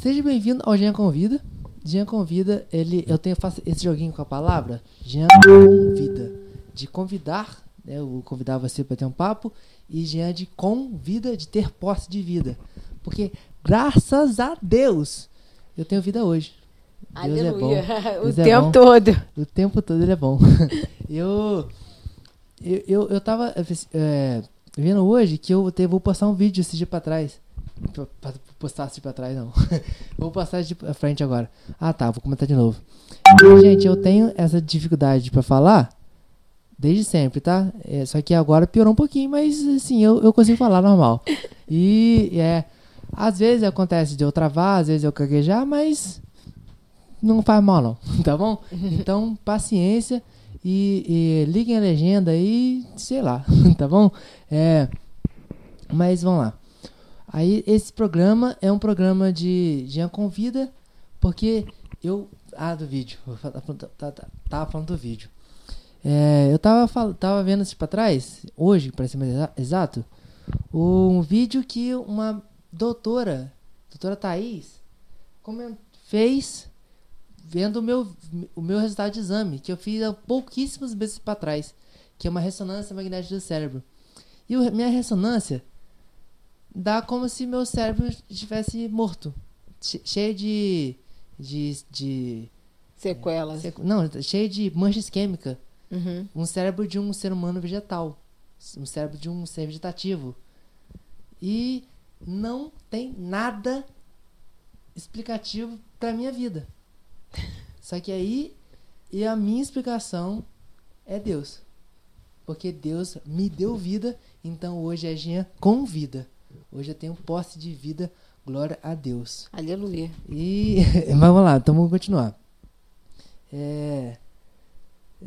Seja bem-vindo ao Jean Convida. Jean Convida, ele, eu tenho faço esse joguinho com a palavra. Jean Convida. De convidar, né, eu convidar você para ter um papo. E Jean de convida, de ter posse de vida. Porque, graças a Deus, eu tenho vida hoje. Deus é Aleluia. bom. o Deus é tempo bom. todo. O tempo todo ele é bom. eu, eu, eu, eu tava é, vendo hoje que eu vou postar um vídeo esse dia pra trás. Pra, postar assim pra trás, não. vou postar de frente agora. Ah, tá. Vou comentar de novo. E, gente, eu tenho essa dificuldade pra falar desde sempre, tá? É, só que agora piorou um pouquinho, mas assim, eu, eu consigo falar normal. E é. Às vezes acontece de eu travar, às vezes eu caguejar, mas não faz mal não, tá bom? Então, paciência e, e liguem a legenda aí, sei lá, tá bom? É, mas vamos lá. Aí esse programa é um programa de Jean Convida, porque eu... Ah, do vídeo. Fa- tá- tá- Tava falando do vídeo. É, eu tava, tava vendo assim pra trás, hoje, para ser mais exa- exato, um vídeo que uma doutora, doutora Thaís, fez vendo o meu, o meu resultado de exame, que eu fiz há pouquíssimos meses para trás, que é uma ressonância magnética do cérebro. E o- minha ressonância dá como se meu cérebro estivesse morto, che- cheio de, de, de Sequelas. sequ- não, cheio de mancha isquêmica, Uhum. um cérebro de um ser humano vegetal, um cérebro de um ser vegetativo. E não tem nada explicativo para minha vida. Só que aí e a minha explicação é Deus. Porque Deus me deu vida, então hoje é Jean com vida. Hoje eu tenho posse de vida, glória a Deus. Aleluia. E. Mas vamos lá, então vamos continuar. É.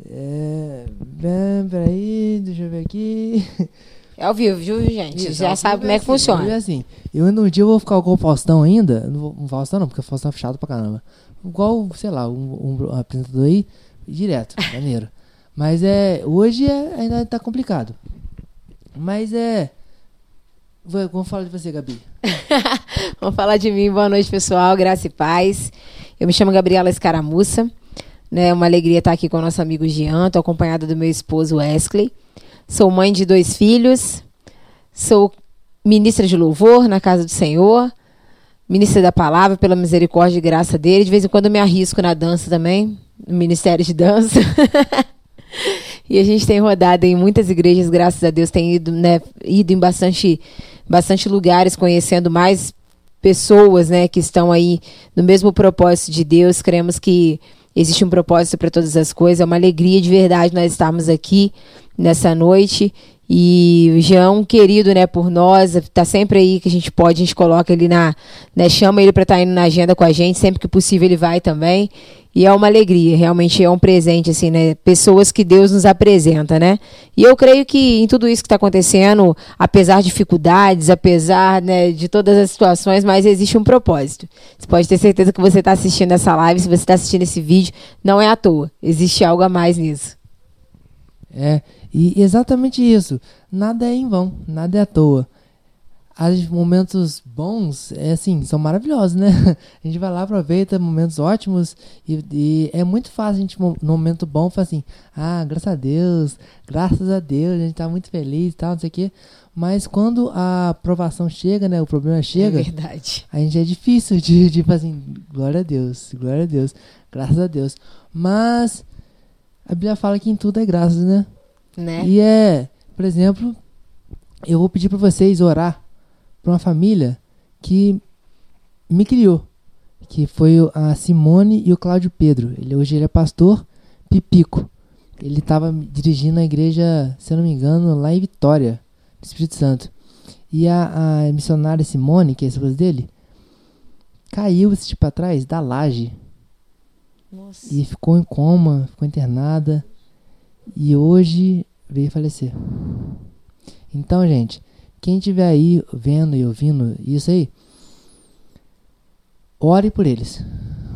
É. Bem, peraí, deixa eu ver aqui. É ao vivo, viu, gente? Isso, Já sabe como é que assim, funciona. É assim. Eu no dia eu vou ficar igual o Faustão ainda. Não vou, um Faustão não, porque o Faustão é chato pra caramba. Igual, sei lá, um, um apresentador aí, direto, maneiro. Mas é. Hoje é, ainda tá complicado. Mas é. Vamos falar de você, Gabi. Vamos falar de mim. Boa noite, pessoal. Graça e paz. Eu me chamo Gabriela Escaramuça. Né, uma alegria estar aqui com o nosso amigo Jean. Estou acompanhada do meu esposo Wesley. Sou mãe de dois filhos. Sou ministra de louvor na casa do Senhor. Ministra da palavra, pela misericórdia e graça dele. De vez em quando eu me arrisco na dança também, no ministério de dança. e a gente tem rodado em muitas igrejas, graças a Deus, tem ido, né, ido em bastante, bastante lugares, conhecendo mais pessoas, né, que estão aí no mesmo propósito de Deus. Cremos que existe um propósito para todas as coisas. É uma alegria de verdade nós estarmos aqui nessa noite. E o Jean, querido, né, por nós, tá sempre aí que a gente pode, a gente coloca ele na, né, chama ele para estar indo na agenda com a gente, sempre que possível ele vai também. E é uma alegria, realmente é um presente, assim, né? Pessoas que Deus nos apresenta, né? E eu creio que em tudo isso que está acontecendo, apesar de dificuldades, apesar né, de todas as situações, mas existe um propósito. Você pode ter certeza que você está assistindo essa live, se você está assistindo esse vídeo, não é à toa. Existe algo a mais nisso. É, e exatamente isso. Nada é em vão, nada é à toa. Os momentos bons, é assim, são maravilhosos, né? A gente vai lá, aproveita momentos ótimos e, e é muito fácil a gente, no momento bom, falar assim, ah, graças a Deus, graças a Deus, a gente tá muito feliz e tal, não sei o quê. Mas quando a aprovação chega, né, o problema chega, É verdade. a gente é difícil de, de falar assim, glória a Deus, glória a Deus, graças a Deus. Mas a Bíblia fala que em tudo é graças, né? Né? E é, por exemplo, eu vou pedir para vocês orar para uma família que me criou, que foi a Simone e o Cláudio Pedro. Ele hoje ele é pastor Pipico. Ele estava dirigindo a igreja, se eu não me engano, lá em Vitória, do Espírito Santo. E a, a missionária Simone, que é a esposa dele, caiu esse tipo atrás da laje Nossa. e ficou em coma, ficou internada e hoje veio falecer. Então, gente, quem estiver aí vendo e ouvindo isso aí, ore por eles.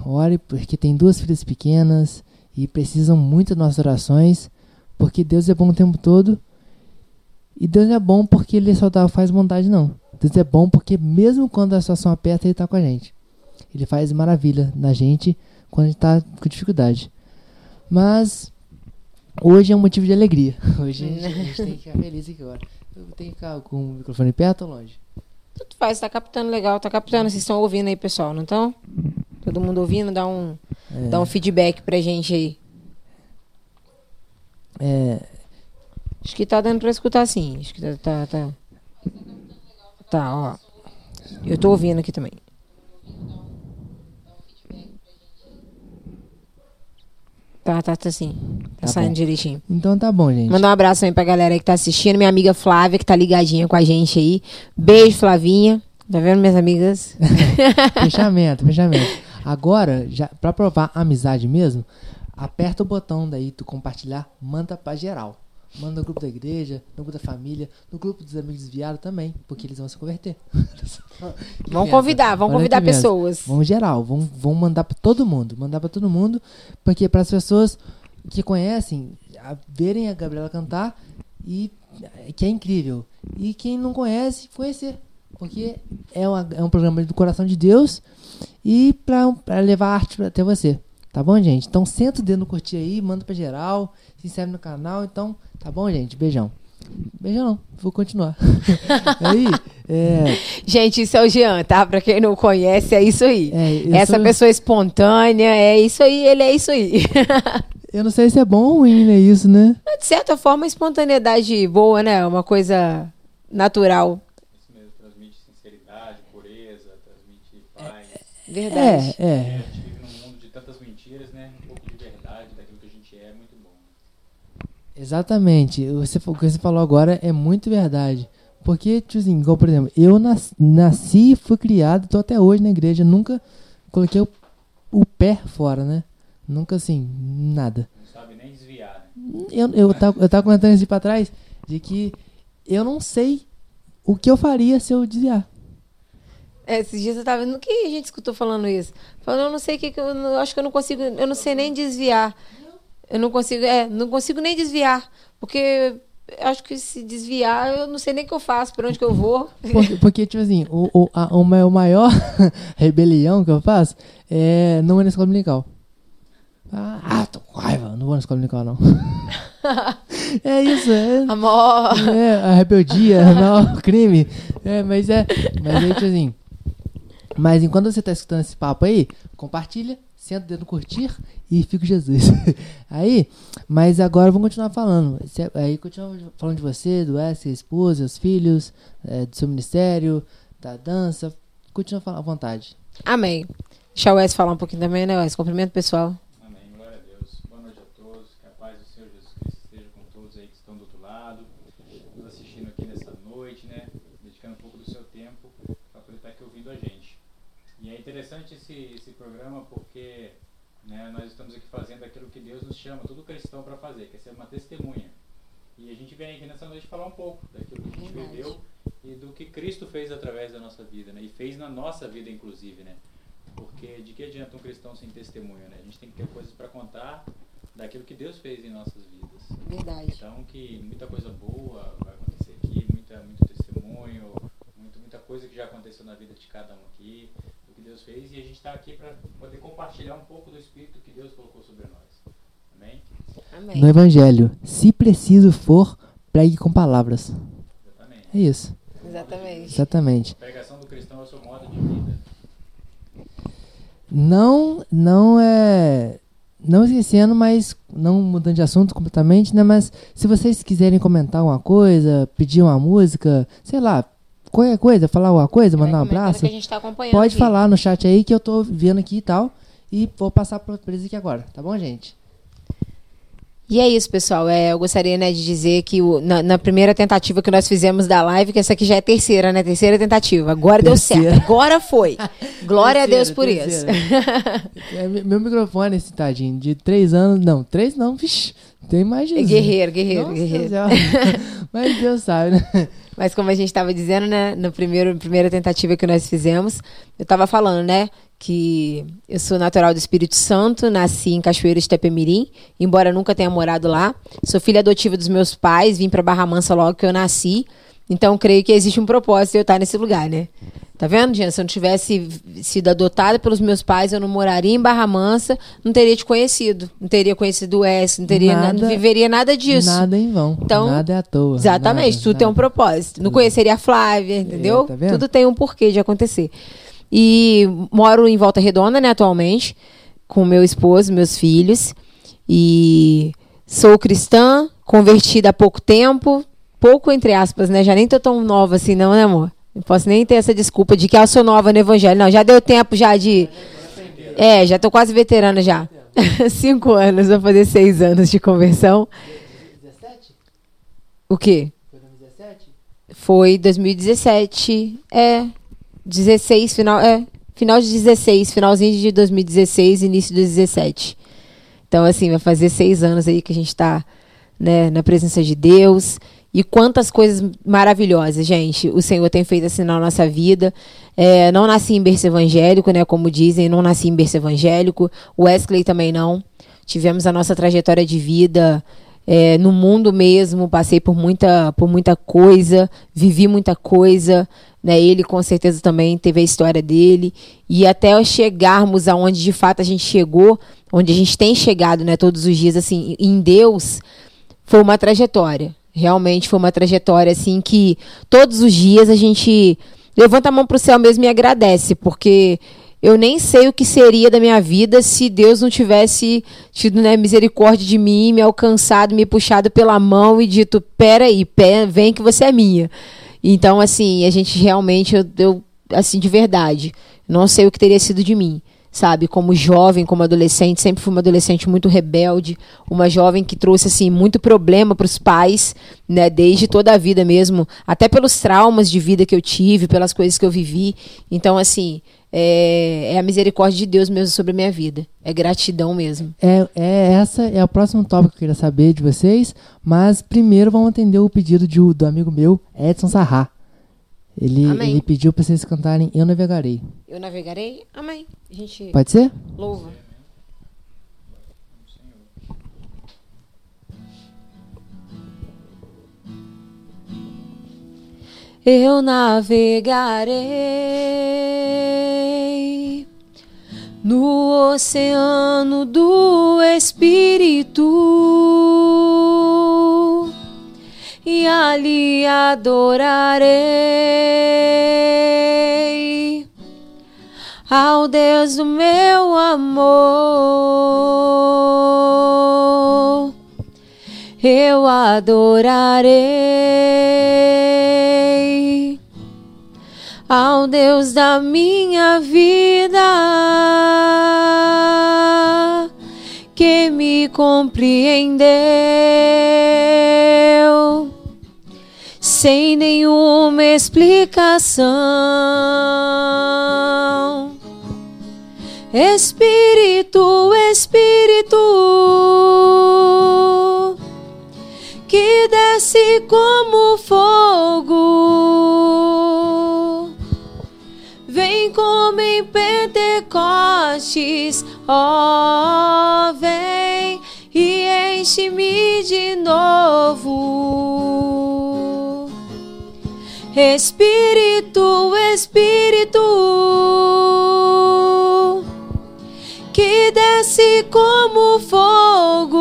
Ore porque tem duas filhas pequenas e precisam muito das nossas orações, porque Deus é bom o tempo todo. E Deus é bom porque ele só dá, faz vontade não. Deus é bom porque mesmo quando a situação aperta, ele está com a gente. Ele faz maravilha na gente quando a gente tá com dificuldade. Mas hoje é um motivo de alegria. Hoje a gente, a gente tem que ficar feliz aqui agora. Que ficar com o microfone perto ou longe? Tudo faz, tá captando legal, tá captando. Vocês estão ouvindo aí, pessoal, não estão? Todo mundo ouvindo, dá um, É, dá um feedback pra gente aí. é, Acho que tá dando pra escutar sim. Acho que tá. Tá, tá. Tá, ó. Eu tô ouvindo aqui também. Tá, tá, tá sim. Tá, Tá saindo bom. direitinho. então tá bom, gente. Mandar um abraço aí pra galera que tá assistindo. Minha amiga Flávia, que tá ligadinha com a gente aí. Beijo, Flavinha. Tá vendo, minhas amigas? fechamento, fechamento. Agora, já, pra provar amizade mesmo, aperta o botão daí, tu compartilhar, manda pra geral. Manda no grupo da igreja, no grupo da família, no grupo dos amigos desviados também, porque eles vão se converter. Vamos benção. convidar, vamos Olha convidar pessoas. Vamos geral, vamos, vamos mandar pra todo mundo, mandar pra todo mundo, porque para as pessoas que conhecem, a- verem a Gabriela cantar e que é incrível. E quem não conhece, conhecer, porque é, uma- é um programa do coração de Deus e pra levar arte até você. Tá bom, gente? Então senta o dedo no curtir aí, manda pra geral, se inscreve no canal, então, tá bom, gente? Beijão. Beijão não, vou continuar. aí, é, Gente, isso é o Jean, tá? Pra quem não conhece, é isso aí. é, Essa sou- pessoa espontânea, é isso aí, ele é isso aí. Eu não sei se é bom ou ruim, né? Isso, né? De certa forma, espontaneidade boa, né? Uma coisa natural. Isso mesmo, transmite sinceridade, pureza, transmite paz. Verdade. É, é. A gente vive num mundo de tantas mentiras, né? Um pouco de verdade daquilo que a gente é é muito bom. Exatamente. Você, o que você falou agora é muito verdade. Porque, tipo assim, igual, por exemplo, eu nas- nasci, fui criado, tô até hoje na igreja, nunca coloquei o, o pé fora, né? Nunca assim, nada. Não sabe nem desviar, né? Eu, eu, tava, eu tava comentando isso pra trás, de que eu não sei o que eu faria se eu desviar. É, esses dias eu tava vendo. O que a gente escutou falando isso? Falando, eu não sei o que, que eu, não- eu acho que eu não consigo. Eu não sei nem desviar. Eu não consigo, é, não consigo nem desviar. Porque acho que se desviar, eu não sei nem o que eu faço, por onde que eu vou. Porque, porque, tipo assim, o, o, a, o ma- o maior rebelião que eu faço é não ir na escola dominical. Ah, ah, tô com raiva, não vou na escola dominical, não. é isso, é, Amor. é a rebeldia, não, o crime. É, mas é, mas aí, tipo assim. Mas enquanto você tá escutando esse papo aí, compartilha, senta o dedo no curtir e fica com Jesus. aí, mas agora vamos continuar falando. Aí continuamos falando de você, do Wesley, esposa, os filhos, é, do seu ministério, da dança. Continua falando à vontade. Amém. Deixa o Wes falar um pouquinho também, né, Wes? Cumprimento pessoal. Amém. Glória a Deus. Boa noite a todos. Que a paz do Senhor Jesus Cristo esteja com todos aí que estão do outro lado, nos assistindo aqui nessa noite, né? Dedicando um pouco do seu tempo para poder estar aqui ouvindo a gente. E é interessante esse, esse programa porque né, nós estamos aqui fazendo aquilo que Deus nos chama, todo cristão, para fazer, que é ser uma testemunha. E a gente vem aqui nessa noite falar um pouco daquilo que a gente Verdade. viveu e do que Cristo fez através da nossa vida, né? E fez na nossa vida, inclusive, né? Porque de que adianta um cristão sem testemunho, né? A gente tem que ter coisas para contar daquilo que Deus fez em nossas vidas. Verdade. Então que muita coisa boa vai acontecer aqui, muita, muito testemunho, muito, muita coisa que já aconteceu na vida de cada um aqui, Deus fez, e a gente está aqui para poder compartilhar um pouco do Espírito que Deus colocou sobre nós. Amém? Amém. No Evangelho, se preciso for, pregue com palavras. Exatamente. É isso. Exatamente. Exatamente. A pregação do cristão é o seu modo de vida. Não, não é. Não esquecendo, mas não mudando de assunto completamente, né? Mas se vocês quiserem comentar alguma coisa, pedir uma música, sei lá, qualquer coisa, falar alguma coisa, mandar um abraço, Que a gente tá acompanhando pode aqui. falar no chat aí que eu tô vendo aqui e tal. E vou passar pra eles aqui agora, tá bom, gente? E é isso, pessoal. É, eu gostaria né, de dizer que o- na, na primeira tentativa que nós fizemos da live, que essa aqui já é a terceira, né? Terceira tentativa. Agora deu Terceira. certo. Agora foi. Glória a Deus por Terceira, isso. É, me- meu microfone, esse tadinho, de três anos. Não, três não, vixi, tem mais É Jesus. guerreiro, guerreiro, Nossa guerreiro. Mas Deus sabe, né? Mas como a gente estava dizendo, né, na primeira, primeira tentativa que nós fizemos, eu estava falando, né, que eu sou natural do Espírito Santo, nasci em Cachoeira de Tepemirim, embora nunca tenha morado lá. Sou filha adotiva dos meus pais, vim para Barra Mansa logo que eu nasci. Então, creio que existe um propósito de eu estar nesse lugar, né? Tá vendo, Jean? Se eu não tivesse sido adotada pelos meus pais, eu não moraria em Barra Mansa, não teria te conhecido. Não teria conhecido o S, não teria nada, Nada- não viveria nada disso. Nada em vão. Então, nada é à toa. Exatamente, nada, tudo tem um nada. propósito. Não conheceria a Flávia, entendeu? tá vendo? tudo tem um porquê de acontecer. E moro em Volta Redonda, né, atualmente, com meu esposo, meus filhos. E sou cristã, convertida há pouco tempo. Pouco, entre aspas, né? Já nem tô tão nova assim, não, né, amor? Não posso nem ter essa desculpa de que ah, eu sou nova no evangelho. Não, já deu tempo já de. É, já tô quase veterana já. Cinco anos, vou fazer seis anos de conversão. 17? O quê? Foi 2017? Foi 2017. É. 16, final. É. Final de 16, finalzinho de 2016, início de 17. Então, assim, vai fazer seis anos aí que a gente tá né, na presença de Deus. E quantas coisas maravilhosas, gente, o Senhor tem feito assim na nossa vida. É, não nasci em berço evangélico, né? Como dizem, não nasci em berço evangélico. Wesley também não. Tivemos a nossa trajetória de vida é, no mundo mesmo, passei por muita, por muita coisa, vivi muita coisa, né? Ele com certeza também teve a história dele e até chegarmos aonde de fato a gente chegou, onde a gente tem chegado, né? Todos os dias assim, em Deus, foi uma trajetória. Realmente foi uma trajetória assim que todos os dias a gente levanta a mão pro céu mesmo e agradece, porque eu nem sei o que seria da minha vida se Deus não tivesse tido né, misericórdia de mim, me alcançado, me puxado pela mão e dito: peraí, pé, vem que você é minha. Então, assim, a gente realmente, eu, eu, assim, de verdade, não sei o que teria sido de mim. Sabe, como jovem, como adolescente, sempre fui uma adolescente muito rebelde, uma jovem que trouxe assim muito problema para os pais, né, desde toda a vida mesmo, até pelos traumas de vida que eu tive, pelas coisas que eu vivi. Então, assim, é, é a misericórdia de Deus mesmo sobre a minha vida. É gratidão mesmo. É, é essa é o próximo tópico que eu queria saber de vocês, mas primeiro vamos atender o pedido de, do amigo meu, Edson Sarra. Ele, Amém. ele pediu para vocês cantarem Eu Navegarei. Eu navegarei? Amém. A gente Pode ser? louva. Eu navegarei no oceano do Espírito e ali adorarei ao Deus do meu amor. Eu adorarei ao Deus da minha vida que me compreendeu sem nenhuma explicação. Espírito, Espírito, que desce como fogo, vem como em Pentecostes, ó, vem e enche-me de novo. Espírito, Espírito, que desce como fogo,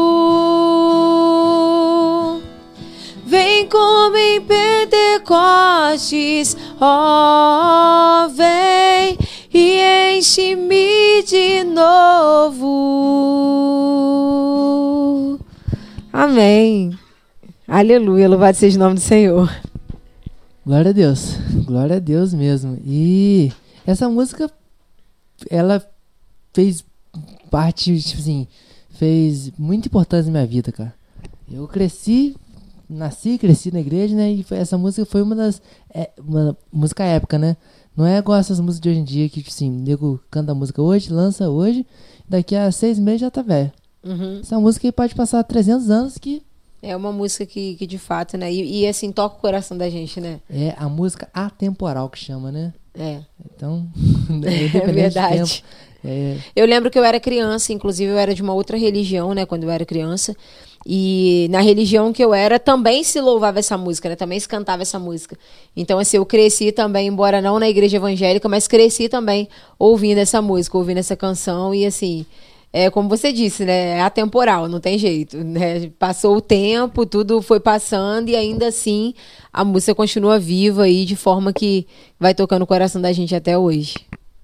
vem como em Pentecostes, ó, vem e enche-me de novo. Amém. Aleluia, louvado seja o nome do Senhor. Glória a Deus. Glória a Deus mesmo. E essa música, ela fez parte, tipo assim, fez muito importante na minha vida, cara. Eu cresci, nasci, cresci na igreja, né? E essa música foi uma das. É, uma música épica, né? Não é igual essas músicas de hoje em dia que, tipo assim, o nego canta a música hoje, lança hoje, daqui a seis meses já tá velho. Essa música aí pode passar 300 anos que É uma música que, que de fato, né? E, e, assim, toca o coração da gente, né? é a música atemporal que chama, né? É. Então, É de verdade. é, Eu lembro que eu era criança, inclusive eu era de uma outra religião, né, quando eu era criança. E na religião que eu era, também se louvava essa música, né? Também se cantava essa música. Então, assim, eu cresci também, embora não na igreja evangélica, mas cresci também ouvindo essa música, ouvindo essa canção. E, assim, é como você disse, né? É atemporal, não tem jeito. Né? Passou o tempo, tudo foi passando e ainda assim a música continua viva aí de forma que vai tocando o coração da gente até hoje.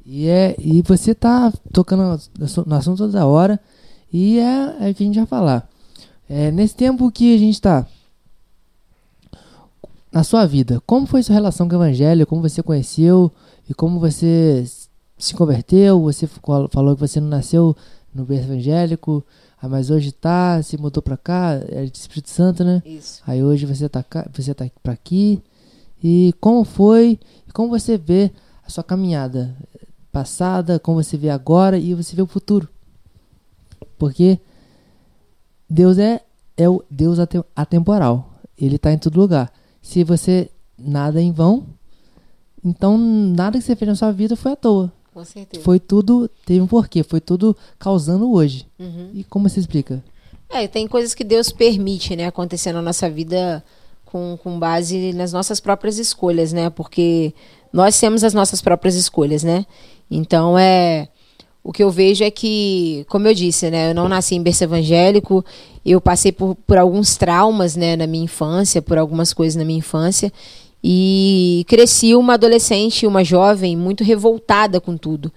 E, é, e você tá tocando no assunto toda hora e é, é o que a gente vai falar. É, nesse tempo que a gente está na sua vida, como foi sua relação com o evangelho? Como você conheceu e como você se converteu? Você falou que você não nasceu no berço evangélico, ah, mas hoje tá, se mudou para cá, é de Espírito Santo, né? Isso. Aí hoje você tá, você tá para aqui. E como foi? E como você vê a sua caminhada passada, como você vê agora e você vê o futuro? Porque Deus é, é o Deus atemporal. Ele está em todo lugar. Se você nada em vão, então nada que você fez na sua vida foi à toa. Com certeza. Foi tudo, teve um porquê, foi tudo causando hoje. Uhum. E como você explica? É, tem coisas que Deus permite, né, acontecer na nossa vida com, com base nas nossas próprias escolhas, né? Porque nós temos as nossas próprias escolhas, né? Então é o que eu vejo é que, como eu disse, né, eu não nasci em berço evangélico, eu passei por, por alguns traumas, né, na minha infância, por algumas coisas na minha infância, e cresci uma adolescente, uma jovem muito revoltada com tudo.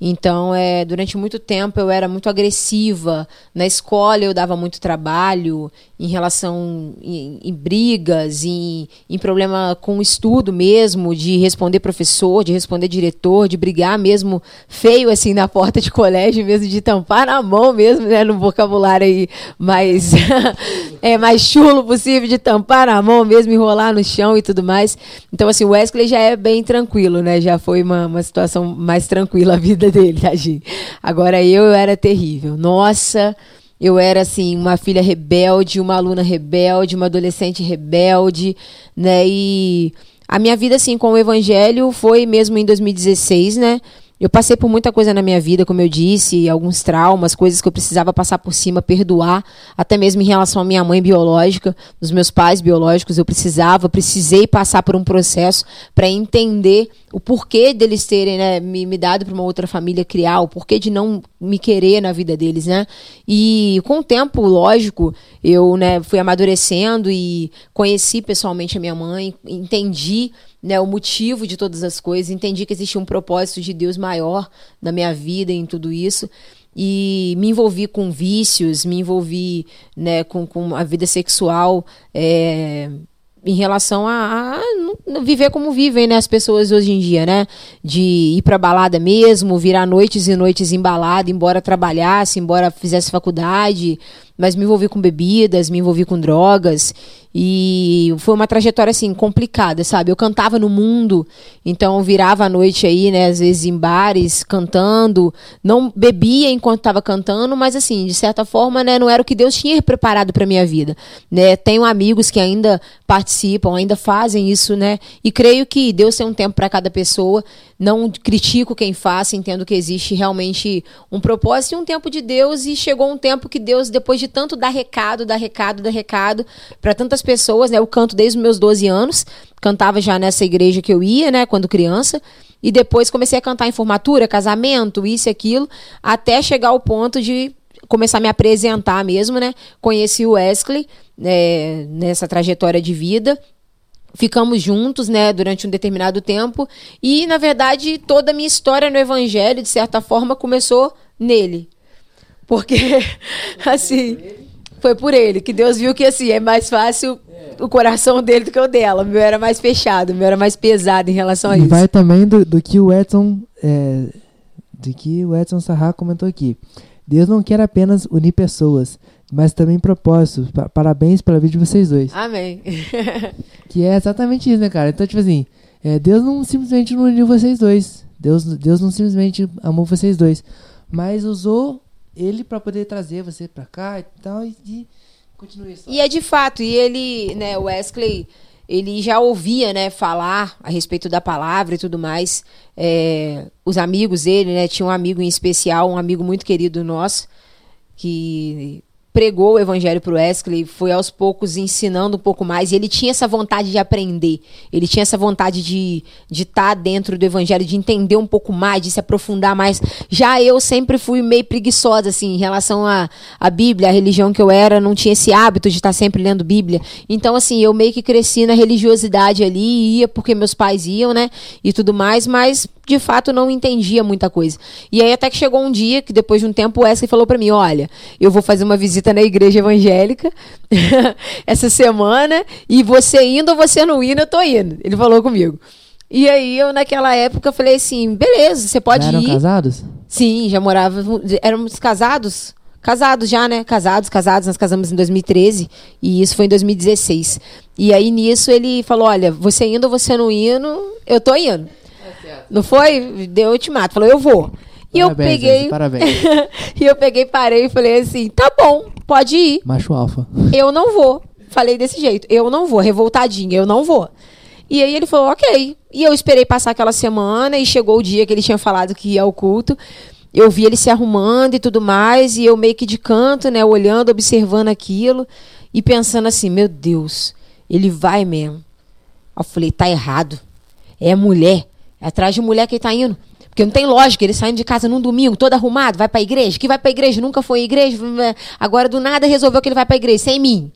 Então, é, durante muito tempo eu era muito agressiva. Na escola eu dava muito trabalho em relação em, em brigas, em, em problema com o estudo mesmo, de responder professor, de responder diretor, de brigar mesmo feio assim na porta de colégio, mesmo de tampar na mão mesmo, né, no vocabulário aí mais é mais chulo possível de tampar na mão mesmo, enrolar no chão e tudo mais. Então assim, o Wesley já é bem tranquilo, né? Já foi uma, uma situação mais tranquila a vida dele, tadinho. Agora eu, eu era terrível. Nossa, eu era assim uma filha rebelde, uma aluna rebelde, uma adolescente rebelde, né? E a minha vida assim com o evangelho foi mesmo em 2016, né? Eu passei por muita coisa na minha vida, como eu disse, alguns traumas, coisas que eu precisava passar por cima, perdoar, até mesmo em relação à minha mãe biológica, dos meus pais biológicos, eu precisava, precisei passar por um processo para entender o porquê deles terem né, me, me dado para uma outra família criar, o porquê de não me querer na vida deles, né? E com o tempo, lógico, eu né, fui amadurecendo e conheci pessoalmente a minha mãe, entendi né, o motivo de todas as coisas, entendi que existia um propósito de Deus maior na minha vida, em tudo isso. E me envolvi com vícios, me envolvi né, com, com a vida sexual. É, em relação a, a, viver como vivem né, as pessoas hoje em dia, né? De ir pra balada mesmo, virar noites e noites em balada, embora trabalhasse, embora fizesse faculdade, mas me envolvi com bebidas, me envolvi com drogas. E foi uma trajetória assim complicada, sabe? Eu cantava no mundo, então virava a noite aí, né, às vezes em bares, cantando, não bebia enquanto estava cantando, mas assim, de certa forma, né, não era o que Deus tinha preparado para minha vida, né? Tenho amigos que ainda participam, ainda fazem isso, né? E creio que Deus tem um tempo para cada pessoa. Não critico quem faça, entendo que existe realmente um propósito e um tempo de Deus e chegou um tempo que Deus depois de tanto dar recado, dar recado, dar recado para tantas pessoas, né? Eu canto desde os meus 12 anos, cantava já nessa igreja que eu ia, né, quando criança. E depois comecei a cantar em formatura, casamento, isso e aquilo, até chegar ao ponto de começar a me apresentar mesmo, né? Conheci o Wesley é, nessa trajetória de vida. Ficamos juntos, né, durante um determinado tempo. E, na verdade, toda a minha história no Evangelho, de certa forma, começou nele. Porque, assim, foi por ele, que Deus viu que assim, é mais fácil o coração dele do que o dela. O meu era mais fechado, o meu era mais pesado em relação a e isso. vai também do, do que o Edson. É, do que o Edson Sarra comentou aqui. Deus não quer apenas unir pessoas, mas também propósitos. Pa parabéns pela vida de vocês dois. Amém. que é exatamente isso, né, cara? Então, tipo assim, é, Deus não simplesmente não uniu vocês dois. Deus, Deus não simplesmente amou vocês dois. Mas usou ele para poder trazer você para cá e tal e, e continue isso. E é de fato, e ele, né, Wesley, ele já ouvia, né, falar a respeito da palavra e tudo mais. É, os amigos dele, né, tinha um amigo em especial, um amigo muito querido nosso, que pregou o evangelho para o Wesley, foi aos poucos ensinando um pouco mais, e ele tinha essa vontade de aprender, ele tinha essa vontade de estar de tá dentro do evangelho, de entender um pouco mais, de se aprofundar mais. Já eu sempre fui meio preguiçosa, assim, em relação à, à Bíblia, a religião que eu era, não tinha esse hábito de estar tá sempre lendo Bíblia. Então, assim, eu meio que cresci na religiosidade ali, ia porque meus pais iam, né, e tudo mais, mas de fato não entendia muita coisa. E aí até que chegou um dia que depois de um tempo o Wesley falou para mim, olha, eu vou fazer uma visita na igreja evangélica essa semana e você indo ou você não indo, eu tô indo. Ele falou comigo. E aí eu naquela época falei assim, beleza, você pode já eram ir. casados? Sim, já morava, éramos casados. Casados já, né? Casados, casados, nós casamos em 2013 e isso foi em 2016. E aí nisso ele falou: Olha, você indo ou você não indo, eu tô indo. Não foi? Deu ultimato. Falou, eu vou. E eu Parabéns, peguei. Wesley, Parabéns. e eu peguei, parei e falei assim: tá bom, pode ir. Macho alfa. Eu não vou. Falei desse jeito. Eu não vou, revoltadinha, eu não vou. E aí ele falou, ok. E eu esperei passar aquela semana e chegou o dia que ele tinha falado que ia ao culto. Eu vi ele se arrumando e tudo mais, e eu meio que de canto, né, olhando, observando aquilo e pensando assim: meu Deus, ele vai mesmo. Eu falei: tá errado. É mulher. É atrás de mulher que ele tá indo. Porque não tem lógica, ele saindo de casa num domingo, todo arrumado, vai pra igreja. Que vai pra igreja, nunca foi à igreja. Agora do nada resolveu que ele vai pra igreja, sem mim.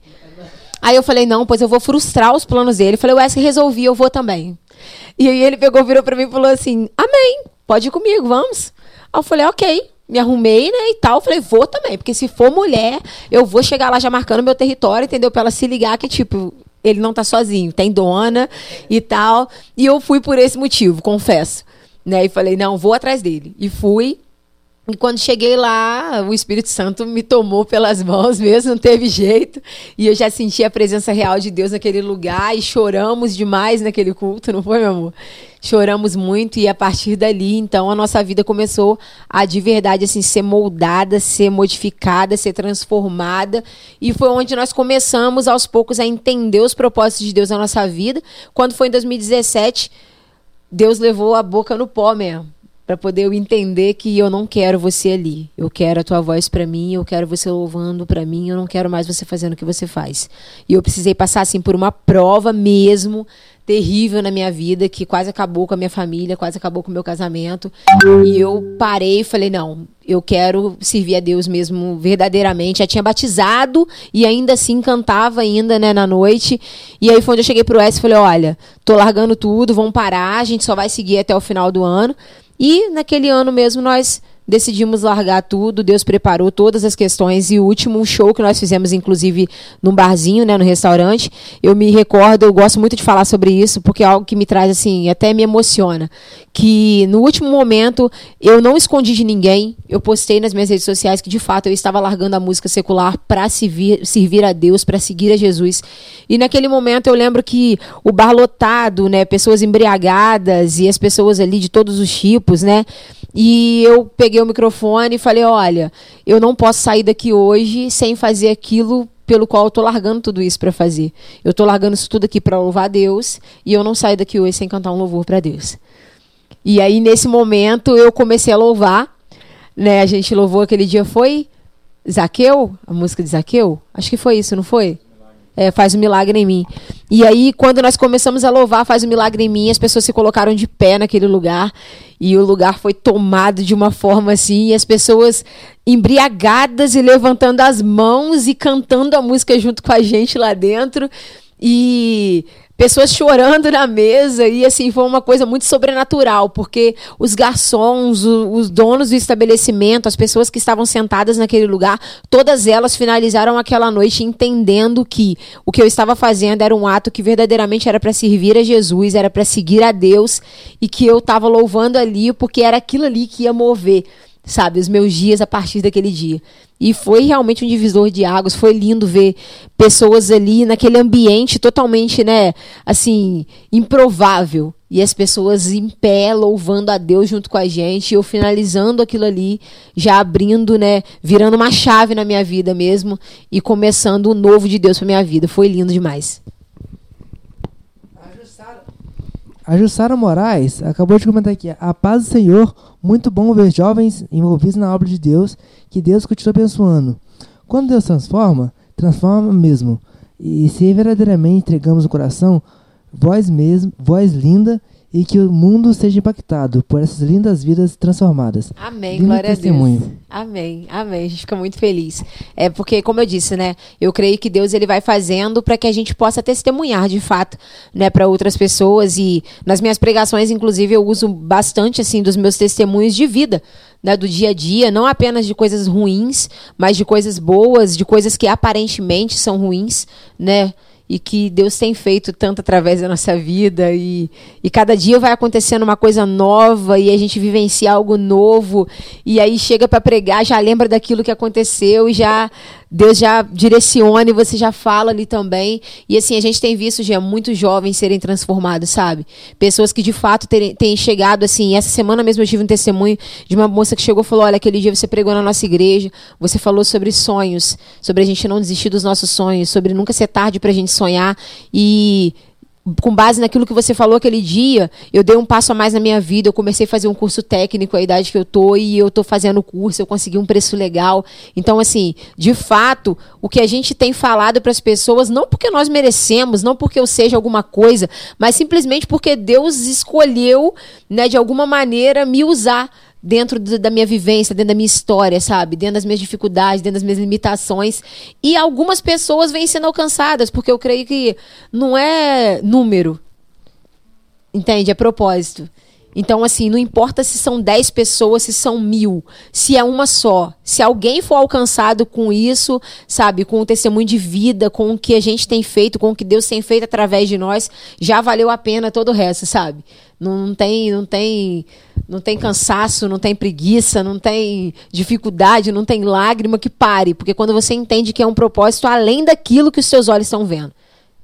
Aí eu falei, não, pois eu vou frustrar os planos dele. Eu falei, o Wesley resolvi, eu vou também. E aí ele pegou, virou pra mim e falou assim: Amém, pode ir comigo, vamos. Aí eu falei, ok. Me arrumei, né, e tal. Falei, vou também, porque se for mulher, eu vou chegar lá já marcando meu território, entendeu? Pra ela se ligar que, tipo, ele não tá sozinho, tem dona e tal. E eu fui por esse motivo, confesso. Né? E falei, não, vou atrás dele. E fui. E quando cheguei lá, o Espírito Santo me tomou pelas mãos mesmo, não teve jeito. E eu já senti a presença real de Deus naquele lugar e choramos demais naquele culto, não foi, meu amor? Choramos muito e a partir dali, então, a nossa vida começou a de verdade assim ser moldada, ser modificada, ser transformada. E foi onde nós começamos aos poucos a entender os propósitos de Deus na nossa vida. Quando foi em 2017, Deus levou a boca no pó mesmo para poder eu entender que eu não quero você ali. Eu quero a tua voz para mim, eu quero você louvando para mim, eu não quero mais você fazendo o que você faz. E eu precisei passar assim por uma prova mesmo terrível na minha vida, que quase acabou com a minha família, quase acabou com o meu casamento. E eu parei e falei: não, eu quero servir a Deus mesmo verdadeiramente. Já tinha batizado e ainda assim cantava ainda, né, na noite. E aí foi onde eu cheguei pro S e falei: olha, tô largando tudo, vamos parar, a gente só vai seguir até o final do ano. E naquele ano mesmo nós decidimos largar tudo, Deus preparou todas as questões e o último show que nós fizemos, inclusive, num barzinho, né, no restaurante, eu me recordo, eu gosto muito de falar sobre isso, porque é algo que me traz, assim, até me emociona, que no último momento eu não escondi de ninguém, eu postei nas minhas redes sociais que, de fato, eu estava largando a música secular para servir, servir a Deus, para seguir a Jesus, e naquele momento eu lembro que o bar lotado, né, pessoas embriagadas e as pessoas ali de todos os tipos, né, e eu peguei o microfone e falei: olha, eu não posso sair daqui hoje sem fazer aquilo pelo qual eu tô largando tudo isso para fazer. Eu tô largando isso tudo aqui para louvar Deus e eu não saio daqui hoje sem cantar um louvor para Deus. E aí nesse momento eu comecei a louvar, né? A gente louvou aquele dia foi Zaqueu, a música de Zaqueu? Acho que foi isso, não foi? É, faz um milagre em mim. E aí, quando nós começamos a louvar, faz um milagre em mim, as pessoas se colocaram de pé naquele lugar e o lugar foi tomado de uma forma assim, e as pessoas embriagadas e levantando as mãos e cantando a música junto com a gente lá dentro. E pessoas chorando na mesa e assim foi uma coisa muito sobrenatural porque os garçons, o, os donos do estabelecimento, as pessoas que estavam sentadas naquele lugar, todas elas finalizaram aquela noite entendendo que o que eu estava fazendo era um ato que verdadeiramente era para servir a Jesus, era para seguir a Deus e que eu estava louvando ali porque era aquilo ali que ia mover sabe, os meus dias a partir daquele dia. E foi realmente um divisor de águas, foi lindo ver pessoas ali naquele ambiente totalmente, né, assim, improvável. E as pessoas em pé louvando a Deus junto com a gente, e eu finalizando aquilo ali, já abrindo, né, virando uma chave na minha vida mesmo e começando o novo de Deus para minha vida. Foi lindo demais. A Jussara Moraes acabou de comentar aqui. A paz do Senhor, muito bom ver jovens envolvidos na obra de Deus. Que Deus continue abençoando. Quando Deus transforma, transforma mesmo. E se verdadeiramente entregamos o coração, voz mesmo, voz linda e que o mundo seja impactado por essas lindas vidas transformadas. Amém, Lindo glória a testemunho. Deus. Amém, amém. A gente fica muito feliz. É porque, como eu disse, né? Eu creio que Deus ele vai fazendo para que a gente possa testemunhar de fato, né, para outras pessoas. E nas minhas pregações, inclusive, eu uso bastante assim dos meus testemunhos de vida. Né, do dia a dia, não apenas de coisas ruins, mas de coisas boas, de coisas que aparentemente são ruins, né? E que Deus tem feito tanto através da nossa vida. E, e cada dia vai acontecendo uma coisa nova e a gente vivencia algo novo. E aí chega para pregar já lembra daquilo que aconteceu e já Deus já direciona e você já fala ali também. E assim a gente tem visto já muitos jovens serem transformados sabe? Pessoas que de fato têm chegado assim essa semana mesmo eu tive um testemunho de uma moça que chegou e falou olha aquele dia você pregou na nossa igreja você falou sobre sonhos sobre a gente não desistir dos nossos sonhos sobre nunca ser tarde para a gente sonhar. E com base naquilo que você falou aquele dia, eu dei um passo a mais na minha vida. Eu comecei a fazer um curso técnico, a idade que eu tô, e eu tô fazendo o curso, eu consegui um preço legal. Então, assim, de fato, o que a gente tem falado para as pessoas, não porque nós merecemos, não porque eu seja alguma coisa, mas simplesmente porque Deus escolheu, né, de alguma maneira, me usar dentro da minha vivência, dentro da minha história, sabe? Dentro das minhas dificuldades, dentro das minhas limitações. E algumas pessoas vêm sendo alcançadas, porque eu creio que não é número. Entende? É propósito. Então, assim, não importa se são 10 pessoas, se são mil, se é uma só. Se alguém for alcançado com isso, sabe, com o testemunho de vida, com o que a gente tem feito, com o que Deus tem feito através de nós, já valeu a pena todo o resto, sabe? Não, não tem, não tem, não tem cansaço, não tem preguiça, não tem dificuldade, não tem lágrima que pare, porque quando você entende que é um propósito além daquilo que os seus olhos estão vendo.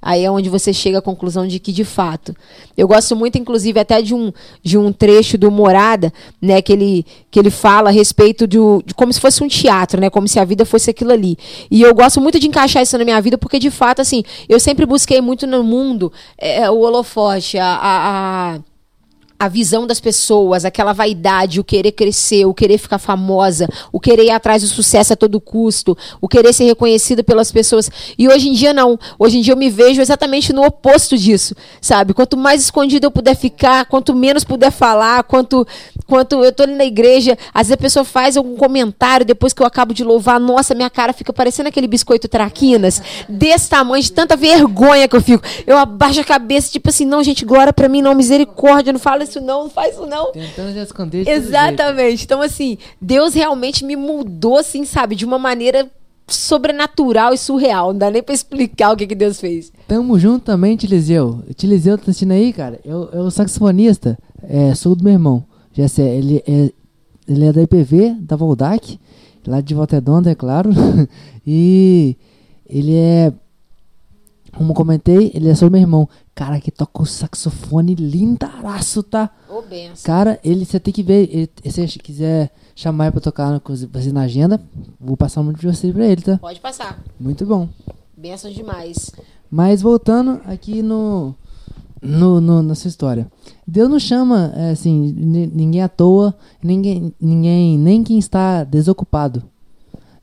Aí é onde você chega à conclusão de que, de fato. Eu gosto muito, inclusive, até de um, de um trecho do Morada, né? Que ele, que ele fala a respeito de, de como se fosse um teatro, né? Como se a vida fosse aquilo ali. E eu gosto muito de encaixar isso na minha vida, porque, de fato, assim, eu sempre busquei muito no mundo é, o holofote, a, a, a a visão das pessoas, aquela vaidade, o querer crescer, o querer ficar famosa, o querer ir atrás do sucesso a todo custo, o querer ser reconhecida pelas pessoas. E hoje em dia não. Hoje em dia eu me vejo exatamente no oposto disso, sabe? Quanto mais escondido eu puder ficar, quanto menos puder falar, quanto quanto eu tô ali na igreja, às vezes a pessoa faz algum comentário depois que eu acabo de louvar, nossa, minha cara fica parecendo aquele biscoito traquinas, desse tamanho, de tanta vergonha que eu fico. Eu abaixo a cabeça, tipo assim, não, gente, glória para mim, não, misericórdia, não fala isso não, não faz isso não. Tentando esconder Exatamente. Então, assim, Deus realmente me mudou, assim, sabe, de uma maneira sobrenatural e surreal. Não dá nem pra explicar o que, que Deus fez. Tamo junto também, Tiliseu. Tiliseu tá assistindo aí, cara? Eu, eu saxofonista, é, sou do meu irmão. Sei, ele é, ele é da IPV, da Voldac, lá de Volta Redonda, é claro. e ele é, como comentei, ele é só meu irmão. Cara, que toca o saxofone lindaraço, tá? Ô, benção. Cara, ele você tem que ver. Ele, se você quiser chamar ele pra tocar você na agenda, vou passar um monte de você pra ele, tá? Pode passar. Muito bom. Benção demais. Mas voltando aqui no, no, no- na sua história. Deus não chama, é, assim, ni- ninguém à toa, ninguém, ninguém, nem quem está desocupado.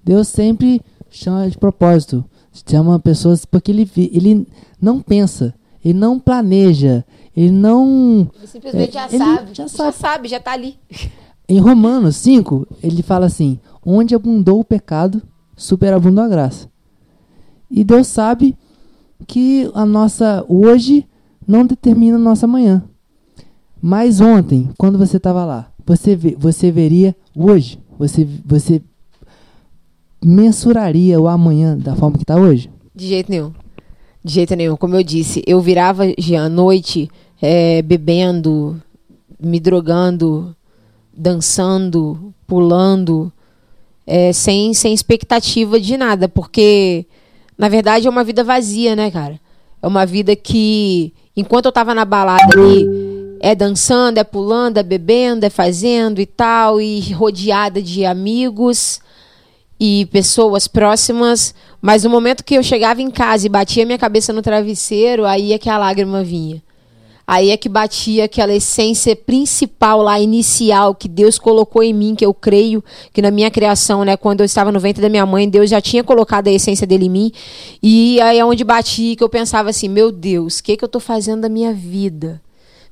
Deus sempre chama de propósito. Chama pessoas porque ele, ele não pensa, ele não planeja, ele não. Ele simplesmente É, já ele sabe. já Já sabe. sabe, já tá ali. Em Romanos 5, ele fala assim: onde abundou o pecado, superabundou a graça. E Deus sabe que a nossa hoje não determina nossa amanhã. Mas ontem, quando você estava lá, você, ve- você veria hoje, você, você mensuraria o amanhã da forma que está hoje? De jeito nenhum. De jeito nenhum. Como eu disse, eu virava à noite é, bebendo, me drogando, dançando, pulando, é, sem, sem expectativa de nada, porque na verdade é uma vida vazia, né, cara? É uma vida que, enquanto eu tava na balada ali, é dançando, é pulando, é bebendo, é fazendo e tal, e rodeada de amigos e pessoas próximas, mas no momento que eu chegava em casa e batia minha cabeça no travesseiro, aí é que a lágrima vinha. Aí é que batia aquela essência principal lá, inicial, que Deus colocou em mim, que eu creio que na minha criação, né, quando eu estava no ventre da minha mãe, Deus já tinha colocado a essência dele em mim. E aí é onde batia que eu pensava assim: meu Deus, o que, que eu estou fazendo da minha vida?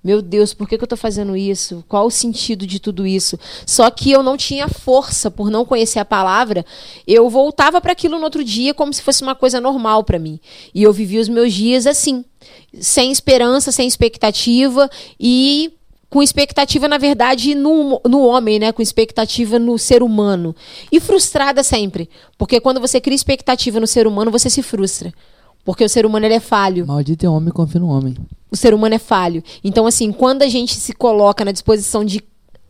Meu Deus, por que, que eu estou fazendo isso? Qual o sentido de tudo isso? Só que eu não tinha força por não conhecer a palavra. Eu voltava para aquilo no outro dia como se fosse uma coisa normal para mim. E eu vivia os meus dias assim, sem esperança, sem expectativa e com expectativa, na verdade, no, no homem, né? Com expectativa no ser humano. E frustrada sempre. Porque quando você cria expectativa no ser humano, você se frustra. Porque o ser humano ele é falho. Maldito é homem, confia no homem. O ser humano é falho. Então, assim, quando a gente se coloca na disposição de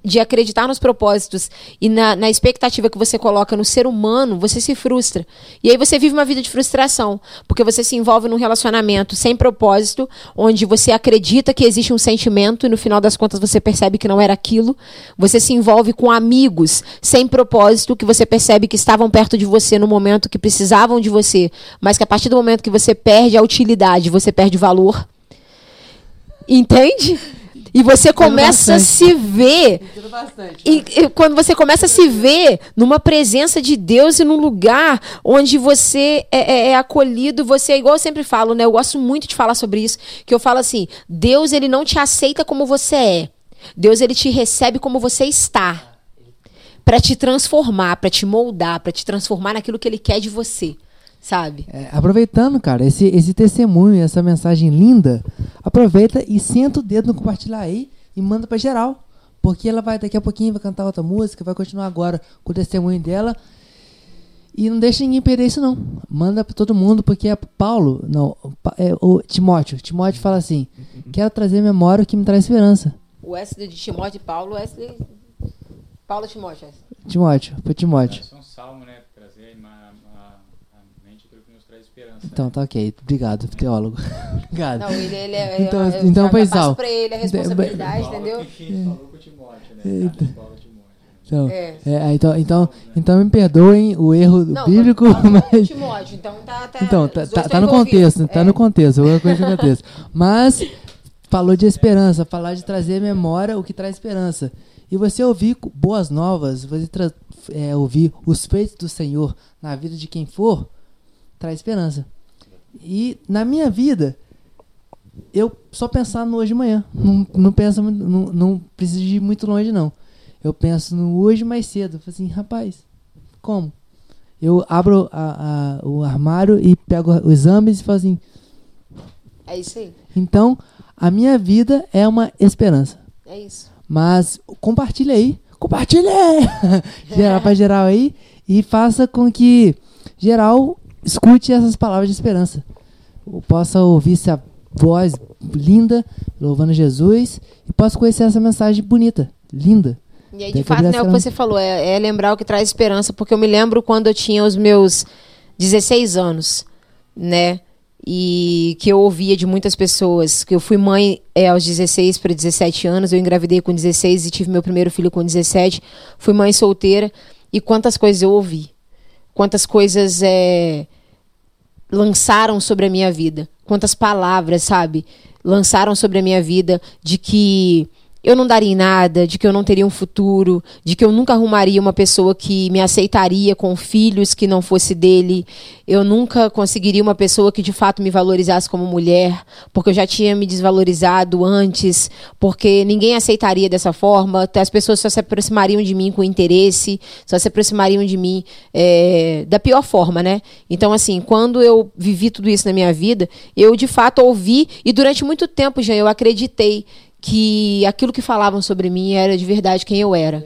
de acreditar nos propósitos e na, na, expectativa que você coloca no ser humano, você se frustra. E aí você vive uma vida de frustração, porque você se envolve num relacionamento sem propósito, onde você acredita que existe um sentimento e no final das contas você percebe que não era aquilo. Você se envolve com amigos sem propósito, que você percebe que estavam perto de você no momento que precisavam de você, mas que a partir do momento que você perde a utilidade, você perde o valor. Entende? E você começa a se ver. E, e, quando você começa a se ver numa presença de Deus e num lugar onde você é, é, é, acolhido, você é igual eu sempre falo, né? Eu gosto muito de falar sobre isso, que eu falo assim: Deus ele não te aceita como você é. Deus ele te recebe como você está. Para te transformar, para te moldar, para te transformar naquilo que ele quer de você sabe? É, aproveitando, cara, esse, esse testemunho, essa mensagem linda, aproveita e senta o dedo no compartilhar aí e manda para geral. Porque ela vai daqui a pouquinho vai cantar outra música, vai continuar agora com o testemunho dela. E não deixa ninguém perder isso não. Manda para todo mundo, porque é Paulo, não, é o Timóteo. Timóteo fala assim: "Quero trazer memória que me traz esperança". O S de Timóteo e Paulo, S de Paulo Timóteo. Timóteo, foi Timóteo. É um salmo, né? Então, tá ok. Obrigado, teólogo. Obrigado. Não, ele, ele é. Então, eu, então foi sal. pra ele a responsabilidade, entendeu? Então, é. É, então, então, então me perdoem o erro não, bíblico, mas Timóteo, então tá, tá, então, tá, tá, tá no contexto, tá no contexto, eu coisa no contexto. Mas falou de esperança, falar de trazer memória o que traz esperança. E você ouvir boas novas, você é, ouvir os feitos do Senhor na vida de quem for, traz esperança. E na minha vida, eu só pensar no hoje de manhã. Não, não penso, não, não preciso ir muito longe, não. Eu penso no hoje mais cedo. Eu falo assim, rapaz, como? Eu abro a, a, o armário e pego os exames e falo assim. É isso aí. Então, a minha vida é uma esperança. É isso. Mas compartilha aí. Compartilha! geral pra geral aí. E faça com que geral escute essas palavras de esperança. Possa ouvir essa voz linda, louvando Jesus, e possa conhecer essa mensagem bonita, linda. E aí, de fato, né, o que você falou, é, é, lembrar o que traz esperança, porque eu me lembro quando eu tinha os meus 16 anos, né? E que eu ouvia de muitas pessoas, que eu fui mãe é, aos 16 para 17 anos, eu engravidei com 16 e tive meu primeiro filho com 17, fui mãe solteira, e quantas coisas eu ouvi quantas coisas é, lançaram sobre a minha vida, quantas palavras, sabe, lançaram sobre a minha vida de que eu não daria em nada, de que eu não teria um futuro, de que eu nunca arrumaria uma pessoa que me aceitaria com filhos que não fosse dele, eu nunca conseguiria uma pessoa que de fato me valorizasse como mulher, porque eu já tinha me desvalorizado antes, porque ninguém aceitaria dessa forma, as pessoas só se aproximariam de mim com interesse, só se aproximariam de mim é, da pior forma, né? Então, assim, quando eu vivi tudo isso na minha vida, eu de fato ouvi e durante muito tempo já eu acreditei que aquilo que falavam sobre mim era de verdade quem eu era.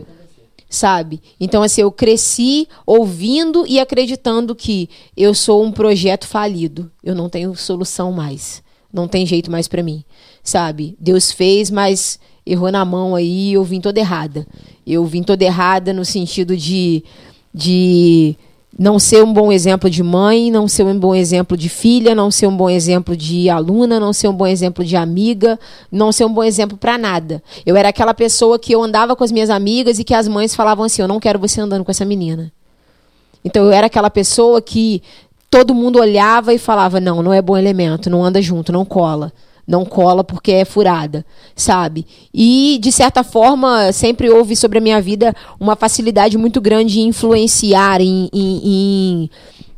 Sabe? Então, assim, eu cresci ouvindo e acreditando que eu sou um projeto falido. Eu não tenho solução mais. Não tem jeito mais para mim. Sabe? Deus fez, mas errou na mão aí eu vim toda errada. Eu vim toda errada no sentido de. de não ser um bom exemplo de mãe, não ser um bom exemplo de filha, não ser um bom exemplo de aluna, não ser um bom exemplo de amiga, não ser um bom exemplo para nada. Eu era aquela pessoa que eu andava com as minhas amigas e que as mães falavam assim: "Eu não quero você andando com essa menina". Então eu era aquela pessoa que todo mundo olhava e falava: "Não, não é bom elemento, não anda junto, não cola". Não cola porque é furada, sabe? E, de certa forma, sempre houve sobre a minha vida uma facilidade muito grande em influenciar, em, em, em,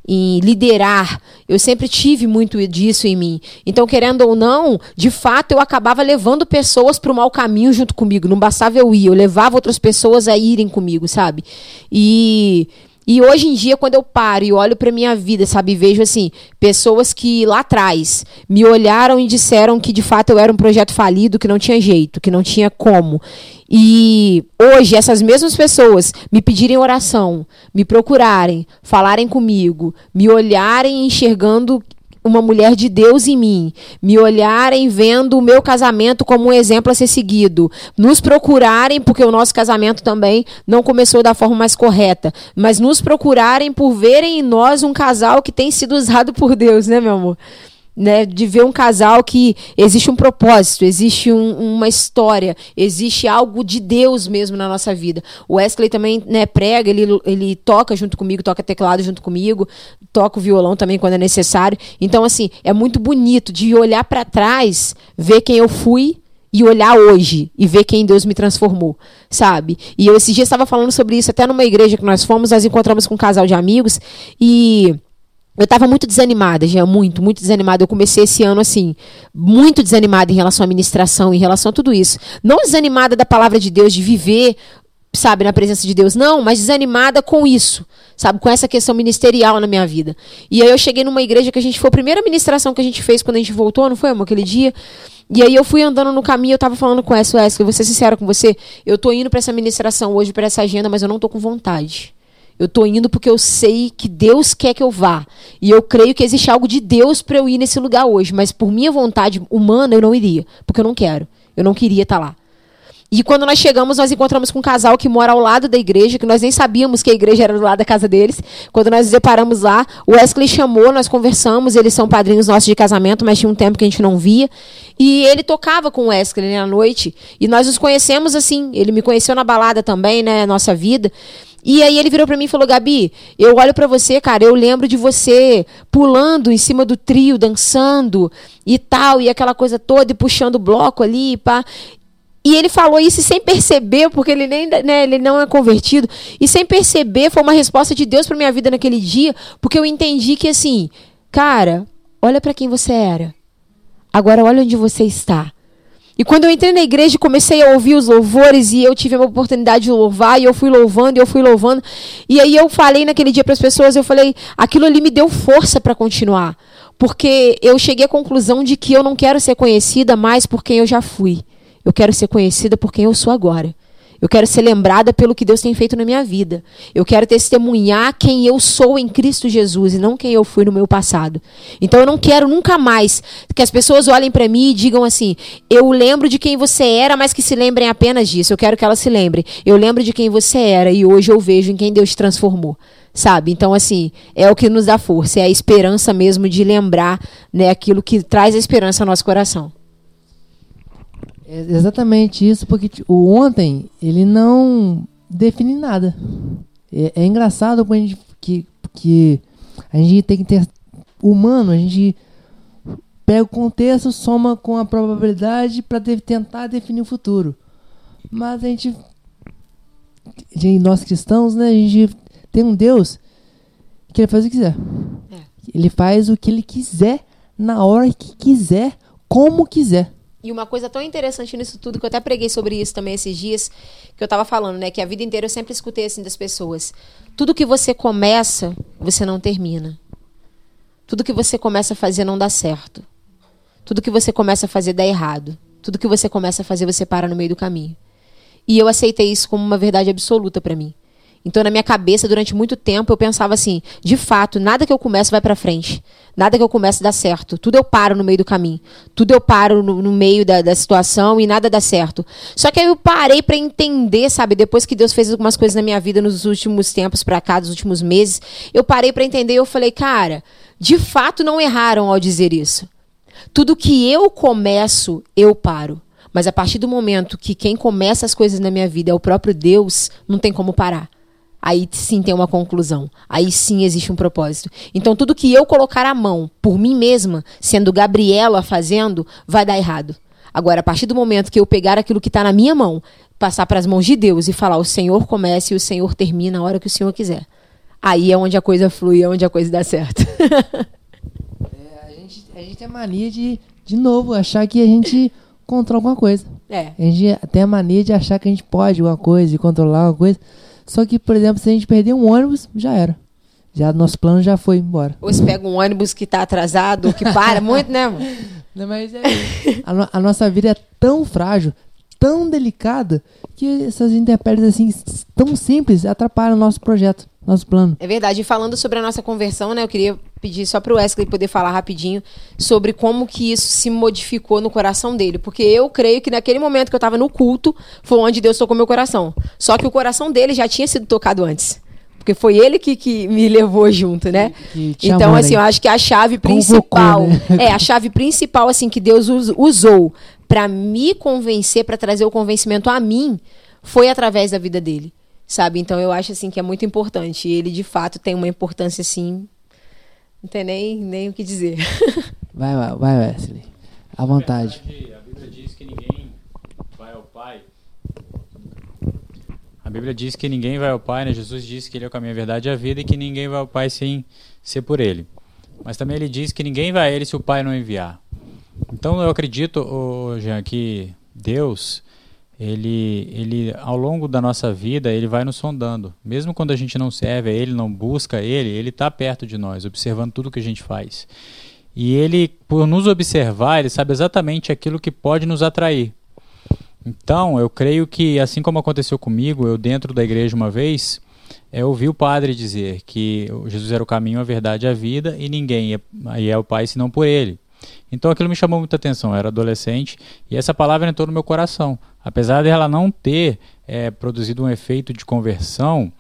em liderar. Eu sempre tive muito disso em mim. Então, querendo ou não, de fato, eu acabava levando pessoas para o mau caminho junto comigo. Não bastava eu ir, eu levava outras pessoas a irem comigo, sabe? E e hoje em dia, quando eu paro e olho para minha vida, sabe, vejo assim, pessoas que lá atrás me olharam e disseram que de fato eu era um projeto falido, que não tinha jeito, que não tinha como. E hoje essas mesmas pessoas me pedirem oração, me procurarem, falarem comigo, me olharem enxergando uma mulher de Deus em mim, me olharem vendo o meu casamento como um exemplo a ser seguido, nos procurarem, porque o nosso casamento também não começou da forma mais correta, mas nos procurarem por verem em nós um casal que tem sido usado por Deus, né, meu amor? Né, de ver um casal que existe um propósito, existe um, uma história, existe algo de Deus mesmo na nossa vida. O Wesley também né, prega, ele, ele toca junto comigo, toca teclado junto comigo, toca o violão também quando é necessário. Então, assim, é muito bonito de olhar para trás, ver quem eu fui e olhar hoje e ver quem Deus me transformou, sabe? E eu esses dias estava falando sobre isso até numa igreja que nós fomos, nós encontramos com um casal de amigos e eu estava muito desanimada, já muito, muito desanimada. Eu comecei esse ano assim, muito desanimada em relação à ministração, em relação a tudo isso. Não desanimada da palavra de Deus, de viver, sabe, na presença de Deus, não, mas desanimada com isso, sabe, com essa questão ministerial na minha vida. E aí eu cheguei numa igreja que a gente foi a primeira ministração que a gente fez quando a gente voltou, não foi, amor, aquele dia? E aí eu fui andando no caminho, eu tava falando com essa, Wesley, eu vou ser sincera com você, eu tô indo para essa ministração hoje, para essa agenda, mas eu não tô com vontade. Eu estou indo porque eu sei que Deus quer que eu vá. E eu creio que existe algo de Deus para eu ir nesse lugar hoje. Mas por minha vontade humana, eu não iria. Porque eu não quero. Eu não queria estar tá lá. E quando nós chegamos, nós encontramos com um casal que mora ao lado da igreja, que nós nem sabíamos que a igreja era do lado da casa deles. Quando nós nos deparamos lá, o Wesley chamou, nós conversamos, eles são padrinhos nossos de casamento, mas tinha um tempo que a gente não via. E ele tocava com o Wesley né, à noite. E nós nos conhecemos assim. Ele me conheceu na balada também, né? Nossa vida. E aí ele virou para mim e falou: Gabi, eu olho para você, cara, eu lembro de você pulando em cima do trio, dançando e tal, e aquela coisa toda, e puxando bloco ali, pá. E ele falou isso sem perceber, porque ele nem né, ele não é convertido, e sem perceber foi uma resposta de Deus para minha vida naquele dia, porque eu entendi que assim, cara, olha para quem você era. Agora olha onde você está. E quando eu entrei na igreja e comecei a ouvir os louvores e eu tive a oportunidade de louvar e eu fui louvando e eu fui louvando. E aí eu falei naquele dia para as pessoas, eu falei, aquilo ali me deu força para continuar. Porque eu cheguei à conclusão de que eu não quero ser conhecida mais por quem eu já fui. Eu quero ser conhecida por quem eu sou agora. Eu quero ser lembrada pelo que Deus tem feito na minha vida. Eu quero testemunhar quem eu sou em Cristo Jesus e não quem eu fui no meu passado. Então eu não quero nunca mais que as pessoas olhem para mim e digam assim: "Eu lembro de quem você era, mas que se lembrem apenas disso". Eu quero que elas se lembrem. Eu lembro de quem você era e hoje eu vejo em quem Deus transformou. Sabe? Então assim, é o que nos dá força, é a esperança mesmo de lembrar, né, aquilo que traz a esperança ao nosso coração. É exatamente isso, porque o ontem ele não define nada. É, é engraçado a gente, que, que a gente tem que ter humano, a gente pega o contexto, soma com a probabilidade para de, tentar definir o futuro. Mas a gente, nós cristãos, né, a gente tem um Deus que ele faz o que quiser. É. Ele faz o que ele quiser, na hora que quiser, como quiser. E uma coisa tão interessante nisso tudo, que eu até preguei sobre isso também esses dias, que eu tava falando, né? Que a vida inteira eu sempre escutei assim das pessoas. Tudo que você começa, você não termina. Tudo que você começa a fazer não dá certo. Tudo que você começa a fazer dá errado. Tudo que você começa a fazer, você para no meio do caminho. E eu aceitei isso como uma verdade absoluta para mim. Então, na minha cabeça, durante muito tempo, eu pensava assim: de fato, nada que eu começo vai para frente. Nada que eu comece dá certo. Tudo eu paro no meio do caminho. Tudo eu paro no, no meio da, da, situação e nada dá certo. Só que aí eu parei para entender, sabe? Depois que Deus fez algumas coisas na minha vida nos últimos tempos para cá, nos últimos meses, eu parei para entender e eu falei: cara, de fato não erraram ao dizer isso. Tudo que eu começo, eu paro. Mas a partir do momento que quem começa as coisas na minha vida é o próprio Deus, não tem como parar. Aí sim tem uma conclusão. Aí sim existe um propósito. Então tudo que eu colocar a mão por mim mesma, sendo Gabriela fazendo, vai dar errado. Agora, a partir do momento que eu pegar aquilo que está na minha mão, passar para as mãos de Deus e falar: o Senhor começa e o Senhor termina a hora que o Senhor quiser. Aí é onde a coisa flui, é onde a coisa dá certo. É, a, gente, a gente tem a mania de, de novo, achar que a gente controla alguma coisa. É. A gente tem a mania de achar que a gente pode alguma coisa e controlar alguma coisa. Só que, por exemplo, se a gente perder um ônibus, já era. Já nosso plano já foi embora. Ou se pega um ônibus que está atrasado, que para muito, né, amor? Não, mas é, a, no- a nossa vida é tão frágil, tão delicada, que essas intempéries assim, tão simples, atrapalham o nosso projeto, nosso plano. É verdade. E falando sobre a nossa conversão, né? Eu queria pedir só para o Wesley poder falar rapidinho sobre como que isso se modificou no coração dele. Porque eu creio que naquele momento que eu estava no culto, foi onde Deus tocou meu coração. Só que o coração dele já tinha sido tocado antes. Porque foi ele que, que me levou junto, né? Então, assim, eu acho que a chave Convocou, principal. né? É, a chave principal, assim, que Deus us- usou para me convencer, para trazer o convencimento a mim, foi através da vida dele. Sabe? Então eu acho assim que é muito importante. E ele, de fato, tem uma importância, assim. Não tem nem, nem o que dizer. Vai, vai, vai, Wesley. À vontade. Verdade, a Bíblia diz que ninguém vai ao Pai. A Bíblia diz que ninguém vai ao Pai, né? Jesus disse que ele é o caminho, a verdade e a vida e que ninguém vai ao Pai sem ser por ele. Mas também ele diz que ninguém vai a ele se o Pai não enviar. Então eu acredito, ô, Jean, que Deus, ele, ele ao longo da nossa vida, ele vai nos sondando. Mesmo quando a gente não serve a ele, não busca ele, ele está perto de nós, observando tudo que a gente faz. E ele, por nos observar, ele sabe exatamente aquilo que pode nos atrair. Então, eu creio que, assim como aconteceu comigo, eu dentro da igreja uma vez, eu ouvi o padre dizer que Jesus era o caminho, a verdade e a vida, e ninguém é, e é o Pai senão por ele. Então aquilo me chamou muita atenção, eu era adolescente, e essa palavra entrou no meu coração. Apesar dela não ter eh, produzido um efeito de conversão,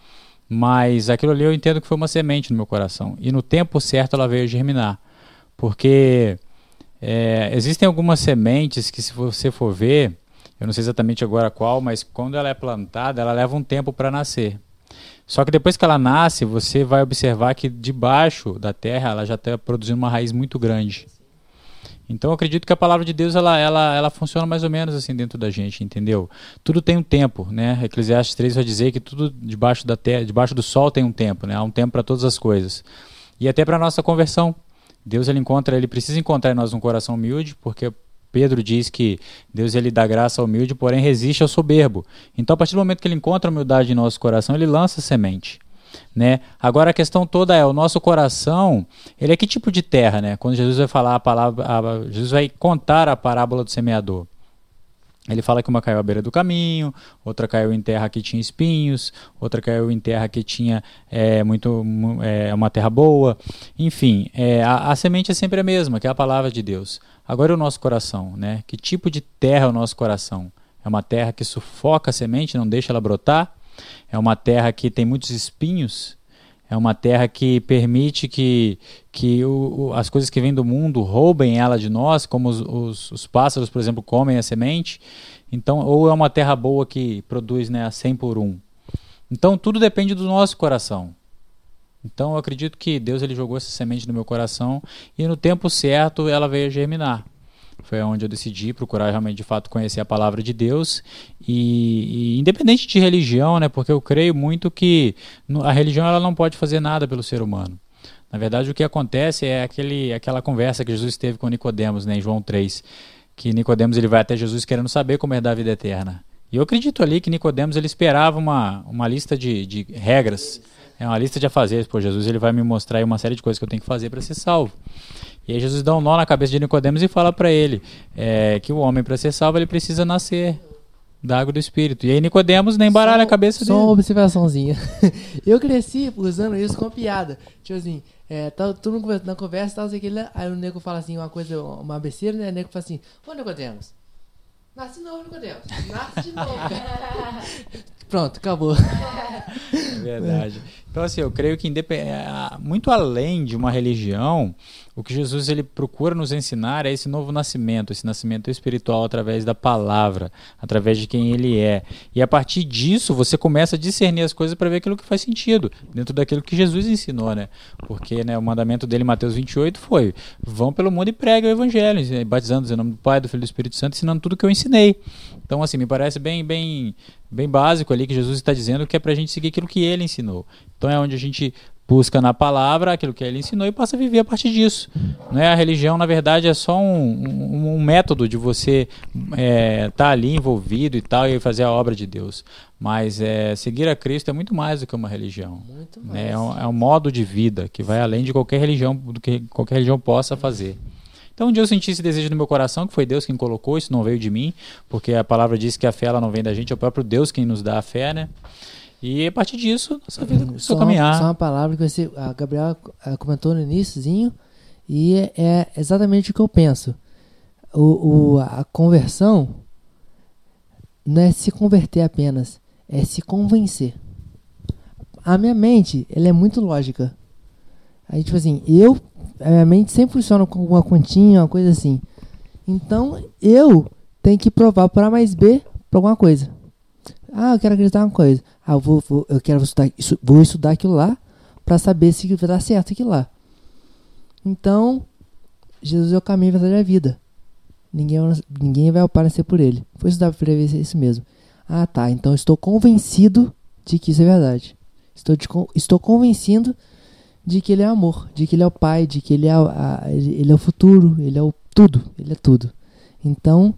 mas aquilo ali eu entendo que foi uma semente no meu coração. E no tempo certo ela veio germinar. Porque é, existem algumas sementes que, se você for ver, eu não sei exatamente agora qual, mas quando ela é plantada, ela leva um tempo para nascer. Só que depois que ela nasce, você vai observar que debaixo da terra ela já está produzindo uma raiz muito grande. Então eu acredito que a palavra de Deus ela, ela, ela funciona mais ou menos assim dentro da gente, entendeu? Tudo tem um tempo, né? Eclesiastes 3 vai dizer que tudo debaixo da terra, debaixo do sol tem um tempo, né? Há um tempo para todas as coisas. E até para nossa conversão. Deus ele encontra, ele precisa encontrar em nós um coração humilde, porque Pedro diz que Deus ele dá graça ao humilde, porém resiste ao soberbo. Então a partir do momento que ele encontra a humildade em nosso coração, ele lança semente. Né? Agora a questão toda é o nosso coração, ele é que tipo de terra, né? Quando Jesus vai falar a palavra, a- Jesus vai contar a parábola do semeador. Ele fala que uma caiu à beira do caminho, outra caiu em terra que tinha espinhos, outra caiu em terra que tinha é, muito mu- é, uma terra boa. Enfim, é, a, a semente é sempre a mesma, que é a palavra de Deus. Agora é o nosso coração, né? Que tipo de terra é o nosso coração? É uma terra que sufoca a semente, não deixa ela brotar? É uma terra que tem muitos espinhos? É uma terra que permite que, que o, as coisas que vêm do mundo roubem ela de nós, como os, os, os pássaros, por exemplo, comem a semente. Então, ou é uma terra boa que produz né, a 100 por 1. Então, tudo depende do nosso coração. Então, eu acredito que Deus ele jogou essa semente no meu coração e no tempo certo ela veio germinar. Foi onde eu decidi procurar realmente de fato conhecer a palavra de Deus e, e independente de religião, né? Porque eu creio muito que a religião ela não pode fazer nada pelo ser humano. Na verdade, o que acontece é aquele, aquela conversa que Jesus teve com Nicodemos, né, em João 3, que Nicodemos ele vai até Jesus querendo saber como herdar a vida eterna. E eu acredito ali que Nicodemos ele esperava uma, uma lista de, de regras, é uma lista de afazeres. Pô, Jesus ele vai me mostrar aí uma série de coisas que eu tenho que fazer para ser salvo. E aí Jesus dá um nó na cabeça de Nicodemos e fala para ele é, que o homem para ser salvo ele precisa nascer da água do Espírito. E aí Nicodemos nem baralha a cabeça só dele. uma observaçãozinha. Eu cresci usando isso com piada. Tipo assim, é, tá todo mundo conversa- na conversa, tal, sei que aí o nego fala assim, uma coisa, uma besteira, né? O nego fala assim, ô Nicodemos, nasce de novo, Nicodemos, nasce de novo. Pronto, acabou. Verdade. Então, assim, eu creio que. É, muito além de uma religião, o que Jesus ele procura nos ensinar é esse novo nascimento, esse nascimento espiritual através da palavra, através de quem ele é. E a partir disso, você começa a discernir as coisas para ver aquilo que faz sentido, dentro daquilo que Jesus ensinou, né? Porque né, o mandamento dele em Mateus 28 foi: vão pelo mundo e preguem o evangelho, batizando em nome do Pai, do Filho e do Espírito Santo, ensinando tudo que eu ensinei. Então, assim, me parece bem, bem, bem básico ali que Jesus está dizendo que é para a gente seguir aquilo que ele ensinou. Então é onde a gente busca na palavra aquilo que ele ensinou e passa a viver a partir disso. Não é a religião, na verdade, é só um, um, um método de você estar é, tá ali envolvido e tal e fazer a obra de Deus. Mas é, seguir a Cristo é muito mais do que uma religião. Né? É, um, é um modo de vida que vai além de qualquer religião, do que qualquer religião possa fazer. Então um dia eu senti esse desejo no meu coração, que foi Deus quem colocou, isso não veio de mim, porque a palavra diz que a fé ela não vem da gente, é o próprio Deus quem nos dá a fé, né? E a partir disso, nossa vida começou a caminhar. Só uma palavra que você, a Gabriela comentou no iníciozinho, e é, é exatamente o que eu penso. O, o, a conversão não é se converter apenas, é se convencer. A minha mente, ela é muito lógica. Aí, tipo assim, eu, a minha mente sempre funciona com uma continha, uma coisa assim. Então, eu tenho que provar para mais B para alguma coisa. Ah, eu quero acreditar em uma coisa. Ah, eu, vou, vou, eu quero estudar, vou estudar aquilo lá para saber se vai dar certo aquilo lá. Então, Jesus é o caminho, a verdade vida. Ninguém, ninguém vai nascer por ele. Foi estudar para ver é isso mesmo. Ah, tá. Então estou convencido de que isso é verdade. Estou, de, estou convencido de que ele é amor, de que ele é o Pai, de que ele é, a, ele é o futuro, ele é o tudo, ele é tudo. Então,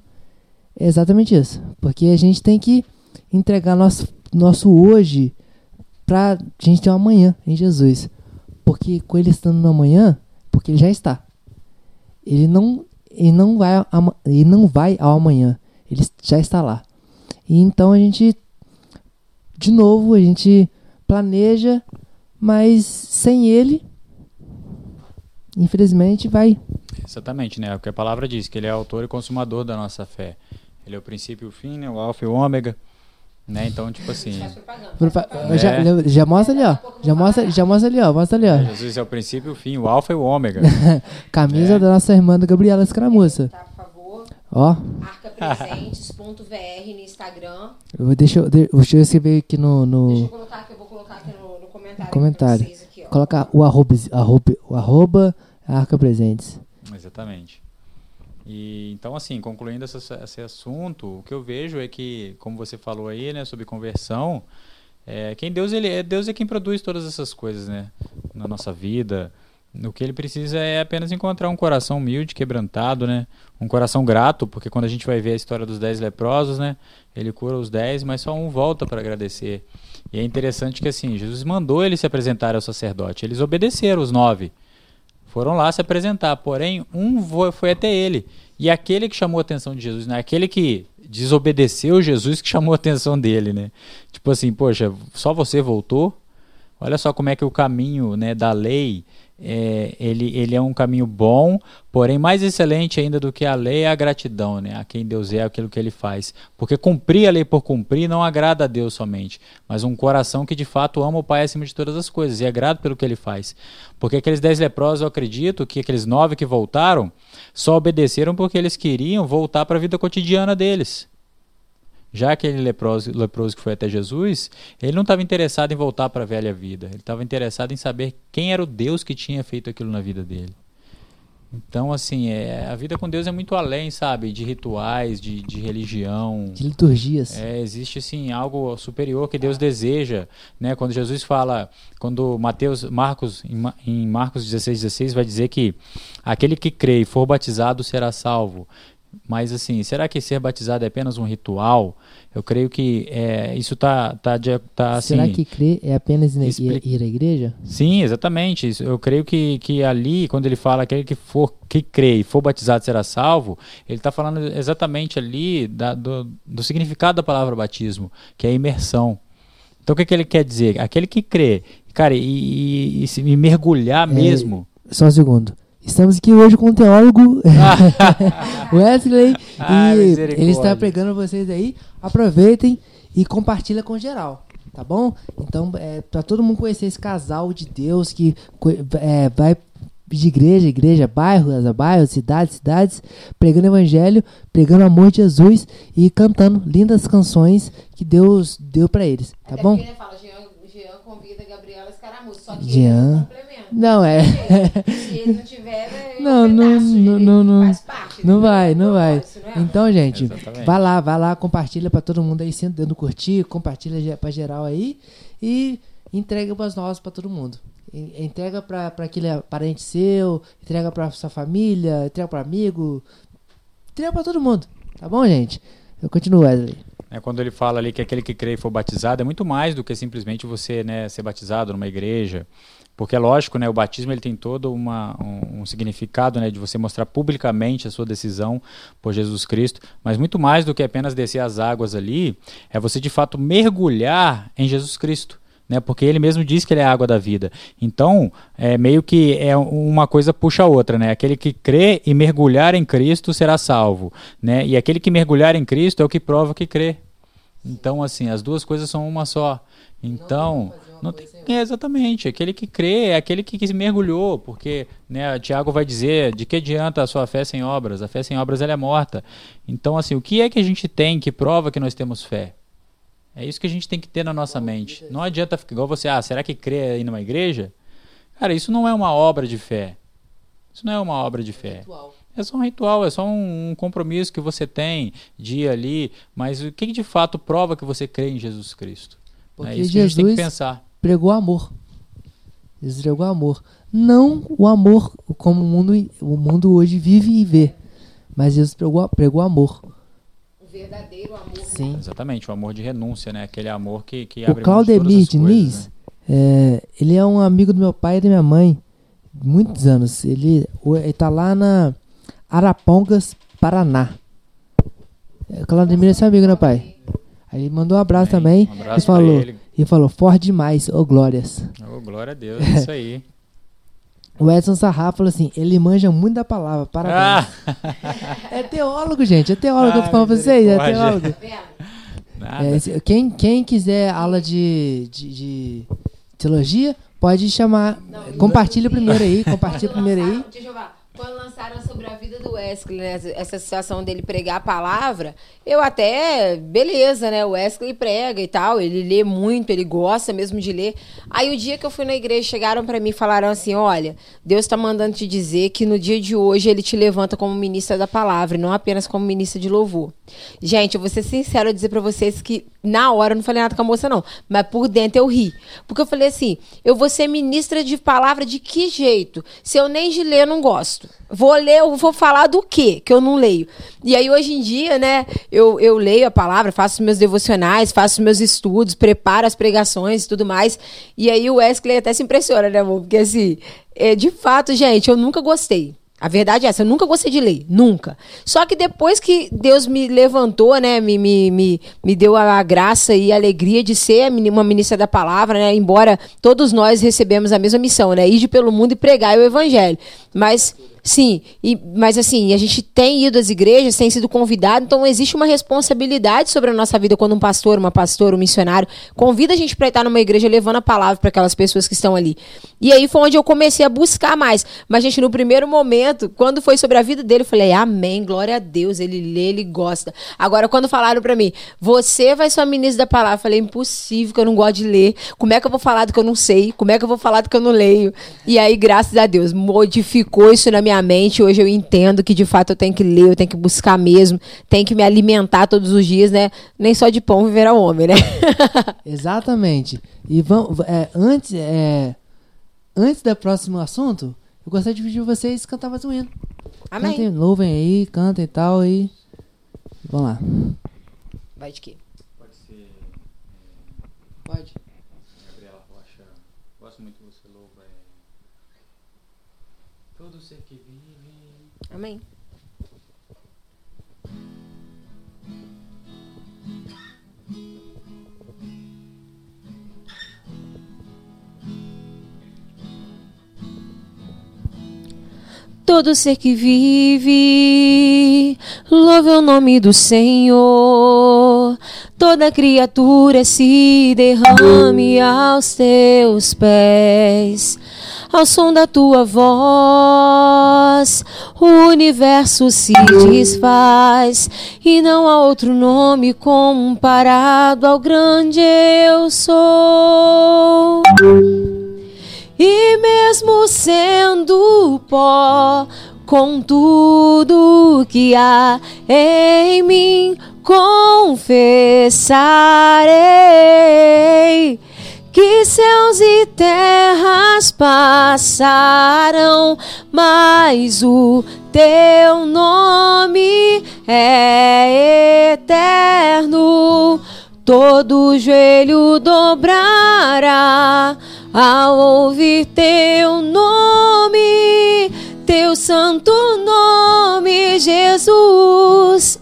é exatamente isso. Porque a gente tem que entregar nosso, nosso hoje para a gente ter um amanhã em Jesus. Porque com ele estando no amanhã, porque ele já está. Ele não, ele não vai, ele não vai ao amanhã. Ele já está lá. E então a gente, de novo, a gente planeja, mas sem ele, infelizmente, vai. Exatamente, né? O que a palavra diz, que ele é autor e consumador da nossa fé. Ele é o princípio e o fim, né? o alfa e o ômega. Né? Então, tipo assim. É. Já, já, mostra ali, ó. Já mostra, já mostra ali, ó. Mostra ali, ó. Jesus é o princípio, o fim, o alfa e o ômega. Camisa é. da nossa irmã Gabriela Escaramuça. Tá, por favor. Ó. Arcapresentes.vr no Instagram. Eu, deixa, eu, deixa eu escrever aqui no. no... Deixa eu colocar aqui, eu vou colocar aqui no, no comentário. comentário. Coloca o arroba, arroba, o arroba Arca Presentes. Exatamente. E então, assim, concluindo essa, esse assunto, o que eu vejo é que, como você falou aí, né, sobre conversão, é, quem Deus ele é, Deus é quem produz todas essas coisas, né, na nossa vida. O que ele precisa é apenas encontrar um coração humilde, quebrantado, né? Um coração grato, porque quando a gente vai ver a história dos dez leprosos, né? Ele cura os dez, mas só um volta para agradecer. E é interessante que assim, Jesus mandou eles se apresentar ao sacerdote. Eles obedeceram os nove. Foram lá se apresentar, porém um foi até ele. E aquele que chamou a atenção de Jesus, né? aquele que desobedeceu Jesus que chamou a atenção dele, né? Tipo assim, poxa, só você voltou? Olha só como é que o caminho né, da lei é, ele, ele é um caminho bom, porém mais excelente ainda do que a lei é a gratidão, né? A quem Deus é, aquilo que ele faz. Porque cumprir a lei por cumprir não agrada a Deus somente, mas um coração que de fato ama o Pai acima de todas as coisas e é grato pelo que ele faz. Porque aqueles dez leprosos, eu acredito que aqueles nove que voltaram só obedeceram porque eles queriam voltar para a vida cotidiana deles. Já aquele leproso, leproso que foi até Jesus, ele não estava interessado em voltar para a velha vida. Ele estava interessado em saber quem era o Deus que tinha feito aquilo na vida dele. Então, assim, é, a vida com Deus é muito além, sabe? De rituais, de, de religião. De liturgias. É, existe, assim, algo superior que Deus deseja, né? Quando Jesus fala, quando Mateus, Marcos, em, em Marcos 16, 16, vai dizer que aquele que crê e for batizado será salvo. Mas assim, será que ser batizado é apenas um ritual? Eu creio que é, isso está tá, tá, tá assim. Será que crer é apenas ir, ir à igreja? Sim, exatamente. Eu creio que, que ali, quando ele fala aquele que for que crê e for batizado será salvo, ele está falando exatamente ali da, do, do significado da palavra batismo, que é imersão. Então o que, que ele quer dizer? Aquele que crê, cara, e, e, e, e mergulhar é, mesmo. Só um segundo Estamos aqui hoje com o teólogo Wesley e ele está pregando vocês aí. Aproveitem e compartilha com geral. tá bom? Então, é, para todo mundo conhecer esse casal de Deus que é, vai de igreja, a igreja, bairros a bairros, cidades, cidades, pregando evangelho, pregando amor de Jesus e cantando lindas canções que Deus deu pra eles, tá Até bom? fala, Jean, Jean convida Gabriela Escaramuça, só que Jean. ele não é. Se ele não tiver, é Não, um não, não, não, não. faz parte, Não né? vai, não vai. É? Então, gente, Exatamente. vai lá, vai lá, compartilha pra todo mundo aí, senta dentro do curtir, compartilha pra geral aí e entrega pras nós, pra todo mundo. En- Entrega pra, pra aquele parente seu, entrega pra sua família, entrega pra amigo, entrega pra todo mundo, tá bom, gente? Eu continuo, Wesley. É, quando ele fala ali que aquele que crê e for batizado é muito mais do que simplesmente você né, ser batizado numa igreja. Porque é lógico, né, o batismo ele tem todo uma, um, um significado né, de você mostrar publicamente a sua decisão por Jesus Cristo, mas muito mais do que apenas descer as águas ali, é você de fato mergulhar em Jesus Cristo. Né, porque ele mesmo diz que ele é a água da vida. Então, é meio que é uma coisa puxa a outra, né? Aquele que crê e mergulhar em Cristo será salvo, né? E aquele que mergulhar em Cristo é o que prova que crê. Então, assim, as duas coisas são uma só. Então, não tem, é, exatamente, aquele que crê é aquele que, que se mergulhou, porque né, Tiago vai dizer de que adianta a sua fé sem obras? A fé sem obras ela é morta. Então, assim, o que é que a gente tem que prova que nós temos fé? É isso que a gente tem que ter na nossa mente. Não adianta ficar igual você, ah, será que crê aí numa igreja? Cara, isso não é uma obra de fé. Isso não é uma obra de fé. É só um ritual, é só um, um compromisso que você tem de ir ali, mas o que de fato prova que você crê em Jesus Cristo? Porque é isso que a gente tem que Jesus pensar. Pregou amor. Jesus pregou amor. Não o amor como o mundo, o mundo hoje vive e vê. Mas Jesus pregou, pregou amor. O verdadeiro amor. né? Sim. Exatamente, o amor de renúncia, né? Aquele amor que, que O abre todas Claudemir coisas, Diniz, né? é, ele é um amigo do meu pai e da minha mãe. Muitos anos. Ele, o- ele tá lá na Arapongas, Paraná. É, Claudemir é seu amigo, né, pai? Aí ele mandou um abraço também. Um e abraço pra falou, ele. E falou, forte demais, ô glórias. Oh, glória a Deus, é isso aí. O Edson Sarra falou assim, ele manja muito da palavra, parabéns. Ah, É teólogo, gente, é teólogo, eu tô Ah, falando pra vocês, é teólogo. É, quem, quem quiser aula de, de, de teologia, pode chamar. compartilha primeiro aí, compartilha primeiro aí. Deixa eu falar. Quando lançaram sobre a vida do Wesley, né, essa- situação dele pregar a palavra, eu até, beleza, né? O Wesley prega e tal, ele lê muito, ele gosta mesmo de ler. Aí o dia que eu fui na igreja, chegaram pra mim e falaram assim: olha, Deus tá mandando te dizer que no dia de hoje ele te levanta como ministra da palavra, e não apenas como ministra de louvor. Gente, eu vou ser sincero dizer pra vocês que na hora eu não falei nada com a moça, não. Mas por dentro eu ri. Porque eu falei assim: eu vou ser ministra de palavra de que jeito? Se eu nem de ler, eu não gosto. Vou ler, eu vou falar do quê? Que eu não leio. E aí, hoje em dia, né, eu, eu leio a palavra, faço meus devocionais, faço meus estudos, preparo as pregações e tudo mais. E aí o Wesley até se impressiona, né, amor? Porque assim, é, de fato, gente, eu nunca gostei. A verdade é essa, eu nunca gostei de ler, nunca. Só que depois que Deus me levantou, né, me, me, me, me deu a graça e a alegria de ser uma ministra da palavra, né, embora todos nós recebemos a mesma missão, né, ir pelo mundo e pregar o evangelho. Mas, sim, e, mas assim, a gente tem ido às igrejas, tem sido convidado, então existe uma responsabilidade sobre a nossa vida quando um pastor, uma pastora, um missionário convida a gente para estar numa igreja levando a palavra para aquelas pessoas que estão ali. E aí foi onde eu comecei a buscar mais. Mas, gente, no primeiro momento, quando foi sobre a vida dele, eu falei, amém, glória a Deus, ele lê, ele gosta. Agora, quando falaram para mim, você vai ser a ministra da palavra, eu falei, impossível, que eu não gosto de ler. Como é que eu vou falar do que eu não sei? Como é que eu vou falar do que eu não leio? E aí, graças a Deus, modificou isso na minha mente. Hoje eu entendo que, de fato, eu tenho que ler, eu tenho que buscar mesmo, tenho que me alimentar todos os dias, né? Nem só de pão viverá o homem, né? Exatamente. E vamos, é, antes, é, antes do próximo assunto, eu gostaria de pedir vocês cantar mais um hino. Amém. Cantem, louvem aí, cantem e tal e. Vamos lá. Vai de quê? Pode ser Pode. Gabriela Rocha. Gosto muito que você louva. É... Todo ser que vive. Amém. todo ser que vive, louve o nome do Senhor. Toda criatura se derrame aos teus pés. Ao som da tua voz, o universo se desfaz e não há outro nome comparado ao grande eu sou. E mesmo sendo pó, com tudo que há em mim, confessarei que céus e terras passarão, mas o teu nome é eterno. Todo joelho dobrará ao ouvir teu nome, teu santo nome, Jesus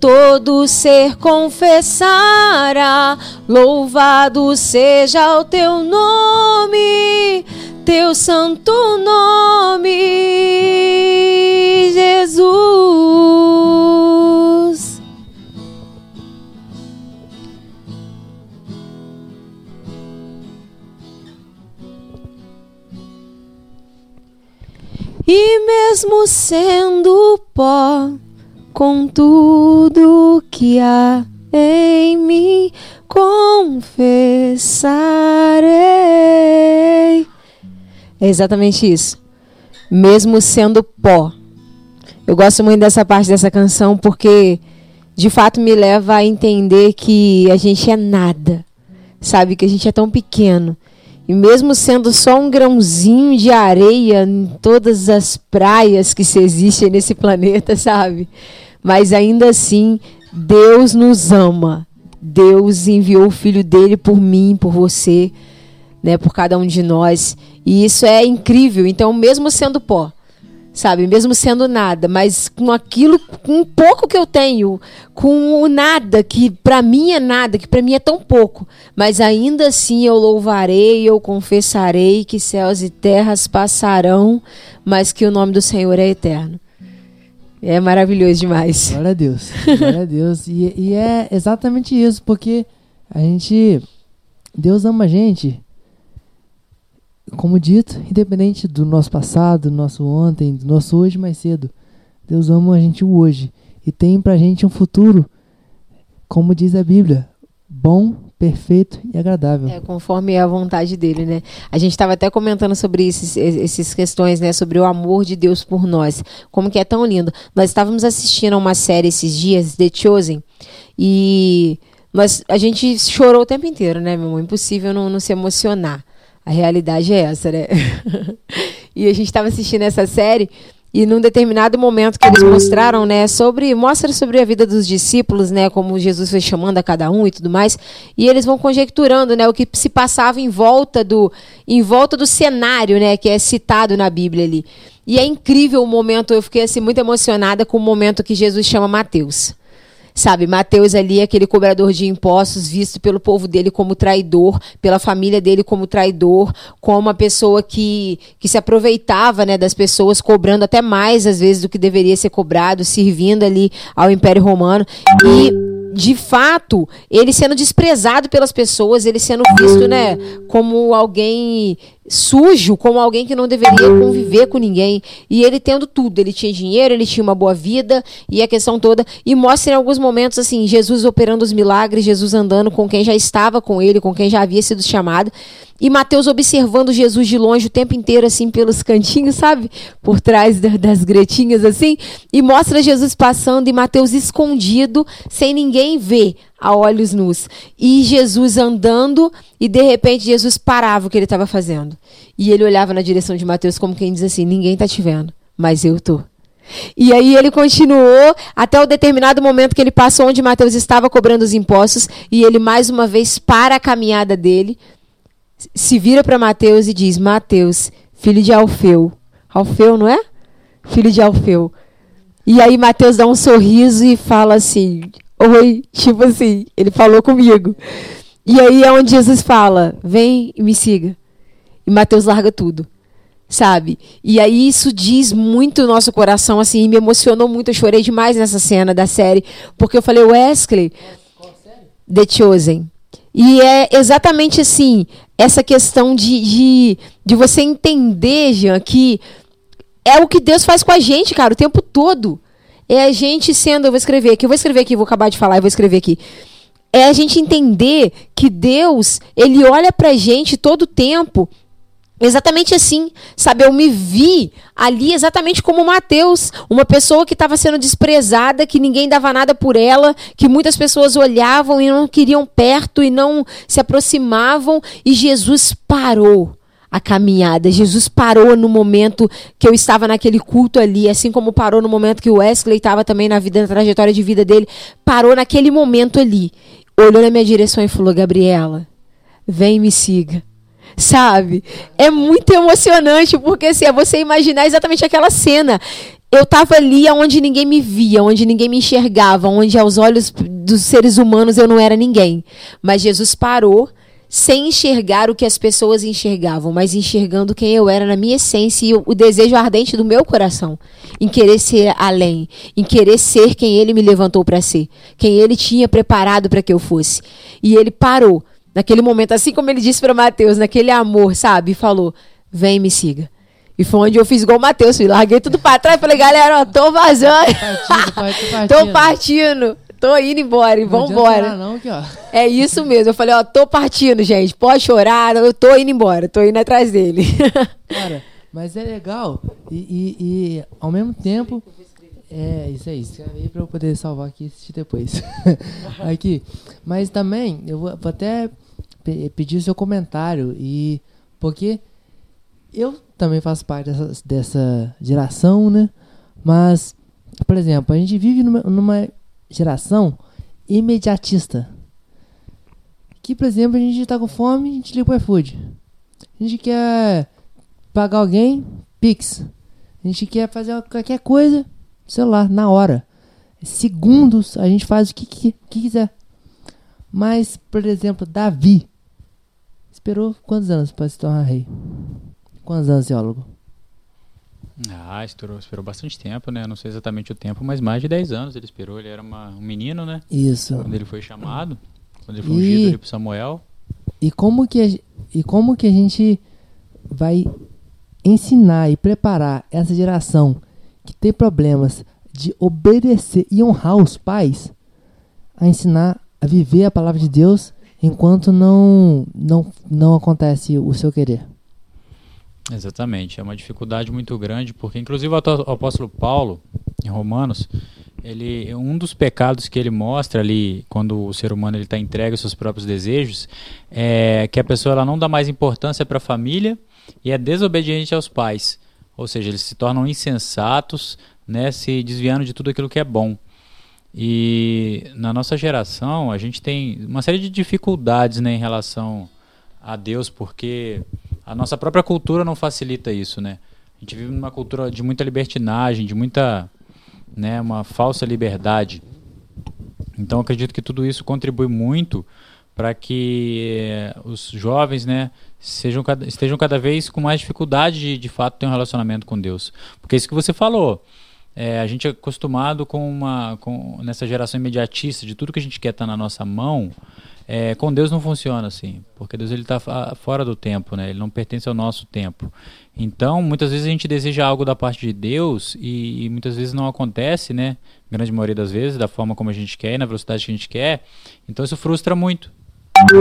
todo ser confessará: Louvado seja o teu nome, teu santo nome, Jesus. E mesmo sendo pó, com tudo que há em mim confessarei. É exatamente isso. Mesmo sendo pó. Eu gosto muito dessa parte dessa canção porque de fato me leva a entender que a gente é nada. Sabe que a gente é tão pequeno. E mesmo sendo só um grãozinho de areia em todas as praias que se existem nesse planeta, sabe? Mas ainda assim, Deus nos ama. Deus enviou o filho dele por mim, por você, né, por cada um de nós. E isso é incrível. Então, mesmo sendo pó, sabe, mesmo sendo nada, mas com aquilo, com um pouco que eu tenho, com o nada que para mim é nada, que para mim é tão pouco, mas ainda assim eu louvarei, eu confessarei que céus e terras passarão, mas que o nome do Senhor é eterno. É maravilhoso demais. Glória a Deus. Glória a Deus. E, e é exatamente isso, porque a gente. Deus ama a gente. Como dito, independente do nosso passado, do nosso ontem, do nosso hoje mais cedo. Deus ama a gente hoje. E tem pra gente um futuro, como diz a Bíblia, bom, perfeito e agradável. É, conforme a vontade dele, né? A gente estava até comentando sobre esses, esses questões, né? Sobre o amor de Deus por nós. Como que é tão lindo. Nós estávamos assistindo a uma série esses dias, The Chosen, e nós, a gente chorou o tempo inteiro, né, meu amor? Impossível não, não se emocionar. A realidade é essa, né? e a gente estava assistindo essa série e num determinado momento que eles mostraram, né, sobre mostra sobre a vida dos discípulos, né, como Jesus foi chamando a cada um e tudo mais, e eles vão conjecturando, né, o que se passava em volta do em volta do cenário, né, que é citado na Bíblia ali. E é incrível o momento, eu fiquei assim muito emocionada com o momento que Jesus chama Mateus. Sabe, Mateus ali, aquele cobrador de impostos, visto pelo povo dele como traidor, pela família dele como traidor, como uma pessoa que, que se aproveitava né, das pessoas, cobrando até mais, às vezes, do que deveria ser cobrado, servindo ali ao Império Romano. E de fato, ele sendo desprezado pelas pessoas, ele sendo visto, né, como alguém sujo, como alguém que não deveria conviver com ninguém. E ele tendo tudo, ele tinha dinheiro, ele tinha uma boa vida e a questão toda. E mostra em alguns momentos assim, Jesus operando os milagres, Jesus andando com quem já estava com ele, com quem já havia sido chamado. E Mateus observando Jesus de longe o tempo inteiro, assim, pelos cantinhos, sabe? Por trás das gretinhas, assim. E mostra Jesus passando e Mateus escondido, sem ninguém ver, a olhos nus. E Jesus andando, e de repente Jesus parava o que ele estava fazendo. E ele olhava na direção de Mateus como quem diz assim: ninguém está te vendo, mas eu tô. E aí ele continuou até o determinado momento que ele passou onde Mateus estava cobrando os impostos, e ele mais uma vez para a caminhada dele se vira para Mateus e diz: Mateus, filho de Alfeu. Alfeu, não é? Filho de Alfeu. E aí Mateus dá um sorriso e fala assim: Oi, tipo assim, ele falou comigo. E aí é onde Jesus fala: Vem e me siga. E Mateus larga tudo. sabe? E aí isso diz muito o nosso coração, assim, me emocionou muito. Eu chorei demais nessa cena da série, porque eu falei, Wesley, The Chosen. E é exatamente assim, essa questão de, de, de você entender, Jean, que é o que Deus faz com a gente, cara, o tempo todo. É a gente sendo, eu vou escrever aqui, eu vou escrever aqui, vou acabar de falar e vou escrever aqui. É a gente entender que Deus, ele olha pra gente todo tempo Exatamente assim, sabe? Eu me vi ali exatamente como Mateus, uma pessoa que estava sendo desprezada, que ninguém dava nada por ela, que muitas pessoas olhavam e não queriam perto e não se aproximavam, e Jesus parou a caminhada. Jesus parou no momento que eu estava naquele culto ali, assim como parou no momento que o Wesley estava também na vida, na trajetória de vida dele, parou naquele momento ali. Olhou na minha direção e falou: "Gabriela, vem e me siga" sabe? É muito emocionante, porque assim, é você imaginar exatamente aquela cena. Eu estava ali onde ninguém me via, onde ninguém me enxergava, onde aos olhos dos seres humanos eu não era ninguém. Mas Jesus parou sem enxergar o que as pessoas enxergavam, mas enxergando quem eu era na minha essência e o, o desejo ardente do meu coração em querer ser além, em querer ser quem ele me levantou para ser, quem ele tinha preparado para que eu fosse. E ele parou Naquele momento, assim como ele disse para Mateus, naquele amor, sabe? E falou: vem me siga. E foi onde eu fiz igual o Mateus, larguei tudo para trás, falei, galera, ó, tô vazando. Partindo, partindo. tô partindo. Tô indo embora e vambora. Não, aqui, ó. É isso mesmo. Eu falei, ó, tô partindo, gente. Pode chorar, eu tô indo embora, tô indo atrás dele. Cara, mas é legal. E, e, e ao mesmo tempo. É, isso aí. Escreve aí pra eu poder salvar aqui e assistir depois. aqui. Mas também, eu vou até pedir o seu comentário. e Porque eu também faço parte dessa, dessa geração, né? Mas, por exemplo, a gente vive numa, numa geração imediatista. Que, por exemplo, a gente está com fome, a gente liga pro iFood. A gente quer pagar alguém, Pix. A gente quer fazer qualquer coisa, celular, na hora. Segundos a gente faz o que, que, que quiser. Mas, por exemplo, Davi esperou quantos anos para se tornar rei? Quantos anos, teólogo? Ah, esperou, esperou bastante tempo, né? Não sei exatamente o tempo, mas mais de 10 anos ele esperou. Ele era uma, um menino, né? Isso. Quando ele foi chamado, quando ele foi e, ungido ali pro Samuel. E como, que a, e como que a gente vai ensinar e preparar essa geração que tem problemas de obedecer e honrar os pais a ensinar a viver a palavra de Deus enquanto não, não, não acontece o seu querer. Exatamente, é uma dificuldade muito grande, porque inclusive o apóstolo Paulo, em Romanos, ele um dos pecados que ele mostra ali quando o ser humano ele está entregue aos seus próprios desejos é que a pessoa ela não dá mais importância para a família e é desobediente aos pais, ou seja, eles se tornam insensatos, né, se desviando de tudo aquilo que é bom. E na nossa geração, a gente tem uma série de dificuldades né, em relação a Deus, porque a nossa própria cultura não facilita isso, né? A gente vive numa cultura de muita libertinagem, de muita, né, uma falsa liberdade. Então acredito que tudo isso contribui muito para que eh, os jovens, né, sejam estejam cada vez com mais dificuldade de, de fato ter um relacionamento com Deus. Porque é isso que você falou, é, a gente é acostumado com uma com, nessa geração imediatista de tudo que a gente quer estar tá na nossa mão. É, com Deus não funciona assim, porque Deus ele está fora do tempo, né? Ele não pertence ao nosso tempo. Então, muitas vezes a gente deseja algo da parte de Deus e, e muitas vezes não acontece, né? Grande maioria das vezes, da forma como a gente quer, na velocidade que a gente quer. Então, isso frustra muito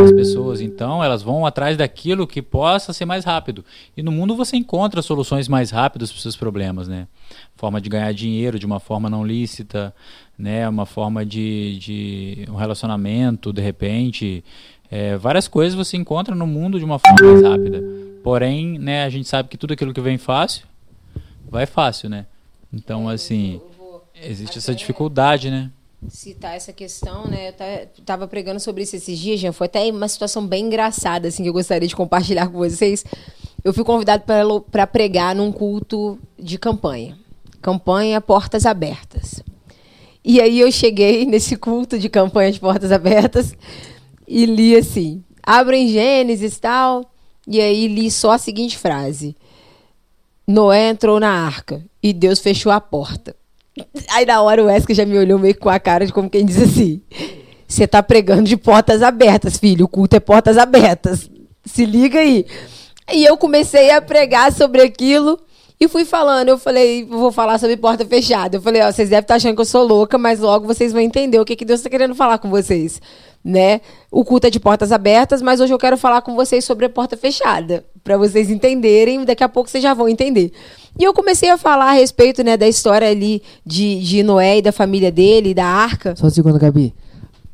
as pessoas. Então, elas vão atrás daquilo que possa ser mais rápido. E no mundo você encontra soluções mais rápidas para os seus problemas, né? Forma de ganhar dinheiro de uma forma não lícita, né? Uma forma de, de um relacionamento, de repente. É, várias coisas você encontra no mundo de uma forma mais rápida. Porém, né, a gente sabe que tudo aquilo que vem fácil, vai fácil, né? Então, assim, existe essa dificuldade, né? Citar essa questão, né? Eu tava pregando sobre isso esses dias, Jean. Foi até uma situação bem engraçada, assim, que eu gostaria de compartilhar com vocês. Eu fui convidado para pregar num culto de campanha. Campanha Portas Abertas. E aí eu cheguei nesse culto de campanha de Portas Abertas e li assim: abrem Gênesis e tal. E aí li só a seguinte frase: Noé entrou na arca e Deus fechou a porta. Aí na hora o Wesley já me olhou meio com a cara de como quem diz assim: Você tá pregando de portas abertas, filho. O culto é portas abertas. Se liga aí. E eu comecei a pregar sobre aquilo e fui falando. Eu falei, vou falar sobre porta fechada. Eu falei, ó, vocês devem estar achando que eu sou louca, mas logo vocês vão entender o que, que Deus está querendo falar com vocês. Né? O culto é de portas abertas, mas hoje eu quero falar com vocês sobre a porta fechada, para vocês entenderem. Daqui a pouco vocês já vão entender. E eu comecei a falar a respeito né, da história ali de, de Noé e da família dele, da arca. Só um segundo, Gabi.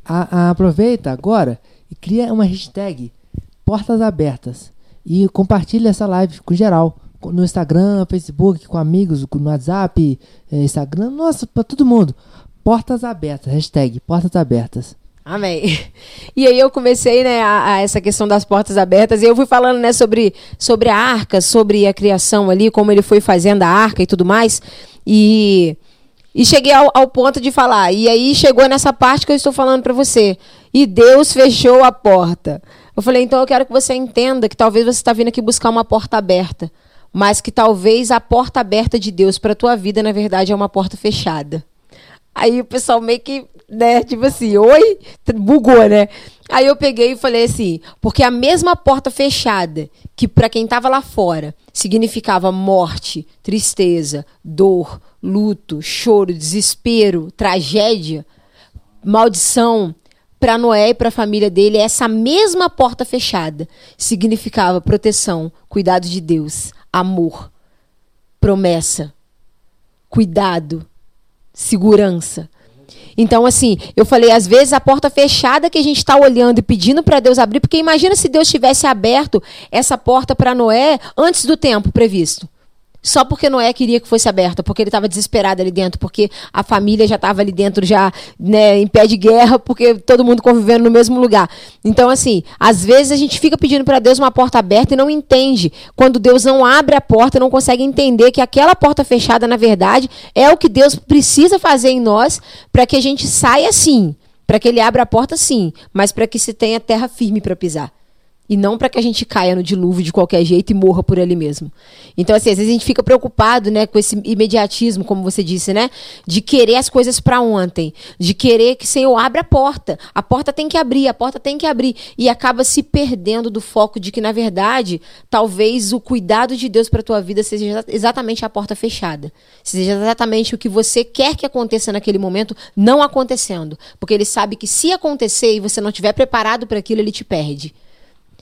A, a, aproveita agora e cria uma hashtag Portas Abertas e compartilha essa live com geral. No Instagram, Facebook, com amigos, no WhatsApp, eh, Instagram, nossa, para todo mundo. Portas abertas, hashtag Portas Abertas. Amém. E aí eu comecei, né, a, a, essa questão das portas abertas, e eu fui falando, né, sobre, sobre a arca, sobre a criação ali, como ele foi fazendo a arca e tudo mais. E, e cheguei ao, ao ponto de falar. E aí chegou nessa parte que eu estou falando para você. E Deus fechou a porta. Eu falei, então eu quero que você entenda que talvez você está vindo aqui buscar uma porta aberta, mas que talvez a porta aberta de Deus para tua vida, na verdade, é uma porta fechada. Aí o pessoal meio que, né, tipo assim, oi, bugou, né? Aí eu peguei e falei assim, porque a mesma porta fechada, que para quem estava lá fora significava morte, tristeza, dor, luto, choro, desespero, tragédia, maldição, para Noé e para a família dele, essa mesma porta fechada significava proteção, cuidado de Deus, amor, promessa, cuidado, segurança. Então, assim, eu falei, às vezes a porta fechada que a gente está olhando e pedindo para Deus abrir, porque imagina se Deus tivesse aberto essa porta para Noé antes do tempo previsto só porque Noé queria que fosse aberta, porque ele estava desesperado ali dentro, porque a família já estava ali dentro, já né, em pé de guerra, porque todo mundo convivendo no mesmo lugar. Então, assim, às vezes a gente fica pedindo para Deus uma porta aberta e não entende. Quando Deus não abre a porta, não consegue entender que aquela porta fechada, na verdade, é o que Deus precisa fazer em nós para que a gente saia sim. Para que ele abra a porta, sim, mas para que se tenha terra firme para pisar. E não para que a gente caia no dilúvio de qualquer jeito e morra por ali mesmo. Então, assim, às vezes a gente fica preocupado, né, com esse imediatismo, como você disse, né? De querer as coisas para ontem. De querer que o Senhor abra a porta. A porta tem que abrir, a porta tem que abrir. E acaba se perdendo do foco de que, na verdade, talvez o cuidado de Deus para tua vida seja exatamente a porta fechada. Seja exatamente o que você quer que aconteça naquele momento, não acontecendo. Porque ele sabe que se acontecer e você não estiver preparado para aquilo, ele te perde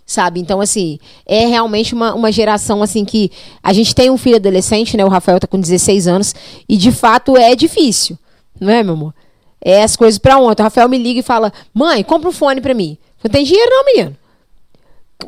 sabe? Então, assim, é realmente uma, uma geração, assim, que a gente tem um filho adolescente, né? O Rafael tá com 16 anos, e de fato é difícil, não é, meu amor? É as coisas para ontem. O Rafael me liga e fala: mãe, compra um fone para mim. Não tem dinheiro, não, menino.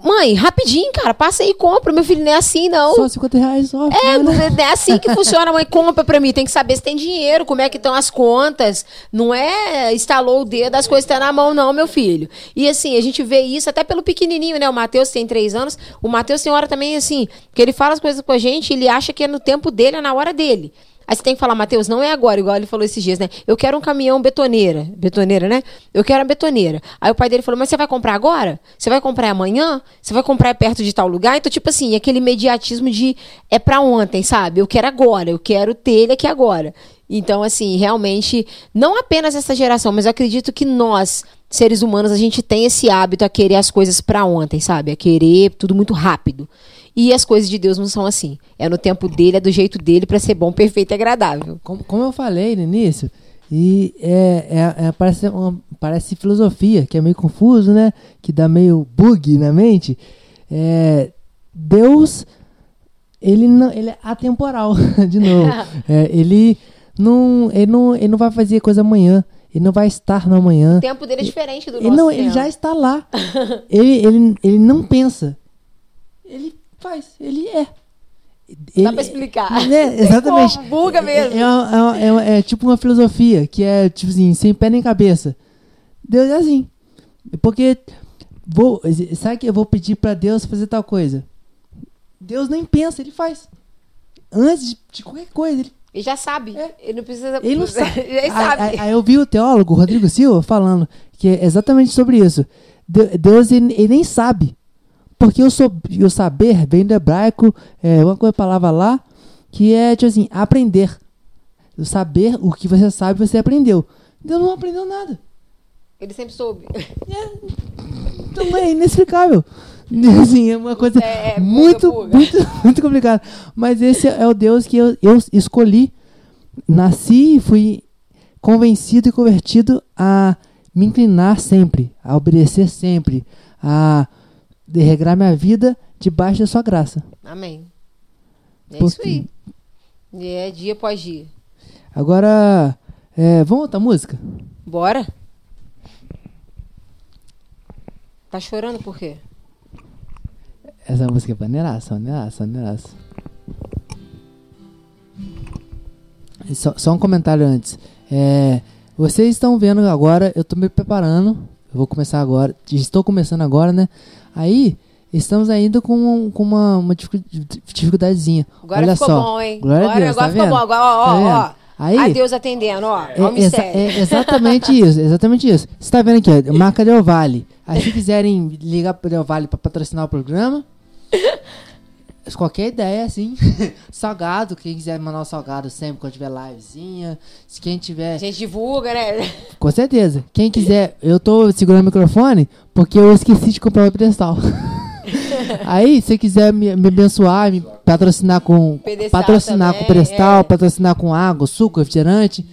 Mãe, rapidinho, cara, passa aí e compra. Meu filho não é assim, não. Só 50 reais só. É, não é, é assim que funciona, mãe. Compra pra mim. Tem que saber se tem dinheiro, como é que estão as contas. Não é estalou o dedo, as coisas estão na mão, não, meu filho. E assim, a gente vê isso até pelo pequenininho, né? O Matheus tem três anos. O Matheus tem hora também, assim, que ele fala as coisas com a gente, ele acha que é no tempo dele, é na hora dele. Aí você tem que falar, Matheus, não é agora, igual ele falou esses dias, né? Eu quero um caminhão betoneira. Betoneira, né? Eu quero a betoneira. Aí o pai dele falou, mas você vai comprar agora? Você vai comprar amanhã? Você vai comprar perto de tal lugar? Então, tipo assim, aquele imediatismo de é pra ontem, sabe? Eu quero agora, eu quero ter ele aqui agora. Então, assim, realmente, não apenas essa geração, mas eu acredito que nós, seres humanos, a gente tem esse hábito a querer as coisas para ontem, sabe? A querer tudo muito rápido. E as coisas de Deus não são assim. É no tempo dele, é do jeito dele para ser bom, perfeito e agradável. Como, como eu falei no início, e é, é, é, parece, uma, parece filosofia, que é meio confuso, né? Que dá meio bug na mente. É, Deus, ele, não, ele é atemporal, de novo. É, ele, não, ele, não, ele não vai fazer coisa amanhã. Ele não vai estar no amanhã. O tempo dele é diferente do ele, nosso não, tempo. Ele já está lá. ele, ele, ele não pensa. Ele faz, ele é. Ele, Dá pra explicar. Né, exatamente. Como buga mesmo. É, é, é, é, tipo uma filosofia que é tipo assim, sem pé nem cabeça. Deus é assim. Porque vou, sabe que eu vou pedir para Deus fazer tal coisa? Deus nem pensa, ele faz. Antes de, de qualquer coisa, ele ele já sabe. É. Ele não precisa. ele não sabe. ele sabe. Aí, eu vi o teólogo Rodrigo Silva falando que é exatamente sobre isso. De- Deus ele, ele nem sabe. Porque o, so, o saber vem do hebraico, é uma coisa palavra lá, que é, tipo assim, aprender. O saber o que você sabe, você aprendeu. Deus não aprendeu nada. Ele sempre soube. Então é inexplicável. Assim, é uma coisa É, é, buga, muito, buga. muito, muito complicada. Mas esse é o Deus que eu, eu escolhi. Nasci e fui convencido e convertido a me inclinar sempre, a obedecer sempre, a regrar minha vida debaixo da sua graça. Amém. É Por isso aí. E é dia após dia. Agora, é, vamos outra música? Bora? Tá chorando por quê? Essa música é maneiraça, maneiraça, maneiraça. Só, só um comentário antes. É, vocês estão vendo agora, eu tô me preparando. Eu vou começar agora. Estou começando agora, né? Aí, estamos ainda com, com uma, uma dificu- dificuldadezinha. Agora Olha ficou só. bom, hein? Glória a agora Deus, agora tá ficou vendo? bom. Agora, ó, Tá ó. Aí- A Deus atendendo, ó. É, Ó exa- é exatamente isso, exatamente isso. Você tá vendo aqui, ó, marca Del Vale. Aí se quiserem ligar pro Del Vale pra patrocinar o programa, qualquer ideia, assim, salgado, quem quiser mandar um salgado sempre quando tiver livezinha, se quem tiver, A gente divulga, né? com certeza. Quem quiser, eu tô segurando o microfone porque eu esqueci de comprar o pedestal. Aí, se você quiser me, me abençoar, me patrocinar com Pedestal patrocinar também, com pedestal, é. patrocinar com água, suco, refrigerante,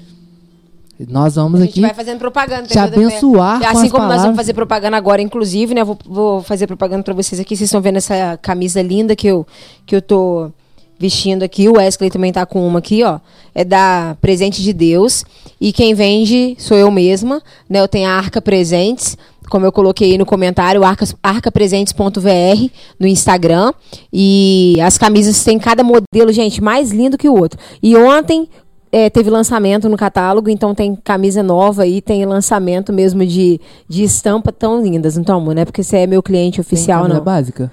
nós vamos A gente aqui vai fazendo propaganda. te abençoar com Assim as como nós palavras. vamos fazer propaganda agora, inclusive, né? Vou, vou fazer propaganda pra vocês aqui. Vocês estão vendo essa camisa linda que eu, que eu tô vestindo aqui. O Wesley também tá com uma aqui, ó. É da Presente de Deus. E quem vende sou eu mesma, né? Eu tenho a Arca Presentes. Como eu coloquei aí no comentário, arcapresentes.vr no Instagram. E as camisas têm cada modelo, gente, mais lindo que o outro. E ontem é, teve lançamento no catálogo, então tem camisa nova e tem lançamento mesmo de, de estampa tão lindas. Então, não é porque você é meu cliente Tem oficial, camisa não. básica?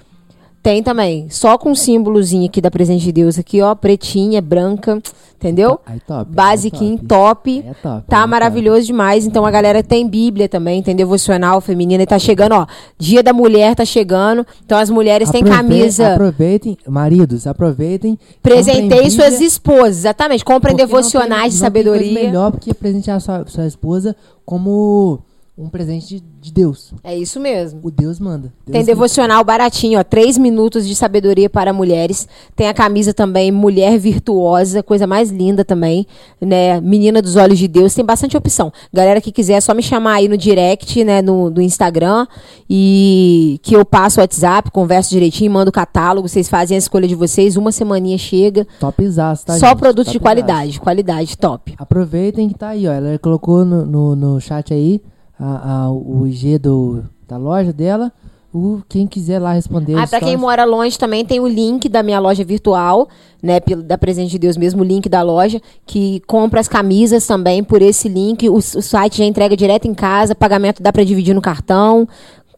Tem também. Só com símbolozinho aqui da Presente de Deus aqui, ó. Pretinha, branca. Entendeu? Aí top. Basiquinho, top. top. Aí é top. Tá é maravilhoso demais. Então a galera tem Bíblia também, tem devocional feminina. E tá chegando, ó. Dia da mulher tá chegando. Então as mulheres têm camisa. Aproveitem, maridos, aproveitem. Presentei suas Bíblia, esposas. Exatamente. Comprem devocionais de tem- coisa sabedoria. melhor porque presentear sua, sua esposa como um presente de, de Deus. É isso mesmo. O Deus manda. Deus Tem devocional baratinho, ó. Três minutos de sabedoria para mulheres. Tem a camisa também, Mulher Virtuosa, coisa mais linda também, né? Menina dos Olhos de Deus. Tem bastante opção. Galera que quiser, é só me chamar aí no direct, né? No, do Instagram. E que eu passo o WhatsApp, converso direitinho, mando o catálogo. Vocês fazem a escolha de vocês. Uma semaninha chega. Topzaço, tá, só gente? produtos de Topzaço. qualidade. Qualidade top. Aproveitem que tá aí, ó. Ela colocou no, no, no chat aí a, a- o IG do, da loja dela. O, quem quiser lá responder. Ah, quem mora longe também tem o link da minha loja virtual, né? pelo- Da Presente de Deus mesmo, o link da loja, que compra as camisas também por esse link. O, o site já entrega direto em casa, pagamento dá pra dividir no cartão.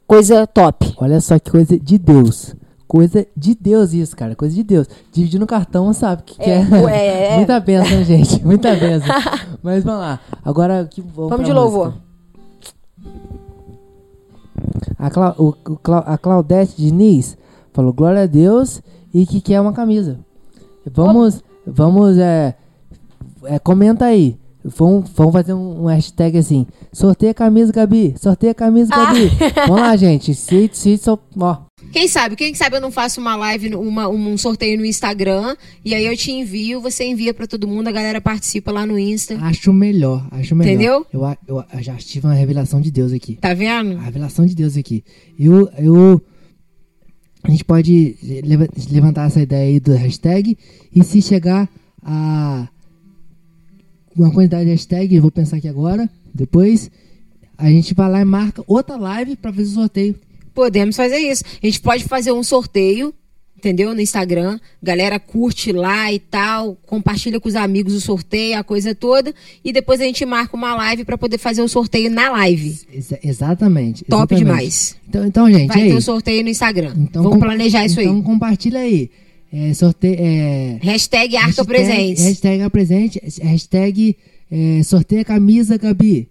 Coisa top. Olha só que coisa de Deus. Coisa de Deus isso, cara. Coisa de Deus. Dividir no cartão, sabe? Que que É, é. Muita benção, gente. Muita benção. Mas vamos lá. Agora que vamos, Vamos de louvor. A, Cla o, o Cla- a Claudete Diniz falou glória a Deus e que quer uma camisa. Vamos, vamos, é, é, comenta aí. Vamos, vamos fazer um, um hashtag assim. Sorteia a camisa, Gabi. Sorteia a camisa, Ah. Gabi. Vamos lá, gente. Se, se, só, ó. Quem sabe? Quem sabe eu não faço uma live, uma- um sorteio no Instagram, e aí eu te envio, você envia pra todo mundo, a galera participa lá no Insta. Acho melhor, acho melhor. Entendeu? Eu, eu, a- já tive uma revelação de Deus aqui. Tá vendo? A revelação de Deus aqui. Eu, eu, a gente pode leva- levantar essa ideia aí do hashtag e se chegar a uma quantidade de hashtag, eu vou pensar aqui agora, depois a gente vai lá e marca outra live pra fazer o sorteio. Podemos fazer isso. A gente pode fazer um sorteio, entendeu? No Instagram. Galera curte lá e tal, compartilha com os amigos o sorteio, a coisa toda. E depois a gente marca uma live pra poder fazer o sorteio na live. Exa- exatamente. Top exatamente. demais. Então, então gente, Vai aí, ter um sorteio no Instagram. então, Vamos planejar isso então aí. compartilha aí. É, sorteio, é, Hashtag Arca Presentes. Hashtag Arca Presente. Hashtag é, sorteia camisa, Gabi.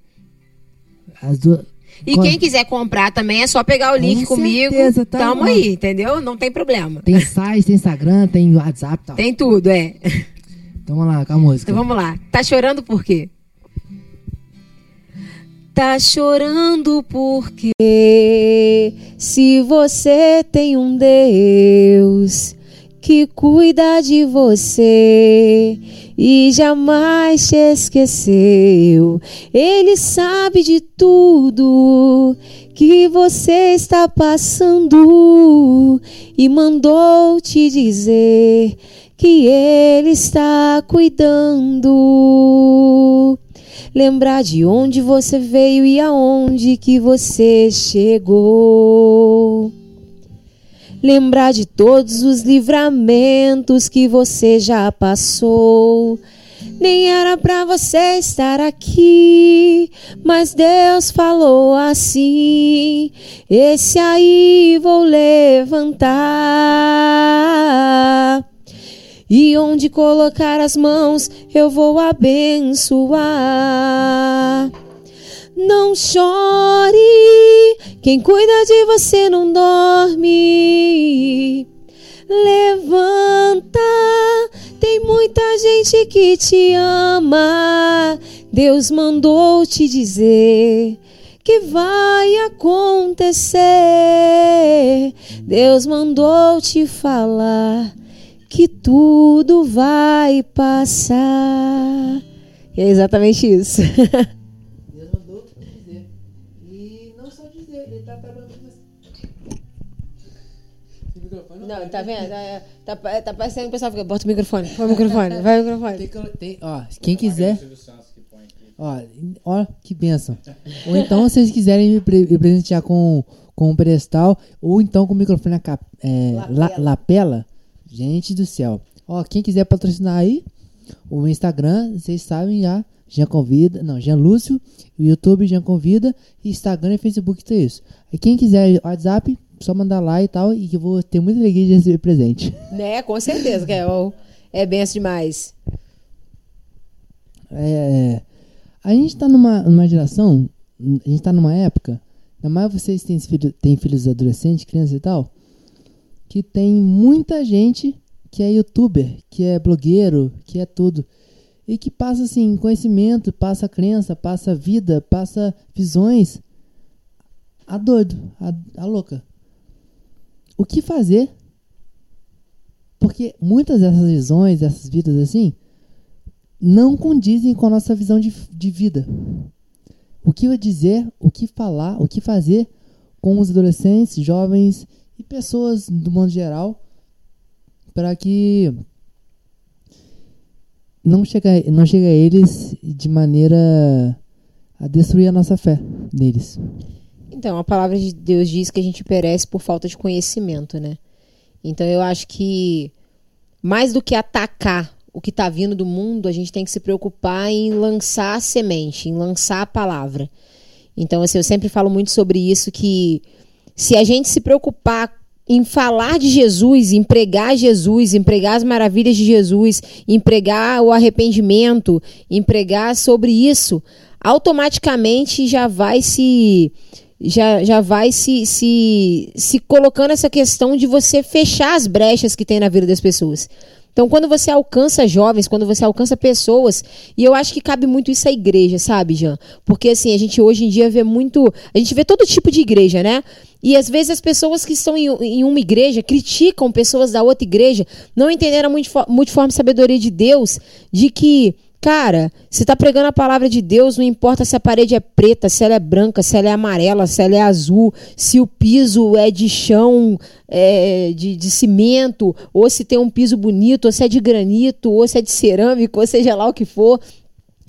As duas. E Qual- quem quiser comprar também é só pegar o link Com comigo. certeza, tá Tamo bom. aí, entendeu? Não tem problema. Tem site, tem Instagram, tem WhatsApp e tal. Tem tudo, é. Então vamos lá com a música. Então vamos lá. Tá chorando por quê? Tá chorando porque se você tem um Deus que cuida de você e jamais te esqueceu, Ele sabe de tudo que você está passando e mandou te dizer que Ele está cuidando. Lembrar de onde você veio e aonde que você chegou. Lembrar de todos os livramentos que você já passou. Nem era para você estar aqui, mas Deus falou assim: Esse aí vou levantar. E onde colocar as mãos, eu vou abençoar. Não chore, quem cuida de você não dorme. Levanta, tem muita gente que te ama. Deus mandou te dizer que vai acontecer. Deus mandou te falar que tudo vai passar. É exatamente isso. Não, tá vendo? Tá, tá, tá parecendo o pessoal fica, bota o microfone, põe o microfone, vai o microfone. Tem, que- tem- ó, quem quiser, ó, ó, que benção. Ou então, se vocês quiserem me, pre- me presentear com, com um pedestal, ou então com o microfone a cap- é, la- Lapela. lapela, gente do céu. Ó, quem quiser patrocinar aí, o meu Instagram, vocês sabem já, Jean Convida, não, Jean Lúcio, o YouTube Jean Convida, Instagram e Facebook, tudo isso. E quem quiser WhatsApp, só mandar lá e tal, e que eu vou ter muita alegria de receber presente. Né, com certeza, que é, é benção demais. É, a gente tá numa, numa geração, a gente tá numa época, ainda mais vocês têm, filho, têm filhos adolescentes, crianças e tal, que tem muita gente que é youtuber, que é blogueiro, que é tudo. E que passa assim, conhecimento, passa crença, passa vida, passa visões. A doido, a, a louca. O que fazer? Porque muitas dessas visões, dessas vidas assim, não condizem com a nossa visão de, de vida. O que dizer, o que falar, o que fazer com os adolescentes, jovens e pessoas do mundo geral para que não chegue, não chegue a eles de maneira a destruir a nossa fé neles. Então, a palavra de Deus diz que a gente perece por falta de conhecimento, né? Então, eu acho que mais do que atacar o que está vindo do mundo, a gente tem que se preocupar em lançar a semente, em lançar a palavra. Então, assim, eu sempre falo muito sobre isso que se a gente se preocupar em falar de Jesus, em pregar Jesus, em pregar as maravilhas de Jesus, em pregar o arrependimento, em pregar sobre isso, automaticamente já vai se já, já vai se, se, se colocando essa questão de você fechar as brechas que tem na vida das pessoas. Então, quando você alcança jovens, quando você alcança pessoas, e eu acho que cabe muito isso à igreja, sabe, Jean? Porque assim, a gente hoje em dia vê muito. A gente vê todo tipo de igreja, né? E às vezes as pessoas que estão em, em uma igreja criticam pessoas da outra igreja, não entenderam a multifo- multiforme sabedoria de Deus, de que Cara, você tá pregando a palavra de Deus, não importa se a parede é preta, se ela é branca, se ela é amarela, se ela é azul, se o piso é de chão, é, de, de cimento, ou se tem um piso bonito, ou se é de granito, ou se é de cerâmica, ou seja lá o que for.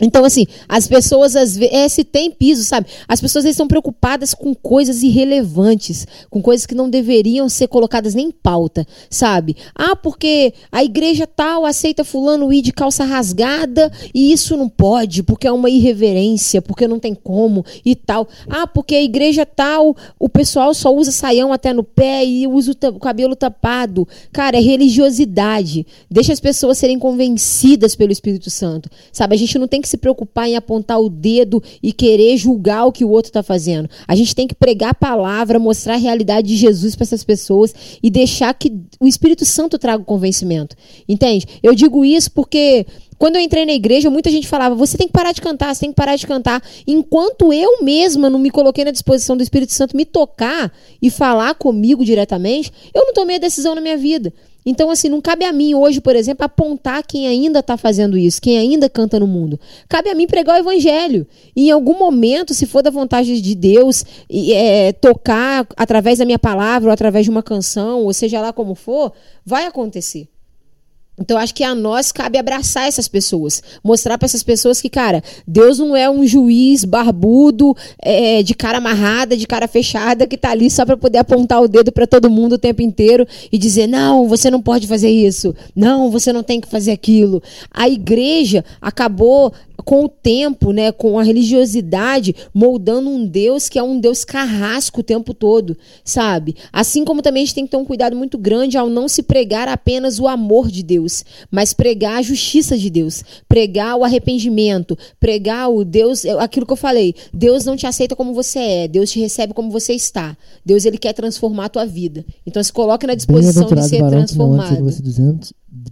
Então, assim, as pessoas, às vezes, é, se tem piso, sabe? As pessoas estão preocupadas com coisas irrelevantes, com coisas que não deveriam ser colocadas nem em pauta, sabe? Ah, porque a igreja tal aceita fulano ir de calça rasgada e isso não pode, porque é uma irreverência, porque não tem como e tal. Ah, porque a igreja tal, o pessoal só usa saião até no pé e usa o o cabelo tapado. Cara, é religiosidade. Deixa as pessoas serem convencidas pelo Espírito Santo, sabe? A gente não tem que se preocupar em apontar o dedo e querer julgar o que o outro está fazendo. A gente tem que pregar a palavra, mostrar a realidade de Jesus para essas pessoas e deixar que o Espírito Santo traga o convencimento. Entende? Eu digo isso porque quando eu entrei na igreja, muita gente falava: você tem que parar de cantar, você tem que parar de cantar. Enquanto eu mesma não me coloquei na disposição do Espírito Santo me tocar e falar comigo diretamente, eu não tomei a decisão na minha vida. Então, assim, não cabe a mim hoje, por exemplo, apontar quem ainda está fazendo isso, quem ainda canta no mundo. Cabe a mim pregar o evangelho. E em algum momento, se for da vontade de Deus, é, tocar através da minha palavra, ou através de uma canção, ou seja lá como for, vai acontecer. Então, acho que a nós cabe abraçar essas pessoas. Mostrar para essas pessoas que, cara, Deus não é um juiz barbudo, é, de cara amarrada, de cara fechada, que tá ali só para poder apontar o dedo para todo mundo o tempo inteiro e dizer: não, você não pode fazer isso. Não, você não tem que fazer aquilo. A igreja acabou com o tempo, né, com a religiosidade, moldando um Deus que é um Deus carrasco o tempo todo, sabe? Assim como também a gente tem que ter um cuidado muito grande ao não se pregar apenas o amor de Deus, mas pregar a justiça de Deus, pregar o arrependimento, pregar o Deus, aquilo que eu falei, Deus não te aceita como você é, Deus te recebe como você está. Deus ele quer transformar a tua vida. Então se coloque na disposição de ser transformado.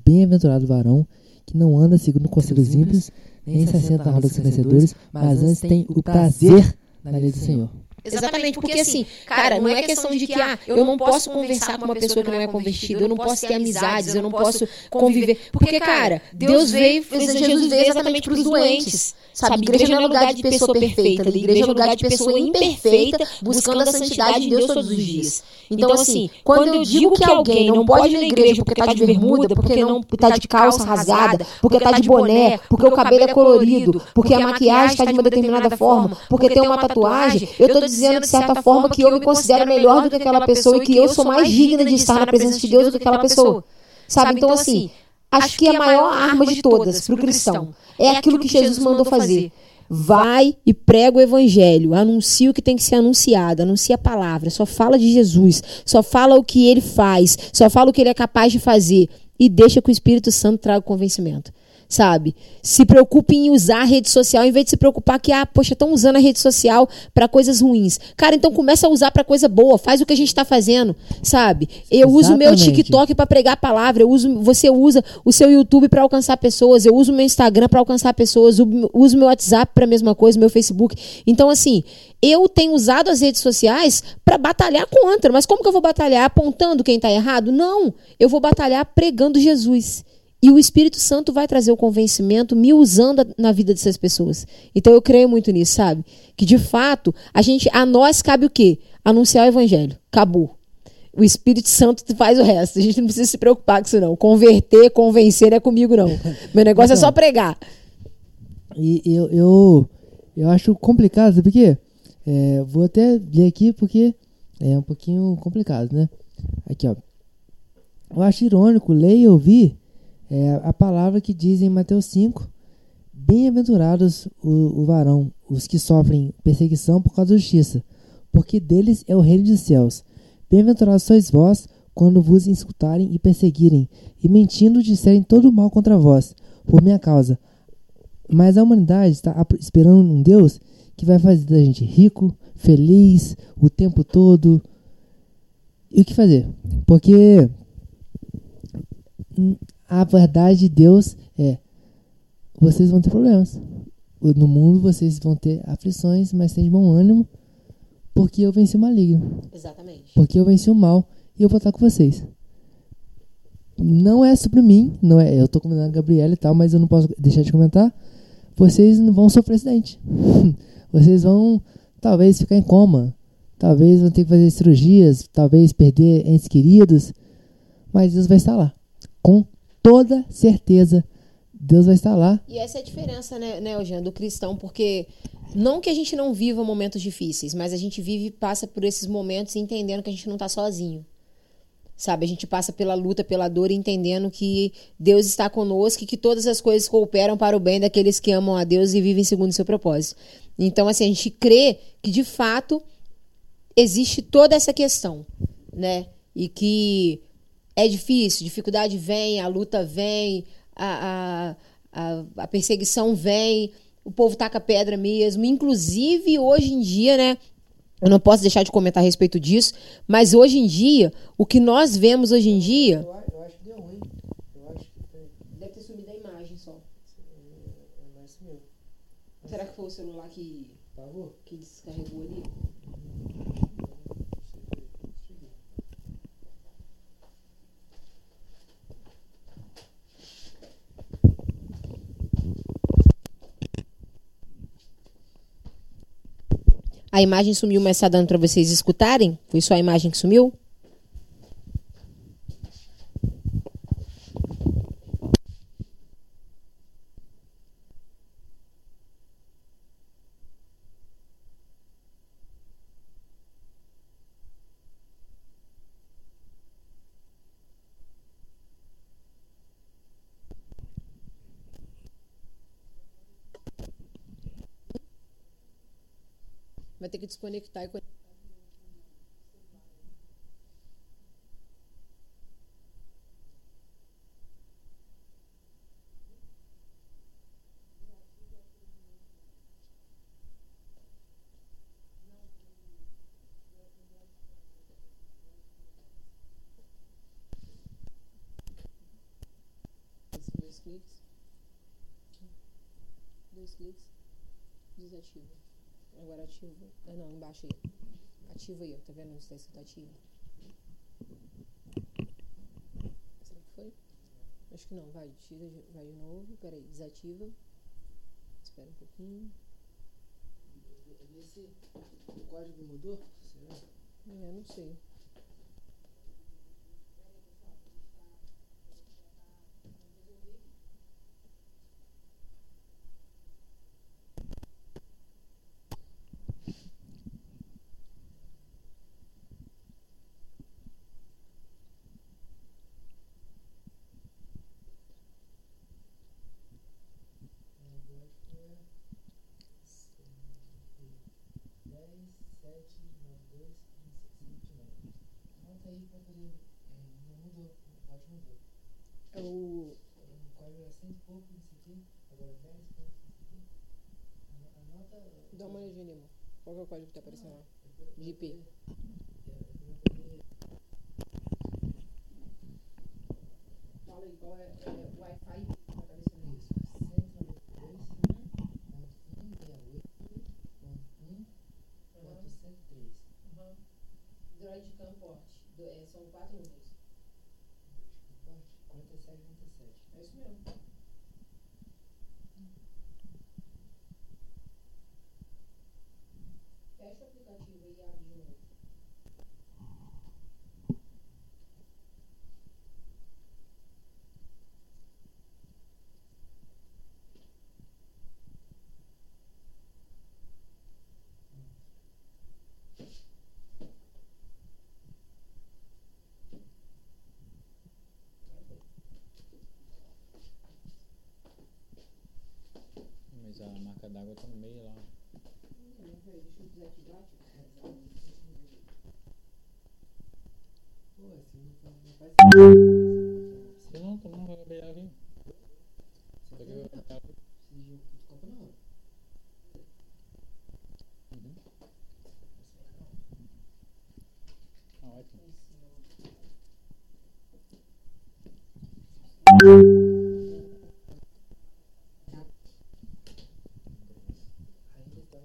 Bem-aventurado varão que não anda segundo conselhos simples nem se assenta na roda dos vencedores, mas antes tem o prazer na lei do Senhor. Exatamente, porque assim, cara, não é questão de que, ah, eu não posso conversar com uma pessoa que não é convertida, eu não posso ter amizades, eu não posso conviver. Porque, cara, Deus veio, Jesus veio exatamente para os doentes. Sabe, igreja não é lugar de pessoa perfeita, igreja é lugar de pessoa imperfeita, buscando a santidade de Deus todos os dias. Então, assim, quando eu digo que alguém não pode ir na igreja porque tá de bermuda, porque não tá de calça rasgada, porque tá de boné, porque o cabelo é colorido, porque a maquiagem está de uma determinada forma, porque tem uma tatuagem, eu tô dizendo de certa forma que eu me considero melhor do que aquela pessoa e que eu sou mais digna de estar na presença de Deus do que aquela pessoa. Sabe? Então, assim, acho que a maior arma de todas para o cristão é aquilo que Jesus mandou fazer. Vai e prega o evangelho, anuncia o que tem que ser anunciado, anuncia a palavra, só fala de Jesus, só fala o que ele faz, só fala o que ele é capaz de fazer e deixa que o Espírito Santo traga o convencimento sabe? Se preocupe em usar a rede social em vez de se preocupar que, ah, poxa, estão usando a rede social para coisas ruins. Cara, então começa a usar para coisa boa, faz o que a gente está fazendo, sabe? Eu Exatamente. uso o meu TikTok para pregar a palavra, eu uso, você usa o seu YouTube para alcançar pessoas, eu uso o meu Instagram para alcançar pessoas, eu uso o meu WhatsApp para a mesma coisa, meu Facebook. Então, assim, eu tenho usado as redes sociais para batalhar contra, mas como que eu vou batalhar apontando quem está errado? Não, eu vou batalhar pregando Jesus. E o Espírito Santo vai trazer o convencimento me usando na vida dessas pessoas. Então eu creio muito nisso, sabe? Que de fato, a gente a nós cabe o quê? Anunciar o evangelho. Acabou. O Espírito Santo faz o resto. A gente não precisa se preocupar com isso não. Converter, convencer não é comigo não. Meu negócio então, é só pregar. E eu, eu, eu acho complicado, sabe por quê? É, vou até ler aqui porque é um pouquinho complicado, né? Aqui, ó. Eu acho irônico ler e ouvir é a palavra que diz em Mateus 5: Bem-aventurados o, o varão, os que sofrem perseguição por causa da justiça, porque deles é o reino dos céus. Bem-aventurados sois vós, quando vos insultarem e perseguirem, e mentindo disserem todo mal contra vós, por minha causa. Mas a humanidade está esperando um Deus que vai fazer da gente rico, feliz, o tempo todo. E o que fazer? Porque a verdade de Deus é: vocês vão ter problemas. No mundo vocês vão ter aflições, mas de bom ânimo, porque eu venci o maligno. Exatamente. Porque eu venci o mal e eu vou estar com vocês. Não é sobre mim, não é. Eu tô comentando a Gabriela e tal, mas eu não posso deixar de comentar. Vocês não vão sofrer acidente. vocês vão talvez ficar em coma, talvez vão ter que fazer cirurgias, talvez perder entes queridos, mas Deus vai estar lá com toda certeza Deus vai estar lá. E essa é a diferença, né, né do cristão, porque não que a gente não viva momentos difíceis, mas a gente vive e passa por esses momentos entendendo que a gente não está sozinho. Sabe, a gente passa pela luta, pela dor, entendendo que Deus está conosco e que todas as coisas cooperam para o bem daqueles que amam a Deus e vivem segundo o seu propósito. Então, assim, a gente crê que de fato existe toda essa questão, né? E que é difícil, dificuldade vem, a luta vem, a, a, a, a perseguição vem, o povo taca pedra mesmo. Inclusive, hoje em dia, né? Eu não posso deixar de comentar a respeito disso, mas hoje em dia, o que nós vemos hoje em dia. Eu, acho que deu ruim. Eu acho que foi. Deve ter sumido a imagem só. É mais meu. Será que foi o celular que, Pagou? que descarregou ali? A imagem sumiu, mas está dando para vocês escutarem? Foi só a imagem que sumiu? Que desconectar e. Dois cliques. Dois cliques. Desativa. Ativa. Ah, não, embaixo aí. Ativa aí, ó. Tá vendo onde está escrito ativa? Será que foi? Acho que não. Vai, tira, vai de novo. Peraí, desativa. Espera um pouquinho. Vê se o código mudou. Será? É, não sei. Agora foi 10, 7, 9, 2, 29. Anota aí pra poder. É, não mudou. O código mudou. É o. O código era 100 e pouco, não sei o quê. Agora 10 pontos, não sei o quê. Ano- Anota. Dá uma olhadinha ali, amor. Qual que é o que tá aparecendo lá? De IP. Fala aí, qual é, é o Wi-Fi que tá aparecendo Isso, 192.168.1.1.103. Droid Camport. Do- é, são quatro números. Corte 47, 97. É isso mesmo. Fecha o aplicativo e abre de novo. Mas a marca d'água tá no meio lá. Deixa eu desativar. Pô, assim não, não faz sentido. Você não, tu não vai beber água aqui. Você Peguei tem- o não, água. precisa de um copo não. Uhum. Tá ótimo. Ainda tá.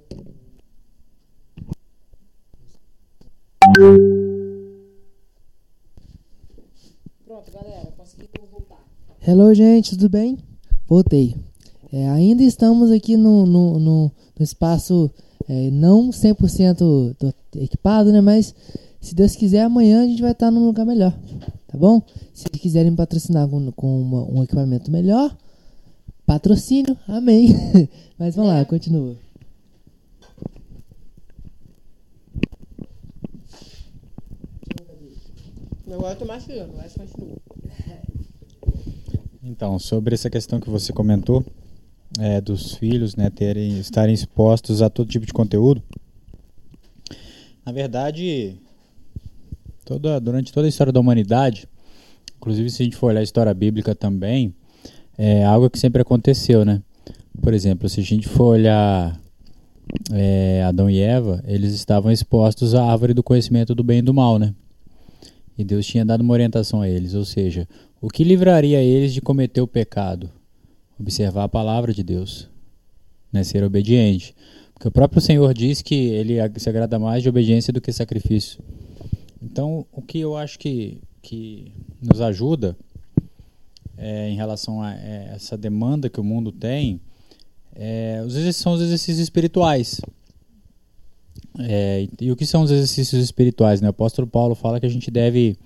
Pronto, galera, consegui voltar. Hello, gente, tudo bem? Voltei. É, ainda estamos aqui no, no, no, no espaço é, não 100% do- equipado, né? Mas se Deus quiser, amanhã a gente vai estar num lugar melhor, tá bom? Se quiserem patrocinar com, com uma- um equipamento melhor, patrocínio, amém. Mas vamos lá, continua. Agora eu tô mastigando, Wes continua. Então, sobre essa questão que você comentou, é, dos filhos né, terem, estarem expostos a todo tipo de conteúdo, na verdade, toda, durante toda a história da humanidade, inclusive se a gente for olhar a história bíblica também, é algo que sempre aconteceu, né? Por exemplo, se a gente for olhar é, Adão e Eva, eles estavam expostos à árvore do conhecimento do bem e do mal, né? E Deus tinha dado uma orientação a eles, ou seja, o que livraria eles de cometer o pecado? Observar a palavra de Deus, né? ser obediente. Porque o próprio Senhor diz que ele se agrada mais de obediência do que sacrifício. Então, o que eu acho que, que nos ajuda é, em relação a é, essa demanda que o mundo tem é, são os exercícios espirituais. É, e o que são os exercícios espirituais? Né? O apóstolo Paulo fala que a gente deve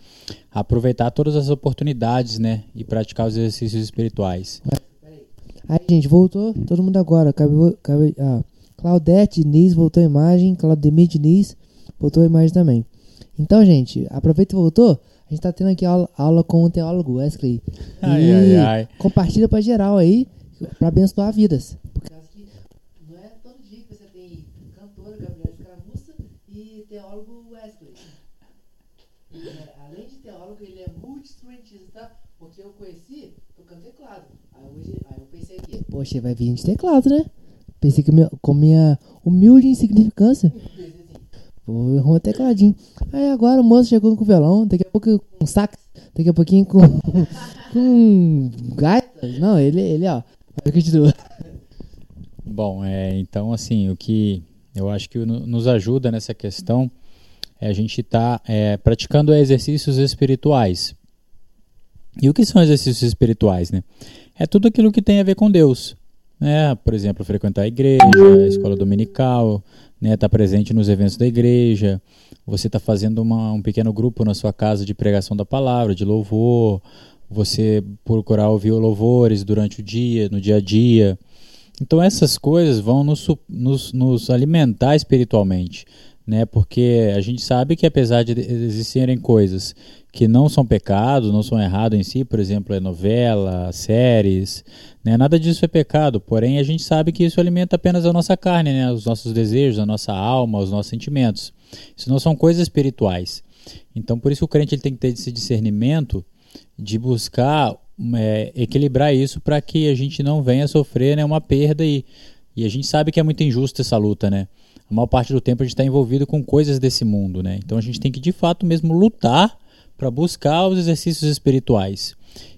aproveitar todas as oportunidades né? e praticar os exercícios espirituais. Aí, gente, voltou todo mundo agora. Acabou, acabou, ah, Claudete Diniz voltou a imagem, Claudemir Diniz voltou a imagem também. Então, gente, aproveita e voltou. A gente tá tendo aqui aula, aula com o teólogo Wesley. Ai, e ai, ai. compartilha pra geral aí, pra abençoar vidas. Por causa que não é todo dia que você tem cantora Gabriela Escaramuça e teólogo Wesley. É, além de teólogo, ele é multi-instrumentista, porque eu conheci tocando teclado. Aí, hoje, aí eu pensei aqui, poxa, vai vir de teclado, né? Pensei que minha, com minha humilde insignificância, vou arrumar um tecladinho. Aí agora o moço chegou com violão, daqui a pouco com sax, daqui a pouquinho com, com gaita. Não, ele, ele ó, continua. Bom, é, então assim, o que eu acho que nos ajuda nessa questão é a gente estar tá, é, praticando exercícios espirituais. E o que são exercícios espirituais, né? É tudo aquilo que tem a ver com Deus né? Por exemplo, frequentar a igreja, a escola dominical, né? Estar tá presente nos eventos da igreja. Você está fazendo uma, um pequeno grupo na sua casa de pregação da palavra, de louvor. Você procurar ouvir louvores durante o dia, no dia a dia. Então essas coisas vão nos, nos, nos alimentar espiritualmente, né? Porque a gente sabe que apesar de existirem coisas que não são pecados, não são errados em si, por exemplo, é novela, séries, né? nada disso é pecado, porém a gente sabe que isso alimenta apenas a nossa carne, né? os nossos desejos, a nossa alma, os nossos sentimentos. Isso não são coisas espirituais. Então, por isso o crente ele tem que ter esse discernimento de buscar é, equilibrar isso para que a gente não venha sofrer né, uma perda e, a gente sabe que é muito injusta essa luta, né? A maior parte do tempo a gente está envolvido com coisas desse mundo, né? Então a gente tem que de fato mesmo lutar para buscar os exercícios espirituais.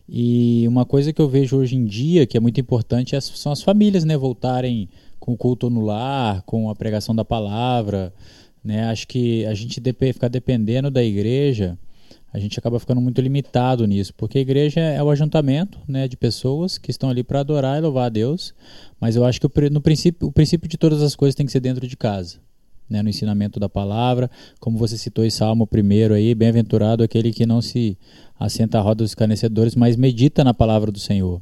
E uma coisa que eu vejo hoje em dia que é muito importante é são as famílias, né, voltarem com o culto no lar, com a pregação da palavra, né? Acho que a gente ficar dependendo da igreja, a gente acaba ficando muito limitado nisso, porque a igreja é o ajuntamento, né, de pessoas que estão ali para adorar e louvar a Deus, mas eu acho que no princípio, o princípio de todas as coisas tem que ser dentro de casa né, no ensinamento da palavra, como você citou em Salmo primeiro aí, bem-aventurado aquele que não se assenta à roda dos escarnecedores, mas medita na palavra do Senhor.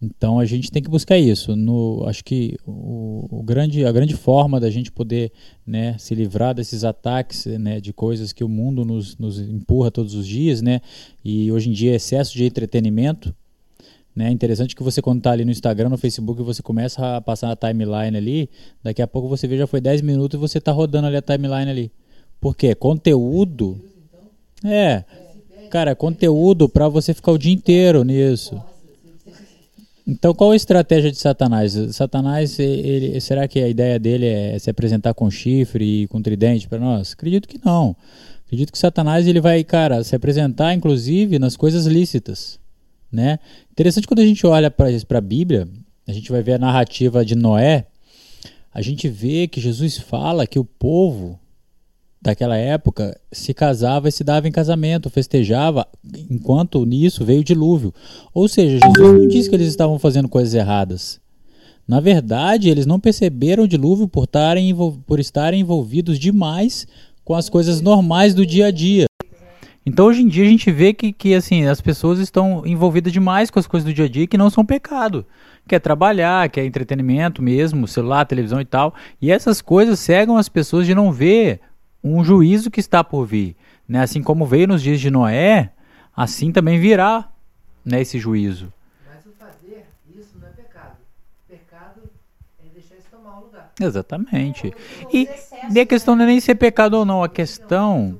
Então a gente tem que buscar isso. No, acho que o, o, grande, a grande forma da gente poder né, se livrar desses ataques né, de coisas que o mundo nos, nos empurra todos os dias, né, e hoje em dia excesso de entretenimento, né? Interessante que você quando está ali no Instagram, no Facebook, você começa a passar a timeline ali, daqui a pouco você vê já foi 10 minutos e você está rodando ali a timeline ali. Por quê? Conteúdo. É. Cara, conteúdo para você ficar o dia inteiro nisso. Então, qual a estratégia de Satanás? Satanás, ele, será que a ideia dele é se apresentar com chifre e com tridente para nós? Acredito que não. Acredito que Satanás ele vai, cara, se apresentar inclusive nas coisas lícitas. Né? Interessante quando a gente olha para a Bíblia, a gente vai ver a narrativa de Noé, a gente vê que Jesus fala que o povo daquela época se casava e se dava em casamento, festejava, enquanto nisso veio o dilúvio. Ou seja, Jesus não disse que eles estavam fazendo coisas erradas. Na verdade, eles não perceberam o dilúvio por, tarem, por estarem envolvidos demais com as coisas normais do dia a dia. Então hoje em dia a gente vê que, que assim, as pessoas estão envolvidas demais com as coisas do dia a dia que não são pecado. Quer trabalhar, quer entretenimento mesmo, celular, televisão e tal. E essas coisas cegam as pessoas de não ver um juízo que está por vir. Né? Assim como veio nos dias de Noé, assim também virá né, esse juízo. Mas o fazer isso não é pecado. Pecado é deixar isso tomar o lugar. Exatamente. E, e a questão não é nem ser pecado ou não, a questão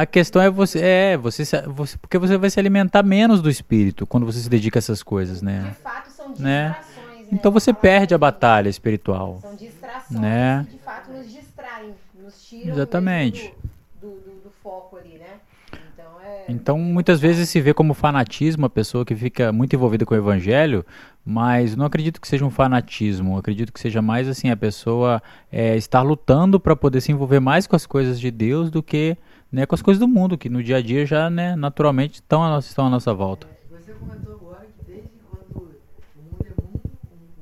a questão é você, é, você, você, porque você vai se alimentar menos do espírito quando você se dedica a essas coisas, né? De fato, né? distrações, né? Então você perde a batalha espiritual. São distrações Né? que de fato nos distraem, nos tiram Exatamente. Do, do, do- do foco ali, né? Então é. Então, muitas vezes se vê como fanatismo a pessoa que fica muito envolvida com o evangelho, mas não acredito que seja um fanatismo. Acredito que seja mais assim a pessoa é, estar lutando para poder se envolver mais com as coisas de Deus do que né, com as coisas do mundo, que no dia a dia já né, naturalmente estão à, nossa, estão à nossa volta. Você comentou agora que desde quando o mundo é mundo,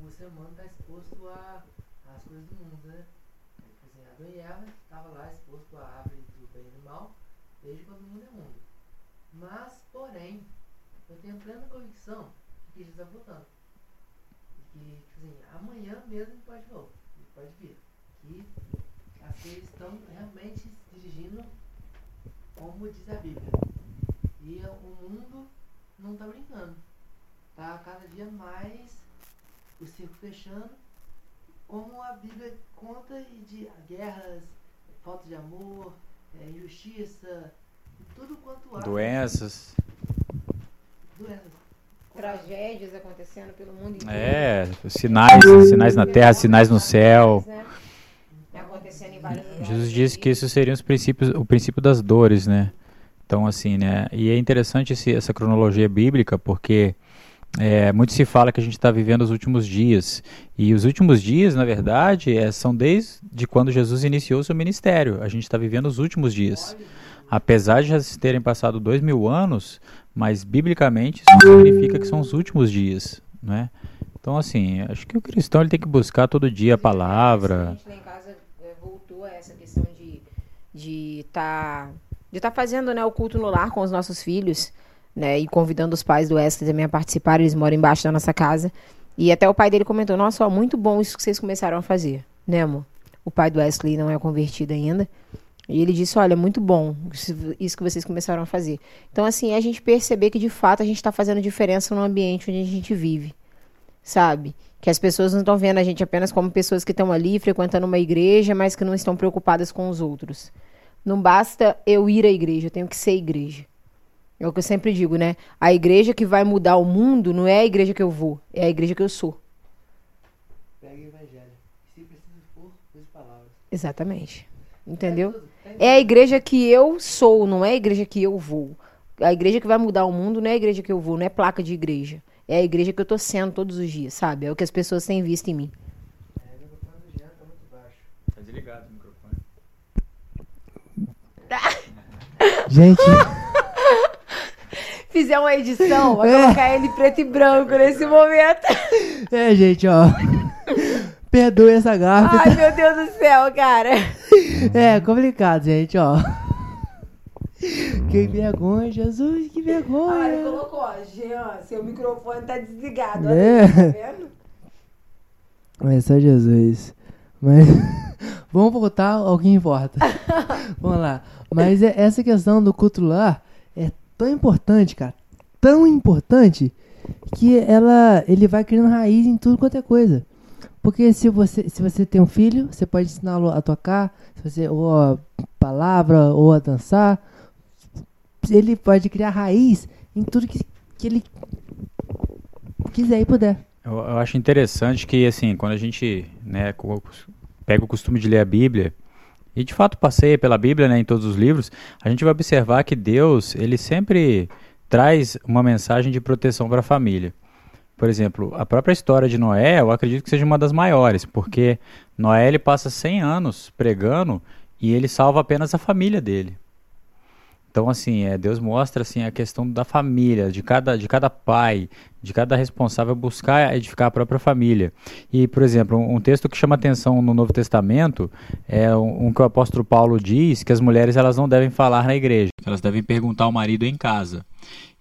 o, ser humano está exposto às coisas do mundo, né? Lá exposto à árvore bem e mal, desde quando o mundo é mundo. Mas, porém, eu tenho plena convicção que está voltando. Que, tipo assim, amanhã mesmo pode pode vir. Que as coisas estão realmente se dirigindo como diz a Bíblia. E o mundo não tá brincando. Tá cada dia mais o circo fechando, como a Bíblia conta e de guerras, falta de amor, é, injustiça, tudo quanto há. Doenças. Doenças. Tragédias acontecendo pelo mundo inteiro. É, sinais, sinais na terra, sinais no céu. Né? Acontecendo em vários lugares. Jesus disse que isso seriam os princípios, o princípio das dores, né? Então, assim, né? E é interessante esse, essa cronologia bíblica, porque é, muito se fala que a gente está vivendo os últimos dias. E os últimos dias, na verdade, é, são desde quando Jesus iniciou seu ministério. A gente está vivendo os últimos dias. Apesar de já terem passado dois mil anos, mas biblicamente isso significa que são os últimos dias, né? Então, assim, acho que o cristão ele tem que buscar todo dia A palavra. gente lá em casa eh, voltou a essa questão de de estar de tá fazendo né, o culto no lar com os nossos filhos, né? E convidando os pais do Wesley também a participar. Eles moram embaixo da nossa casa. E até o pai dele comentou: Nossa, ó, muito bom isso que vocês começaram a fazer, né, amor? O pai do Wesley não é convertido ainda. E ele disse: Olha, muito bom isso que vocês começaram a fazer. Então, assim, é a gente perceber que de fato a gente está fazendo diferença no ambiente onde a gente vive sabe? Que as pessoas não estão vendo a gente apenas como pessoas que estão ali frequentando uma igreja, mas que não estão preocupadas com os outros. Não basta eu ir à igreja, eu tenho que ser igreja. É o que eu sempre digo, né? A igreja que vai mudar o mundo não é a igreja que eu vou, é a igreja que eu sou. Pega o evangelho. Se precisa for, use palavras. Exatamente. Entendeu? É a igreja que eu sou, não é a igreja que eu vou. A igreja que vai mudar o mundo não é a igreja que eu vou, não é placa de igreja. É a igreja que eu tô sendo todos os dias, sabe? É o que as pessoas têm visto em mim. É, Jean tá muito baixo. Tá desligado. Gente, Fizer uma edição, vai É. colocar ele preto e branco nesse momento. é, gente, ó. Perdoe essa gafe. Ai, meu Deus do céu, cara. É complicado, gente, ó. Que vergonha, Jesus, que Ah, ele vergonha. colocou, ó, Jean, seu microfone tá desligado. É. Olha aí, tá vendo? Mas só Jesus. Mas vamos voltar ao que importa. vamos lá. Mas é- essa questão do culto lar é tão importante, cara. Tão importante que ela, ele vai criando raiz em tudo quanto é coisa. Porque se você, se você tem um filho, você pode ensiná-lo a tocar, se você, ou a palavra, ou a dançar. Ele pode criar raiz em tudo que, que ele quiser e puder. Eu, eu acho interessante que, assim, quando a gente né, pega o costume de ler a Bíblia, e de fato passeia pela Bíblia né, em todos os livros, a gente vai observar que Deus, ele sempre traz uma mensagem de proteção para a família. Por exemplo, a própria história de Noé, eu acredito que seja uma das maiores, porque Noé ele passa 100 anos pregando e ele salva apenas a família dele. Então, assim, é, Deus mostra assim, a questão da família, de cada, de cada pai, de cada responsável buscar edificar a própria família. E, por exemplo, um, um texto que chama atenção no Novo Testamento é um, um que o apóstolo Paulo diz que as mulheres elas não devem falar na igreja, elas devem perguntar ao marido em casa.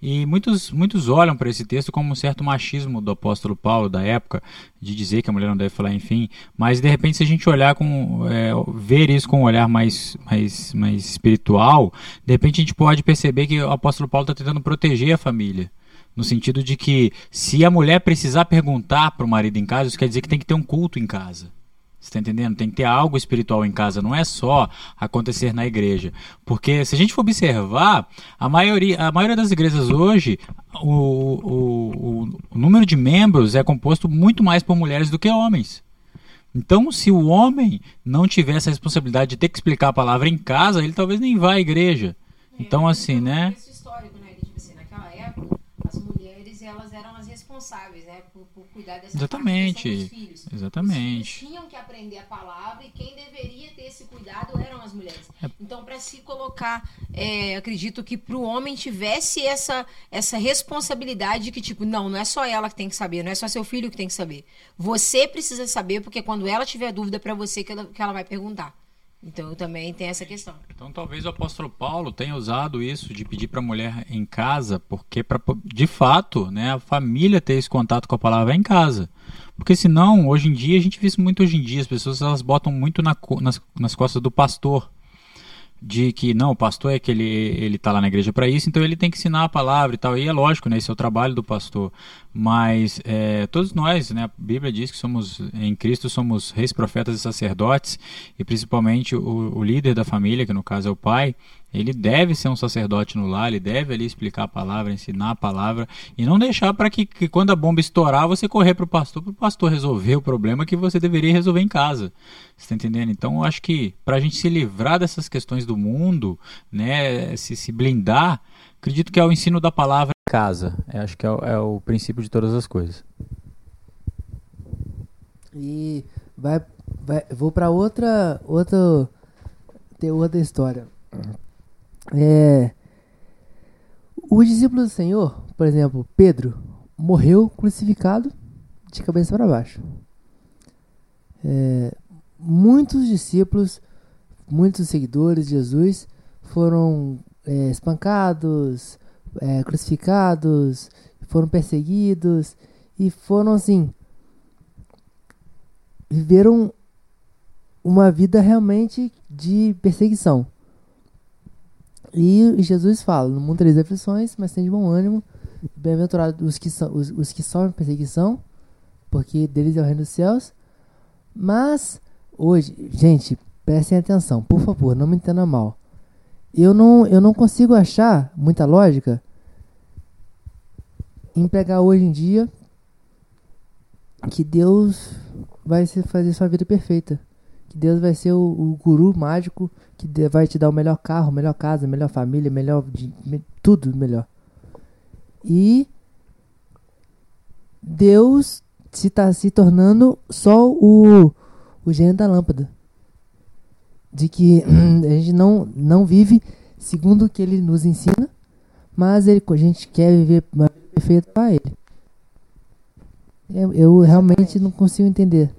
E muitos, muitos olham para esse texto como um certo machismo do apóstolo Paulo da época, de dizer que a mulher não deve falar, enfim. Mas de repente, se a gente olhar com. é, ver isso com um olhar mais, mais, mais espiritual, de repente a gente pode perceber que o apóstolo Paulo está tentando proteger a família. No sentido de que se a mulher precisar perguntar para o marido em casa, isso quer dizer que tem que ter um culto em casa. Você tá entendendo? Tem que ter algo espiritual em casa, não é só acontecer na igreja. Porque se a gente for observar, a maioria, a maioria das igrejas hoje, o, o, o número de membros é composto muito mais por mulheres do que homens. Então, se o homem não tiver essa responsabilidade de ter que explicar a palavra em casa, ele talvez nem vá à igreja. Então, assim, né? Esse histórico, né? Tipo assim, naquela época, as mulheres elas eram as responsáveis, né? Por cuidar dessa Exatamente. filhos. Exatamente. Os filhos tinham que aprender a palavra e quem deveria ter esse cuidado eram as mulheres. É. Então, para se colocar, é, acredito que para o homem tivesse essa, essa responsabilidade de que, tipo, não, não é só ela que tem que saber, não é só seu filho que tem que saber. Você precisa saber, porque quando ela tiver dúvida para você, que ela, que ela vai perguntar. Então, também tem essa questão. Então talvez o apóstolo Paulo tenha usado isso de pedir para a mulher em casa, porque para de fato, né, a família ter esse contato com a palavra em casa. Porque senão, hoje em dia, a gente vê isso muito hoje em dia, as pessoas elas botam muito na nas, nas costas do pastor. De que não, o pastor é que ele, ele tá lá na igreja para isso, então ele tem que ensinar a palavra e tal. E é lógico, né? Esse é o trabalho do pastor. Mas é, todos nós, né? A Bíblia diz que somos em Cristo somos reis, profetas e sacerdotes, e principalmente o, o líder da família, que no caso é o pai, ele deve ser um sacerdote no lar, ele deve ali explicar a palavra, ensinar a palavra, e não deixar para que, que quando a bomba estourar você correr para o pastor, para o pastor resolver o problema que você deveria resolver em casa. Você está entendendo? Então eu acho que para a gente se livrar dessas questões do mundo, né, se, se blindar, acredito que é o ensino da palavra em casa. Eu acho que é o, é o princípio de todas as coisas. E vai, vai vou para outra outra tem outra história. É os discípulos do Senhor, por exemplo, Pedro morreu crucificado de cabeça para baixo. É, muitos discípulos, muitos seguidores de Jesus foram é, espancados, é, crucificados, foram perseguidos e foram assim viveram uma vida realmente de perseguição. E Jesus fala: No mundo tereis aflições, mas tem de bom ânimo. Bem-aventurados os que, são, os, os que sofrem perseguição, porque deles é o reino dos céus. Mas, hoje, gente, prestem atenção, por favor, não me entenda mal. Eu não, eu não consigo achar muita lógica em pegar hoje em dia que Deus vai fazer sua vida perfeita. Que Deus vai ser o, o guru mágico que vai te dar o melhor carro, melhor casa, melhor família, melhor tudo melhor. E Deus se está se tornando só o, o gênio da lâmpada. De que a gente não, não vive segundo o que ele nos ensina, mas ele, a gente quer viver uma vida perfeita para ele. Eu, eu realmente não consigo entender.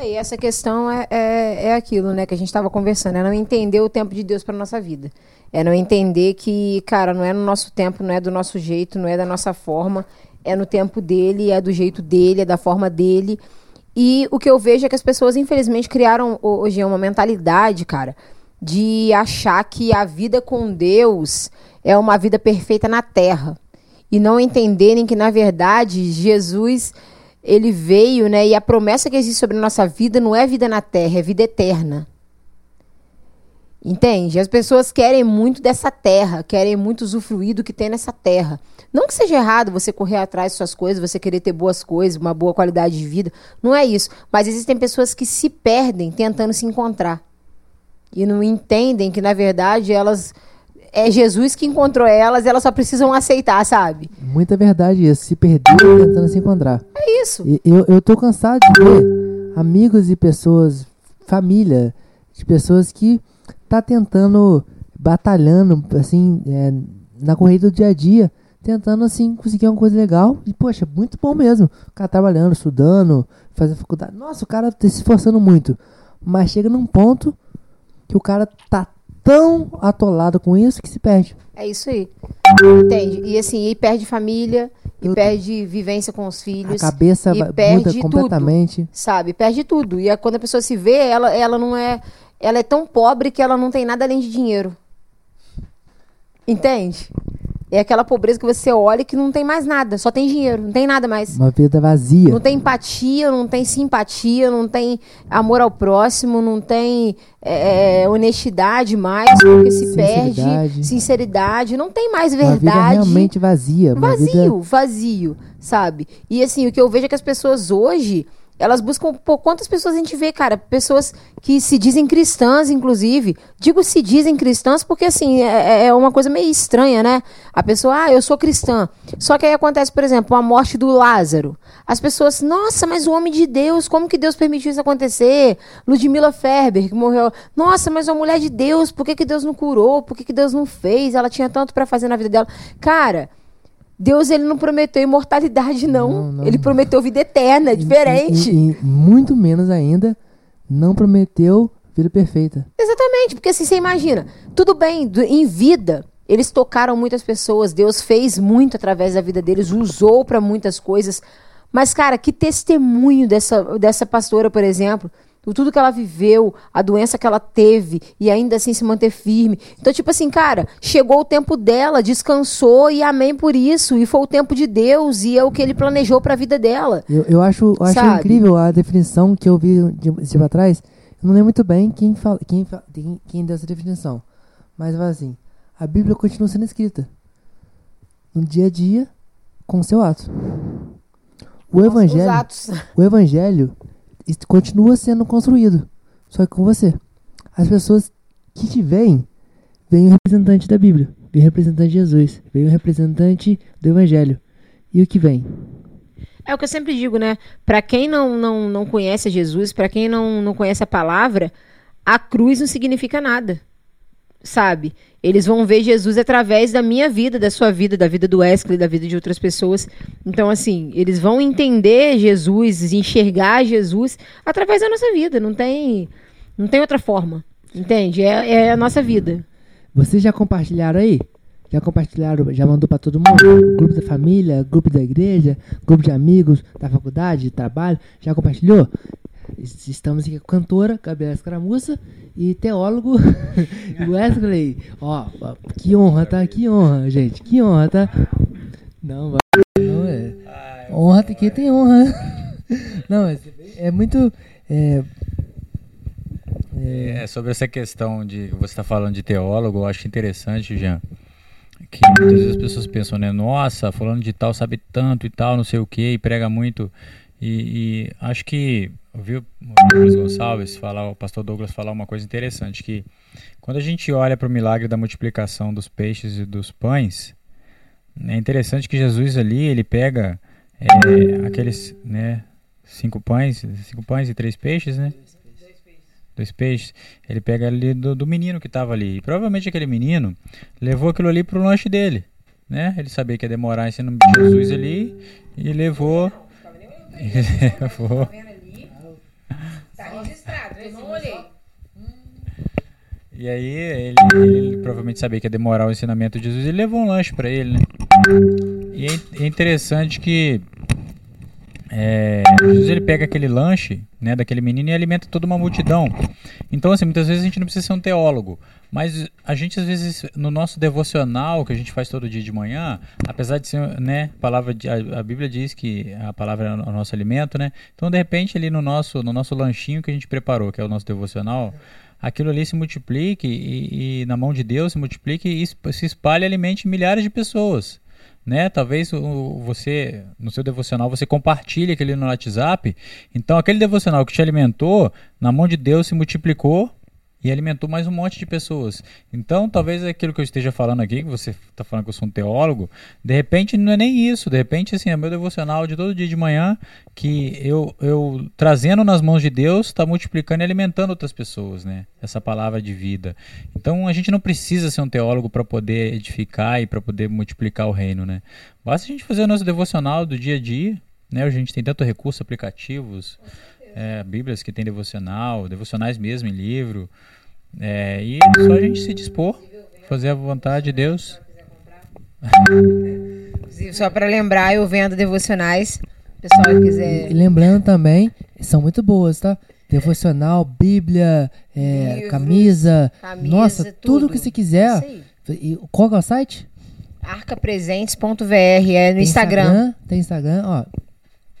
É, e essa questão é, é, é aquilo, né, que a gente estava conversando, é não entender o tempo de Deus para nossa vida. É não entender que, cara, não é no nosso tempo, não é do nosso jeito, não é da nossa forma, é no tempo dele, é do jeito dele, é da forma dele. E o que eu vejo é que as pessoas, infelizmente, criaram ho- hoje uma mentalidade, cara, de achar que a vida com Deus é uma vida perfeita na terra. E não entenderem que, na verdade, Jesus ele veio, né? E a promessa que existe sobre a nossa vida não é vida na terra, é vida eterna. Entende? As pessoas querem muito dessa terra, querem muito usufruir do que tem nessa terra. Não que seja errado você correr atrás de suas coisas, você querer ter boas coisas, uma boa qualidade de vida. Não é isso. Mas existem pessoas que se perdem tentando se encontrar. E não entendem que, na verdade, elas. É Jesus que encontrou elas, elas só precisam aceitar, sabe? Muita verdade isso. Se perder tentando se encontrar. É isso. E Eu, eu tô cansado de ver amigos e pessoas, família, de pessoas que tá tentando, batalhando, assim, é, na corrida do dia a dia, tentando, assim, conseguir uma coisa legal. E, poxa, muito bom mesmo. O cara trabalhando, estudando, fazendo faculdade. Nossa, o cara tá se esforçando muito. Mas chega num ponto que o cara tá tão atolado com isso que se perde. É isso aí. Entende? E assim, e perde família, e Eu- perde vivência com os A filhos, cabeça e perde tudo. completamente. sabe? Perde tudo. E quando a pessoa se vê, ela, ela não é. Ela é tão pobre que ela não tem nada além de dinheiro. Entende? É aquela pobreza que você olha e que não tem mais nada, só tem dinheiro, não tem nada mais. Uma vida vazia. Não tem empatia, não tem simpatia, não tem amor ao próximo, não tem é, é honestidade mais, porque se Sinceridade. perde. Sinceridade, não tem mais Uma vida verdade. realmente vazia. Uma Vazio, vida vazio, sabe? E assim, o que eu vejo é que as pessoas hoje, elas buscam. Pô, quantas pessoas a gente vê, cara? Pessoas que se dizem cristãs, inclusive. Digo se dizem cristãs porque, assim, é, é uma coisa meio estranha, né? A pessoa, ah, eu sou cristã. Só que aí acontece, por exemplo, a morte do Lázaro. As pessoas, nossa, mas o homem de Deus, como que Deus permitiu isso acontecer? Ludmila Ferber, que morreu. Nossa, mas a mulher de Deus, por que, que Deus não curou? Por que, que Deus não fez? Ela tinha tanto pra fazer na vida dela. Cara. Deus ele não prometeu imortalidade, não. Não, não. Ele prometeu vida eterna, é diferente. E, e- e muito menos ainda, não prometeu vida perfeita. Exatamente, porque assim, você imagina, tudo bem, do- em vida, eles tocaram muitas pessoas, Deus fez muito através da vida deles, usou para muitas coisas. Mas, cara, que testemunho dessa, dessa pastora, por exemplo, tudo que ela viveu, a doença que ela teve e ainda assim se manter firme. Então, tipo assim, cara, chegou o tempo dela, descansou e amém por isso. E foi o tempo de Deus e é o que ele planejou para a vida dela. Eu, eu acho, eu acho incrível a definição que eu vi de um tempo atrás. Eu não lembro muito bem quem, fala, quem, quem, quem deu essa definição. Mas fala assim: a Bíblia continua sendo escrita no dia a dia com o seu ato. O Os evangelho, atos. o evangelho continua sendo construído, só que com você. As pessoas que te veem, veem o representante da Bíblia, veem o representante de Jesus, veem o representante do evangelho. E o que vem? É o que eu sempre digo, né? Pra quem não, não, não conhece Jesus, pra quem não, não conhece a palavra, a cruz não significa nada. Sabe? Eles vão ver Jesus através da minha vida, da sua vida, da vida do Wesley, da vida de outras pessoas. Então, assim, eles vão entender Jesus, enxergar Jesus através da nossa vida. Não tem, não tem outra forma. Entende? É, é a nossa vida. Vocês já compartilharam aí? Já compartilharam, já mandou pra todo mundo? Grupo da família, grupo da igreja, grupo de amigos da faculdade, de trabalho, já compartilhou? Es- Estamos aqui com a cantora Gabriela Escaramuça e teólogo Wesley. Ó, que honra, tá? Que honra, gente. Que honra, tá? Não, vai. Não é. Honra que tem honra. Não, é, é muito. É, É, sobre essa questão de você está falando de teólogo, eu acho interessante, Jean, que muitas vezes as pessoas pensam, né? Nossa, falando de tal sabe tanto e tal, não sei o que, e prega muito. E, e acho que ouviu o Douglas Gonçalves falar, o pastor Douglas falar uma coisa interessante, que quando a gente olha para o milagre da multiplicação dos peixes e dos pães, é interessante que Jesus ali, ele pega é, aqueles, né, cinco pães, cinco pães e três peixes, né? dois peixes, ele pega ali do, do menino que estava ali. E provavelmente aquele menino levou aquilo ali pro lanche dele, né? Ele sabia que ia demorar ensinando Jesus ali e levou. E levou. Tá registrado, eu não olhei. E aí ele, ele provavelmente sabia que ia demorar o ensinamento de Jesus e levou um lanche para ele, né? E é é interessante que é, Jesus ele pega aquele lanche, né, daquele menino e alimenta toda uma multidão. Então, assim, muitas vezes a gente não precisa ser um teólogo, mas a gente às vezes no nosso devocional que a gente faz todo dia de manhã, apesar de ser, né, palavra de, a, a Bíblia diz que a palavra é o nosso alimento, né? Então, de repente ali no nosso no nosso lanchinho que a gente preparou, que é o nosso devocional, aquilo ali se multiplique e, e na mão de Deus se multiplique e se espalhe e alimente milhares de pessoas. Né? Talvez o- você, no seu devocional, você compartilhe aquele no WhatsApp. Então, aquele devocional que te alimentou, na mão de Deus se multiplicou e alimentou mais um monte de pessoas. Então, talvez aquilo que eu esteja falando aqui, que você está falando que eu sou um teólogo, de repente não é nem isso. De repente, assim, é meu devocional de todo dia de manhã que eu, eu trazendo nas mãos de Deus está multiplicando e alimentando outras pessoas, né? Essa palavra de vida. Então, a gente não precisa ser um teólogo para poder edificar e para poder multiplicar o reino, né? Basta a gente fazer o nosso devocional do dia a dia, né? A gente tem tanto recurso, aplicativos, é, bíblias que tem devocional, devocionais mesmo em livro. É, e é só a gente se dispor, fazer a vontade de Deus. Inclusive, Só para lembrar, eu vendo devocionais. Pessoal que E quiser. lembrando também, são muito boas, tá? Devocional, Bíblia, é, Livros, camisa, camisa, nossa, tudo, tudo. que você quiser. E qual que é o site? Arcapresentes.vr, é no Tem Instagram. Tem Instagram, ó.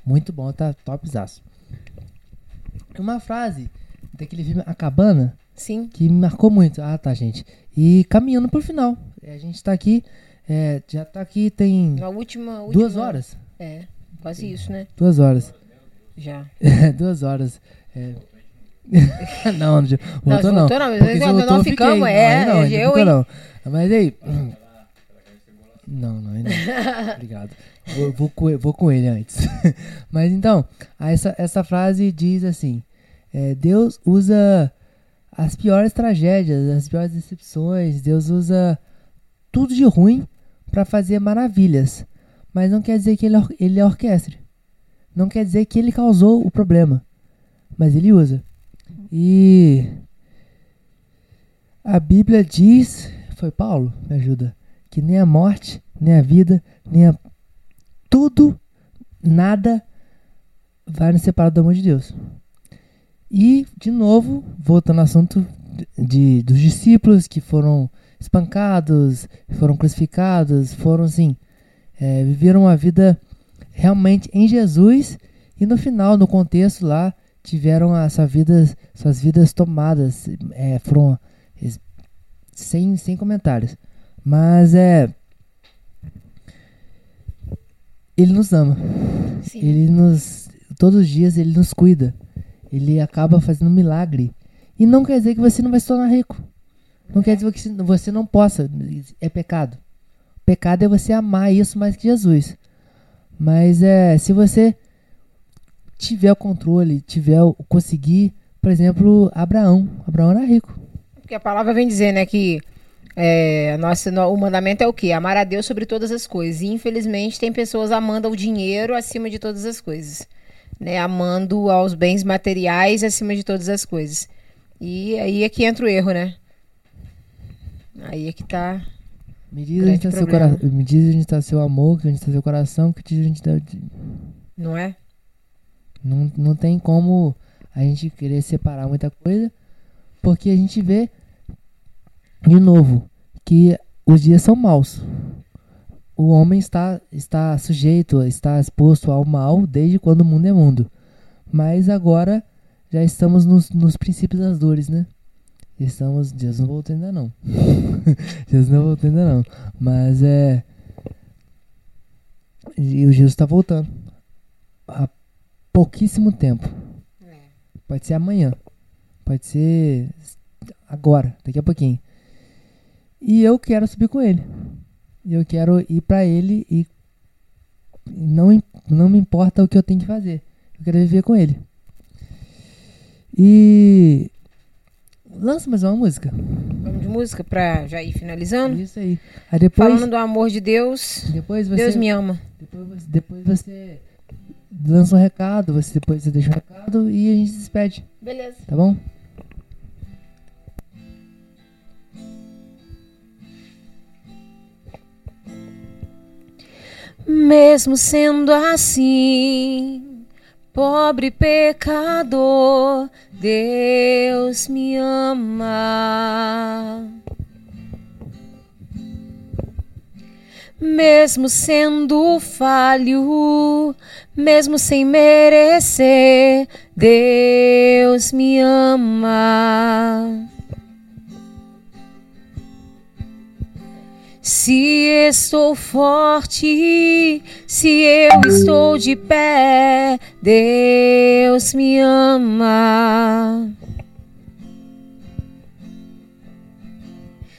Muito bom, tá topzaço. Uma frase daquele filme A Cabana Sim. que me marcou muito. Ah, tá, gente. E caminhando pro final. A gente tá aqui, é, já tá aqui tem Na última, última. duas horas. É, quase isso, né? Duas horas. Já. duas horas. É. não, não, Não, voltou não. voltou não, mas nós- se voltou, eu ficamos, fiquei. é, Não, aí não, eu, hein? não. Mas aí... Não, não, aí não. Obrigado. Vou, vou, com, ele- vou com ele antes. Mas então, essa, essa frase diz assim: é, Deus usa as piores tragédias, as piores decepções, Deus usa tudo de ruim para fazer maravilhas. Mas não quer dizer que ele, or- ele é orquestre. Não quer dizer que ele causou o problema. Mas ele usa. E a Bíblia diz, foi Paulo, me ajuda, que nem a morte, nem a vida, nem a tudo, nada vai nos separar do amor de Deus. E, de novo, voltando ao assunto de, dos discípulos que foram espancados, foram crucificados, foram assim, é, viveram uma vida realmente em Jesus e no final, no contexto lá, tiveram essa vida, suas vidas tomadas, é, foram es- sem, sem comentários. Mas é. Ele nos ama. Sim. Ele nos. Todos os dias ele nos cuida. Ele acaba fazendo um milagre. E não quer dizer que você não vai se tornar rico. Não quer dizer que você não possa. É pecado. Pecado é você amar isso mais que Jesus. Mas é. Se você tiver o controle, tiver o conseguir, por exemplo, Abraão. Abraão era rico. Porque a palavra vem dizer, né, que é, nossa, no- o mandamento é o quê? Amar a Deus sobre todas as coisas. E infelizmente tem pessoas amando o dinheiro acima de todas as coisas. Né? Amando aos bens materiais acima de todas as coisas. E aí é que entra o erro, né? Aí é que tá. Me diz onde está seu coração. Me diz onde está seu amor, onde está seu coração, que diz onde está. Não é? Não, não tem como a gente querer separar muita coisa, porque a gente vê, de novo, que os dias são maus. O homem está, está sujeito, está exposto ao mal desde quando o mundo é mundo. Mas agora já estamos nos, nos princípios das dores, né? Estamos. Deus não voltou ainda não. Deus não voltou ainda não. Mas é. E o Jesus está voltando. Há pouquíssimo tempo. Pode ser amanhã. Pode ser agora, daqui a pouquinho. E eu quero subir com ele. Eu quero ir pra ele e não, não me importa o que eu tenho que fazer. Eu quero viver com ele. E lança mais uma música. Vamos de música pra já ir finalizando? Isso aí. Aí depois, Falando do amor de Deus, depois você Deus me ama. depois você, depois você lança um recado, você depois você deixa um recado e a gente se despede, Beleza. tá bom? Mesmo sendo assim, pobre pecador, Deus me ama. Mesmo sendo falho, mesmo sem merecer, Deus me ama. Se estou forte, se eu estou de pé, Deus me ama.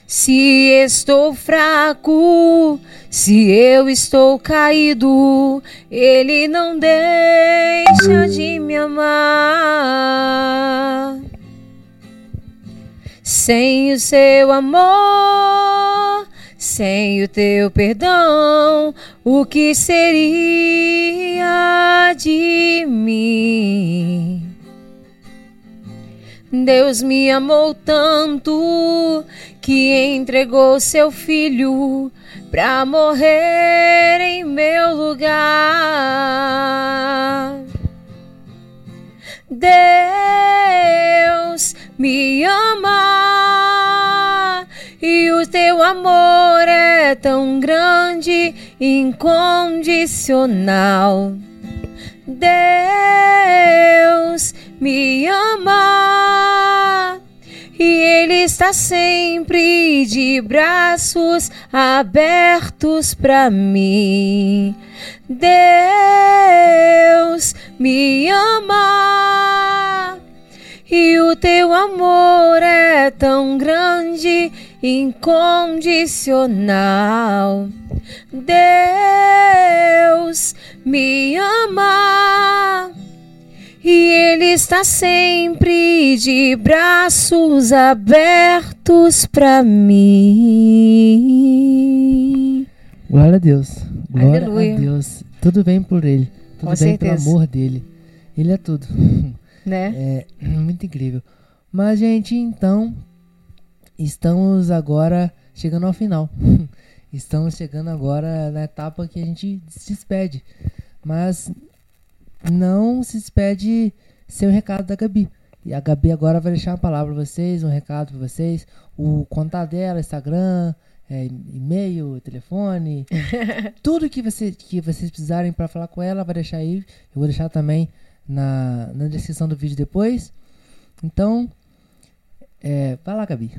Se estou fraco, se eu estou caído, Ele não deixa de me amar. Sem o seu amor, sem o teu perdão, o que seria de mim? Deus me amou tanto que entregou seu filho pra morrer em meu lugar. Deus me ama e o teu amor é tão grande incondicional. Deus me ama e Ele está sempre de braços abertos para mim. Deus me ama e o teu amor é tão grande, incondicional. Deus me ama e Ele está sempre de braços abertos para mim. Glória a Deus. Glória Aleluia. a Deus. Tudo bem por Ele. Tudo Com bem certeza. pelo amor dele. Ele é tudo. Né? É muito incrível. Mas, gente, então, estamos agora chegando ao final. Estamos chegando agora na etapa que a gente se despede. Mas não se despede sem o recado da Gabi. E a Gabi agora vai deixar uma palavra para vocês, um recado para vocês. O contato dela, Instagram, é, e-mail, telefone, tudo que, você, que vocês precisarem para falar com ela, vai deixar aí. Eu vou deixar também na, na descrição do vídeo depois. Então, é, vai lá, Gabi.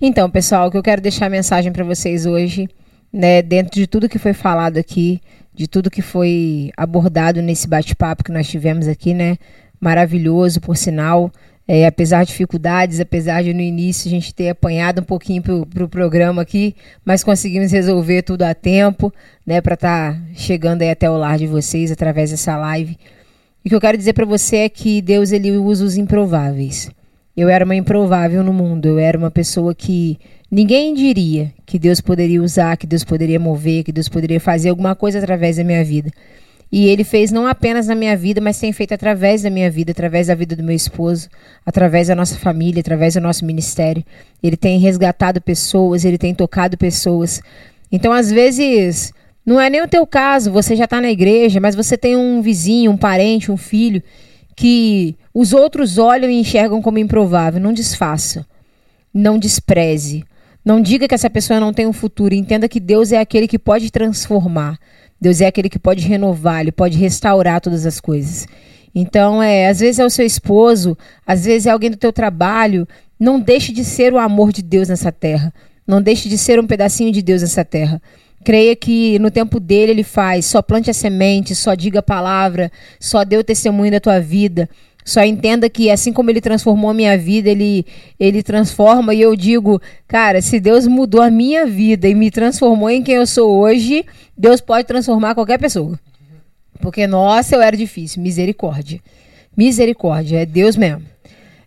Então, pessoal, o que eu quero deixar a mensagem para vocês hoje, né, dentro de tudo que foi falado aqui, de tudo que foi abordado nesse bate-papo que nós tivemos aqui, né, maravilhoso, por sinal, é, apesar de dificuldades, apesar de no início a gente ter apanhado um pouquinho pro, pro programa aqui, mas conseguimos resolver tudo a tempo, né, para estar chegando aí até o lar de vocês através dessa live. E o que eu quero dizer para você é que Deus ele usa os improváveis. Eu era uma improvável no mundo, eu era uma pessoa que ninguém diria que Deus poderia usar, que Deus poderia mover, que Deus poderia fazer alguma coisa através da minha vida. E ele fez não apenas na minha vida, mas tem feito através da minha vida, através da vida do meu esposo, através da nossa família, através do nosso ministério. Ele tem resgatado pessoas, ele tem tocado pessoas. Então, às vezes, não é nem o teu caso, você já está na igreja, mas você tem um vizinho, um parente, um filho que os outros olham e enxergam como improvável. Não desfaça. Não despreze. Não diga que essa pessoa não tem um futuro. Entenda que Deus é aquele que pode transformar. Deus é aquele que pode renovar, ele pode restaurar todas as coisas. Então, é, às vezes é o seu esposo, às vezes é alguém do teu trabalho. Não deixe de ser o amor de Deus nessa terra. Não deixe de ser um pedacinho de Deus nessa terra. Creia que no tempo dele ele faz. Só plante a semente, só diga a palavra, só dê o testemunho da tua vida. Só entenda que assim como ele transformou a minha vida, ele, ele transforma. E eu digo, cara, se Deus mudou a minha vida e me transformou em quem eu sou hoje, Deus pode transformar qualquer pessoa. Porque, nossa, eu era difícil. Misericórdia. Misericórdia. É Deus mesmo.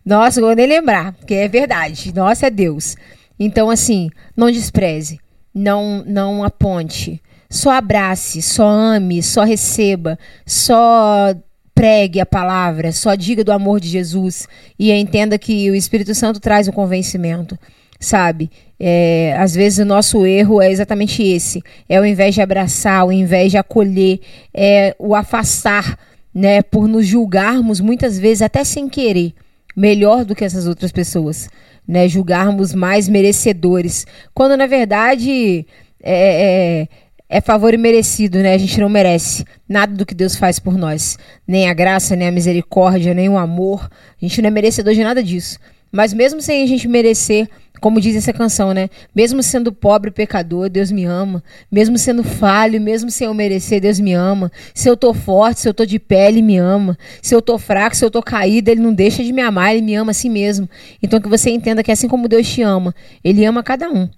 Nossa, eu vou nem lembrar, porque é verdade. Nossa, é Deus. Então, assim, não despreze. Não, não aponte. Só abrace, só ame, só receba, só pregue a palavra, só diga do amor de Jesus e entenda que o Espírito Santo traz o convencimento, sabe? É, às vezes o nosso erro é exatamente esse: é ao invés de abraçar, ao invés de acolher, é o afastar, né? Por nos julgarmos muitas vezes até sem querer melhor do que essas outras pessoas, né? Julgarmos mais merecedores, quando na verdade é, é é favor imerecido, né? A gente não merece nada do que Deus faz por nós. Nem a graça, nem a misericórdia, nem o amor. A gente não é merecedor de nada disso. Mas mesmo sem a gente merecer, como diz essa canção, né? Mesmo sendo pobre pecador, Deus me ama. Mesmo sendo falho, mesmo sem eu merecer, Deus me ama. Se eu tô forte, se eu tô de pé, Ele me ama. Se eu tô fraco, se eu tô caído, Ele não deixa de me amar, Ele me ama assim mesmo. Então que você entenda que assim como Deus te ama, Ele ama cada um.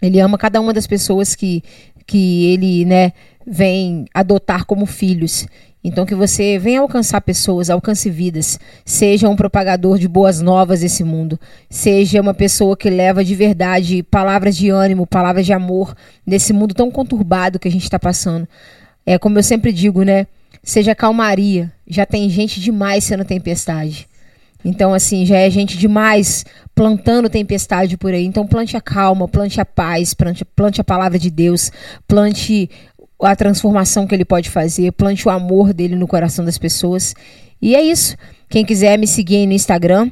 Ele ama cada uma das pessoas que, que ele, né, vem adotar como filhos. Então que você venha alcançar pessoas, alcance vidas, seja um propagador de boas novas desse mundo, seja uma pessoa que leva de verdade palavras de ânimo, palavras de amor nesse mundo tão conturbado que a gente está passando. É como eu sempre digo, né? Seja calmaria. Já tem gente demais sendo tempestade. Então, assim, já é gente demais plantando tempestade por aí. Então, plante a calma, plante a paz, plante, plante a palavra de Deus, plante a transformação que ele pode fazer, plante o amor dele no coração das pessoas. E é isso. Quem quiser me seguir no Instagram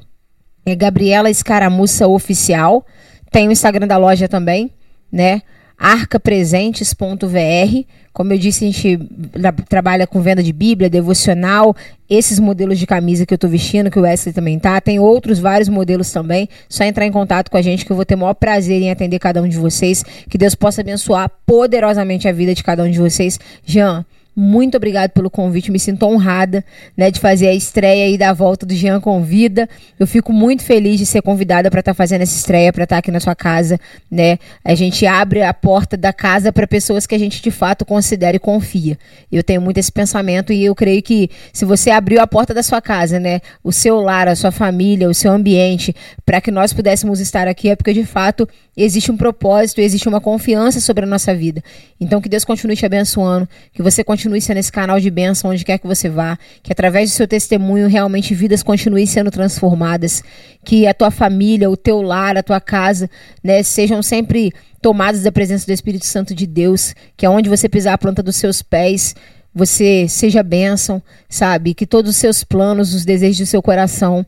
é Gabriela Escaramuça Oficial. Tem o Instagram da loja também, né? arcapresentes.vr. Como eu disse, a gente tra- trabalha com venda de Bíblia, devocional, esses modelos de camisa que eu tô vestindo, que o Wesley também tá. Tem outros vários modelos também. Só entrar em contato com a gente que eu vou ter o maior prazer em atender cada um de vocês. Que Deus possa abençoar poderosamente a vida de cada um de vocês. Jean, muito obrigado pelo convite, me sinto honrada, né, de fazer a estreia aí da volta do Jean Convida. Eu fico muito feliz de ser convidada para estar fazendo essa estreia, para estar aqui na sua casa, né? A gente abre a porta da casa para pessoas que a gente de fato considera e confia. Eu tenho muito esse pensamento e eu creio que se você abriu a porta da sua casa, né, o seu lar, a sua família, o seu ambiente, para que nós pudéssemos estar aqui, é porque de fato existe um propósito, existe uma confiança sobre a nossa vida. Então que Deus continue te abençoando, que você continue sendo esse canal de bênção onde quer que você vá, que através do seu testemunho realmente vidas continuem sendo transformadas, que a tua família, o teu lar, a tua casa, né, sejam sempre tomadas da presença do Espírito Santo de Deus, que aonde você pisar a planta dos seus pés, você seja bênção, sabe? Que todos os seus planos, os desejos do seu coração,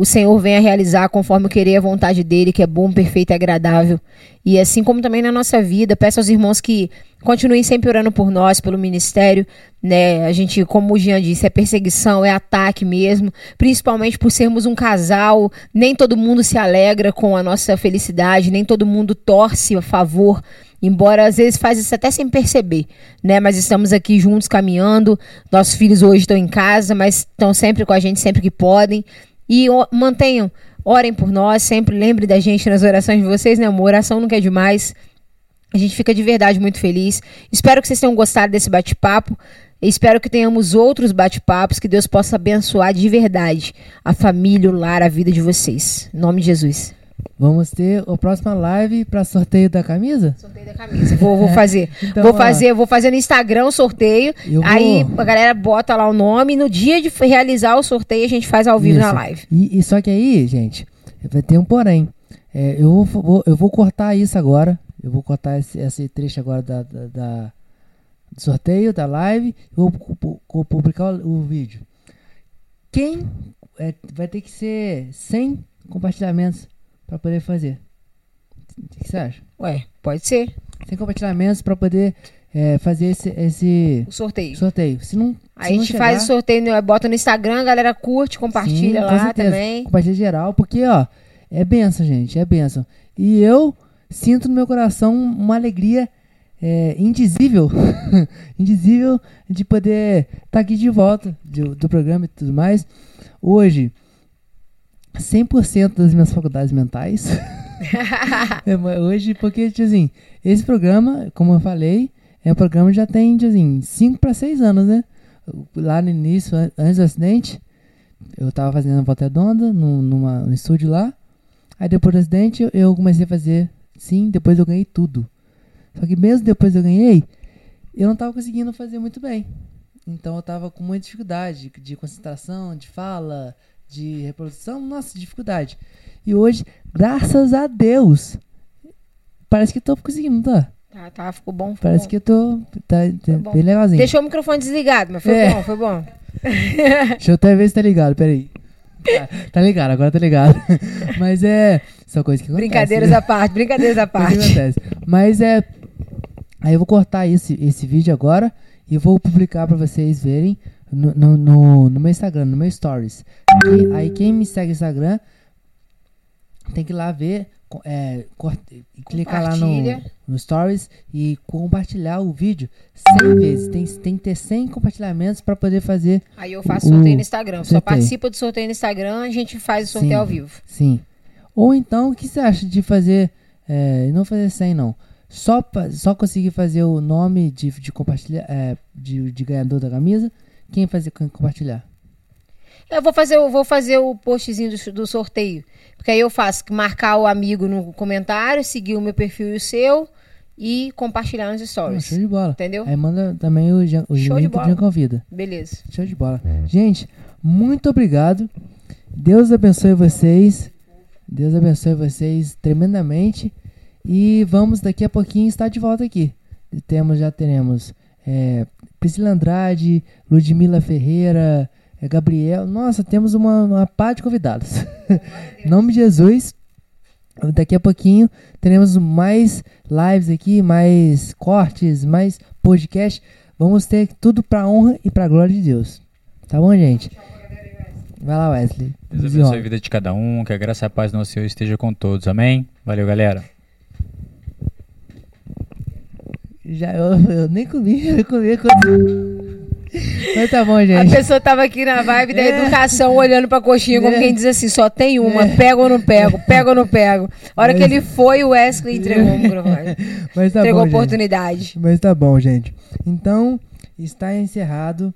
o Senhor venha realizar conforme o querer a vontade dele, que é bom, perfeito e agradável. E assim como também na nossa vida, peço aos irmãos que continuem sempre orando por nós, pelo ministério, né? A gente, como o Jean disse, é perseguição, é ataque mesmo, principalmente por sermos um casal, nem todo mundo se alegra com a nossa felicidade, nem todo mundo torce a favor embora às vezes faz isso até sem perceber, né? Mas estamos aqui juntos caminhando. Nossos filhos hoje estão em casa, mas estão sempre com a gente sempre que podem. E mantenham, orem por nós, sempre lembre da gente nas orações de vocês, né, amor? Oração nunca é demais. A gente fica de verdade muito feliz. Espero que vocês tenham gostado desse bate-papo. Espero que tenhamos outros bate-papos, que Deus possa abençoar de verdade a família, o lar, a vida de vocês. Em nome de Jesus. Vamos ter a próxima live para sorteio da camisa? Sorteio da camisa. Vou, vou fazer. Então, vou ó. fazer, vou fazer no Instagram o sorteio. Vou- Aí a galera bota lá o nome. E no dia de realizar o sorteio, a gente faz ao vivo na Isso. live. E, e só que aí, gente, vai ter um porém. É, eu, vou, vou- eu vou cortar isso agora. Eu vou cortar esse, esse trecho agora da, da- da- do sorteio, da live. Eu vou pu- publicar o, o vídeo. Quem é, vai ter que ser 100 compartilhamentos para poder fazer? O que você acha? Ué, pode ser. 100 compartilhamentos para poder é, fazer esse, esse O sorteio. sorteio. Se não, Aí se a gente faz o chegar- sorteio, bota no Instagram, a galera curte, compartilha Sim, lá certeza. também. Compartilha geral, porque, ó, é benção, gente, é benção. E eu sinto no meu coração uma alegria é, indizível, indizível de poder estar aqui de volta do, do programa e tudo mais. Hoje, 100% das minhas faculdades mentais. É, hoje, porque, tio, assim, esse programa, como eu falei, é um programa que já tem, tio, assim, 5 para 6 anos, né? Lá no início, an- antes do acidente, eu tava fazendo a volta redonda num, numa, num estúdio lá. Aí depois do acidente eu- eu comecei a fazer, sim, depois eu ganhei tudo. Só que mesmo depois eu ganhei, eu não tava conseguindo fazer muito bem. Então eu tava com muita dificuldade de concentração, de fala, de reprodução, nossa, dificuldade. E hoje, graças a Deus, parece que eu tô conseguindo, tá? Tá, tá, ficou bom. ficou Parece bom. que eu tô tá, tá bom. bem legalzinho. Deixou o microfone desligado, mas foi É. bom, foi bom. Deixa eu até ver se tá ligado, peraí. Tá, tá ligado, agora tá ligado. Mas é. São coisas que acontecem. Brincadeiras né? à parte, brincadeiras à parte. acontece. Mas é. Aí eu vou cortar esse, esse vídeo agora e vou publicar pra vocês verem no, no, no, no meu Instagram, no meu Stories. E aí quem me segue no Instagram tem que ir lá ver, é, clicar lá no, no Stories e compartilhar o vídeo 100 vezes. Tem, tem que ter 100 compartilhamentos pra poder fazer Aí eu faço sorteio no Instagram. Só sorteio. participa do sorteio no Instagram, a gente faz o sorteio Sim. ao vivo. Sim. Ou então, o que você acha de fazer. É, não fazer 100, não. Só, só conseguir fazer o nome de, de compartilhar. é, de, de ganhador da camisa. Quem fazer compartilhar? Eu vou fazer, eu vou fazer o postzinho do, do sorteio. Porque aí eu faço marcar o amigo no comentário, seguir o meu perfil e o seu e compartilhar nos stories. show de bola. Entendeu? Aí manda também o, o Show de bola. Convida. Beleza. Show de bola. Gente, muito obrigado. Deus abençoe vocês. Deus abençoe vocês tremendamente. E vamos daqui a pouquinho estar de volta aqui. Temos, já teremos é, Priscila Andrade, Ludmila Ferreira, é, Gabriel. Nossa, temos uma, uma pá de convidados. em nome de Jesus. Daqui a pouquinho teremos mais lives aqui, mais cortes, mais podcast. Vamos ter tudo pra honra e pra glória de Deus. Tá bom, gente? Vai lá, Wesley. Deus abençoe a vida de cada um, que a graça e a paz do nosso Senhor esteja com todos. Amém? Valeu, galera. Já, eu, eu nem comi, eu comi quando... Mas tá bom, A gente. pessoa tava aqui na vibe da É. educação, olhando pra coxinha, como É. quem diz assim, só tem uma, pego ou não pego, pego ou não pego. A hora que Mas- ele foi, o Wesley entregou o microfone. Mas tá entregou a bom, gente. oportunidade. Mas tá bom, gente. Então, está encerrado.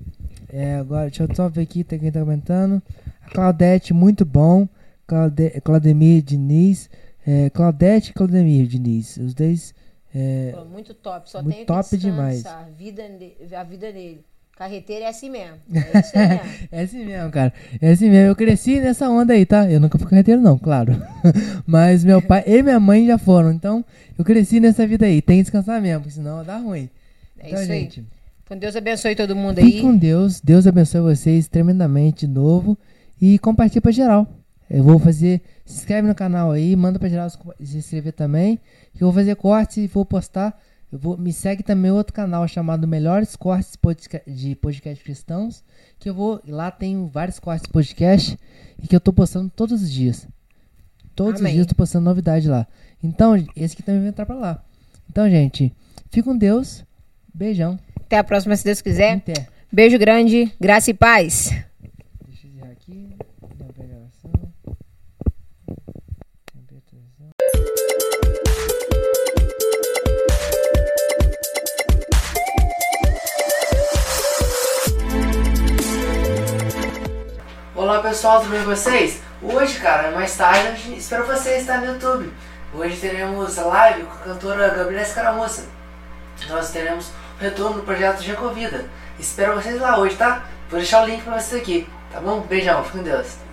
É, agora, deixa eu só ver aqui, tem quem tá comentando. A Claudete, muito bom. Claude, Claudemir Diniz. É, Claudete e Claudemir Diniz. Os dois. É, Pô, Muito top, só Muito que top demais. descansar. A vida, a vida dele. Carreteira é assim mesmo. É aí mesmo. é assim mesmo, cara. É assim mesmo. Eu cresci nessa onda aí, tá? Eu nunca fui carreteiro, não, claro. Mas meu pai e minha mãe já foram. Então, eu cresci nessa vida aí. Tem que descansar mesmo, porque senão dá ruim. É então, isso aí. gente. Então Deus abençoe todo mundo Fique aí. com Deus. Deus abençoe vocês tremendamente de novo. E compartilhe pra geral. Eu vou fazer. Se inscreve no canal aí, manda pra geral se inscrever também. Que eu vou fazer cortes e vou postar. Eu vou, me segue também outro canal chamado Melhores Cortes de Podcast Cristãos. Que eu vou. Lá tem vários cortes de podcast. E que eu tô postando todos os dias. Todos Amém. os dias eu tô postando novidade lá. Então, esse aqui também vai entrar pra lá. Então, gente, fique com Deus. Beijão. Até a próxima, se Deus quiser. Até. Beijo grande, graça e paz. Pessoal, tudo bem com vocês? Hoje, cara, mais tarde, espero vocês estar no YouTube. Hoje teremos live com a cantora Gabriela Escaramuça. Nós teremos o retorno do projeto Jacovida. Espero vocês lá hoje, tá? Vou deixar o link pra vocês aqui, tá bom? Beijão, fique com Deus.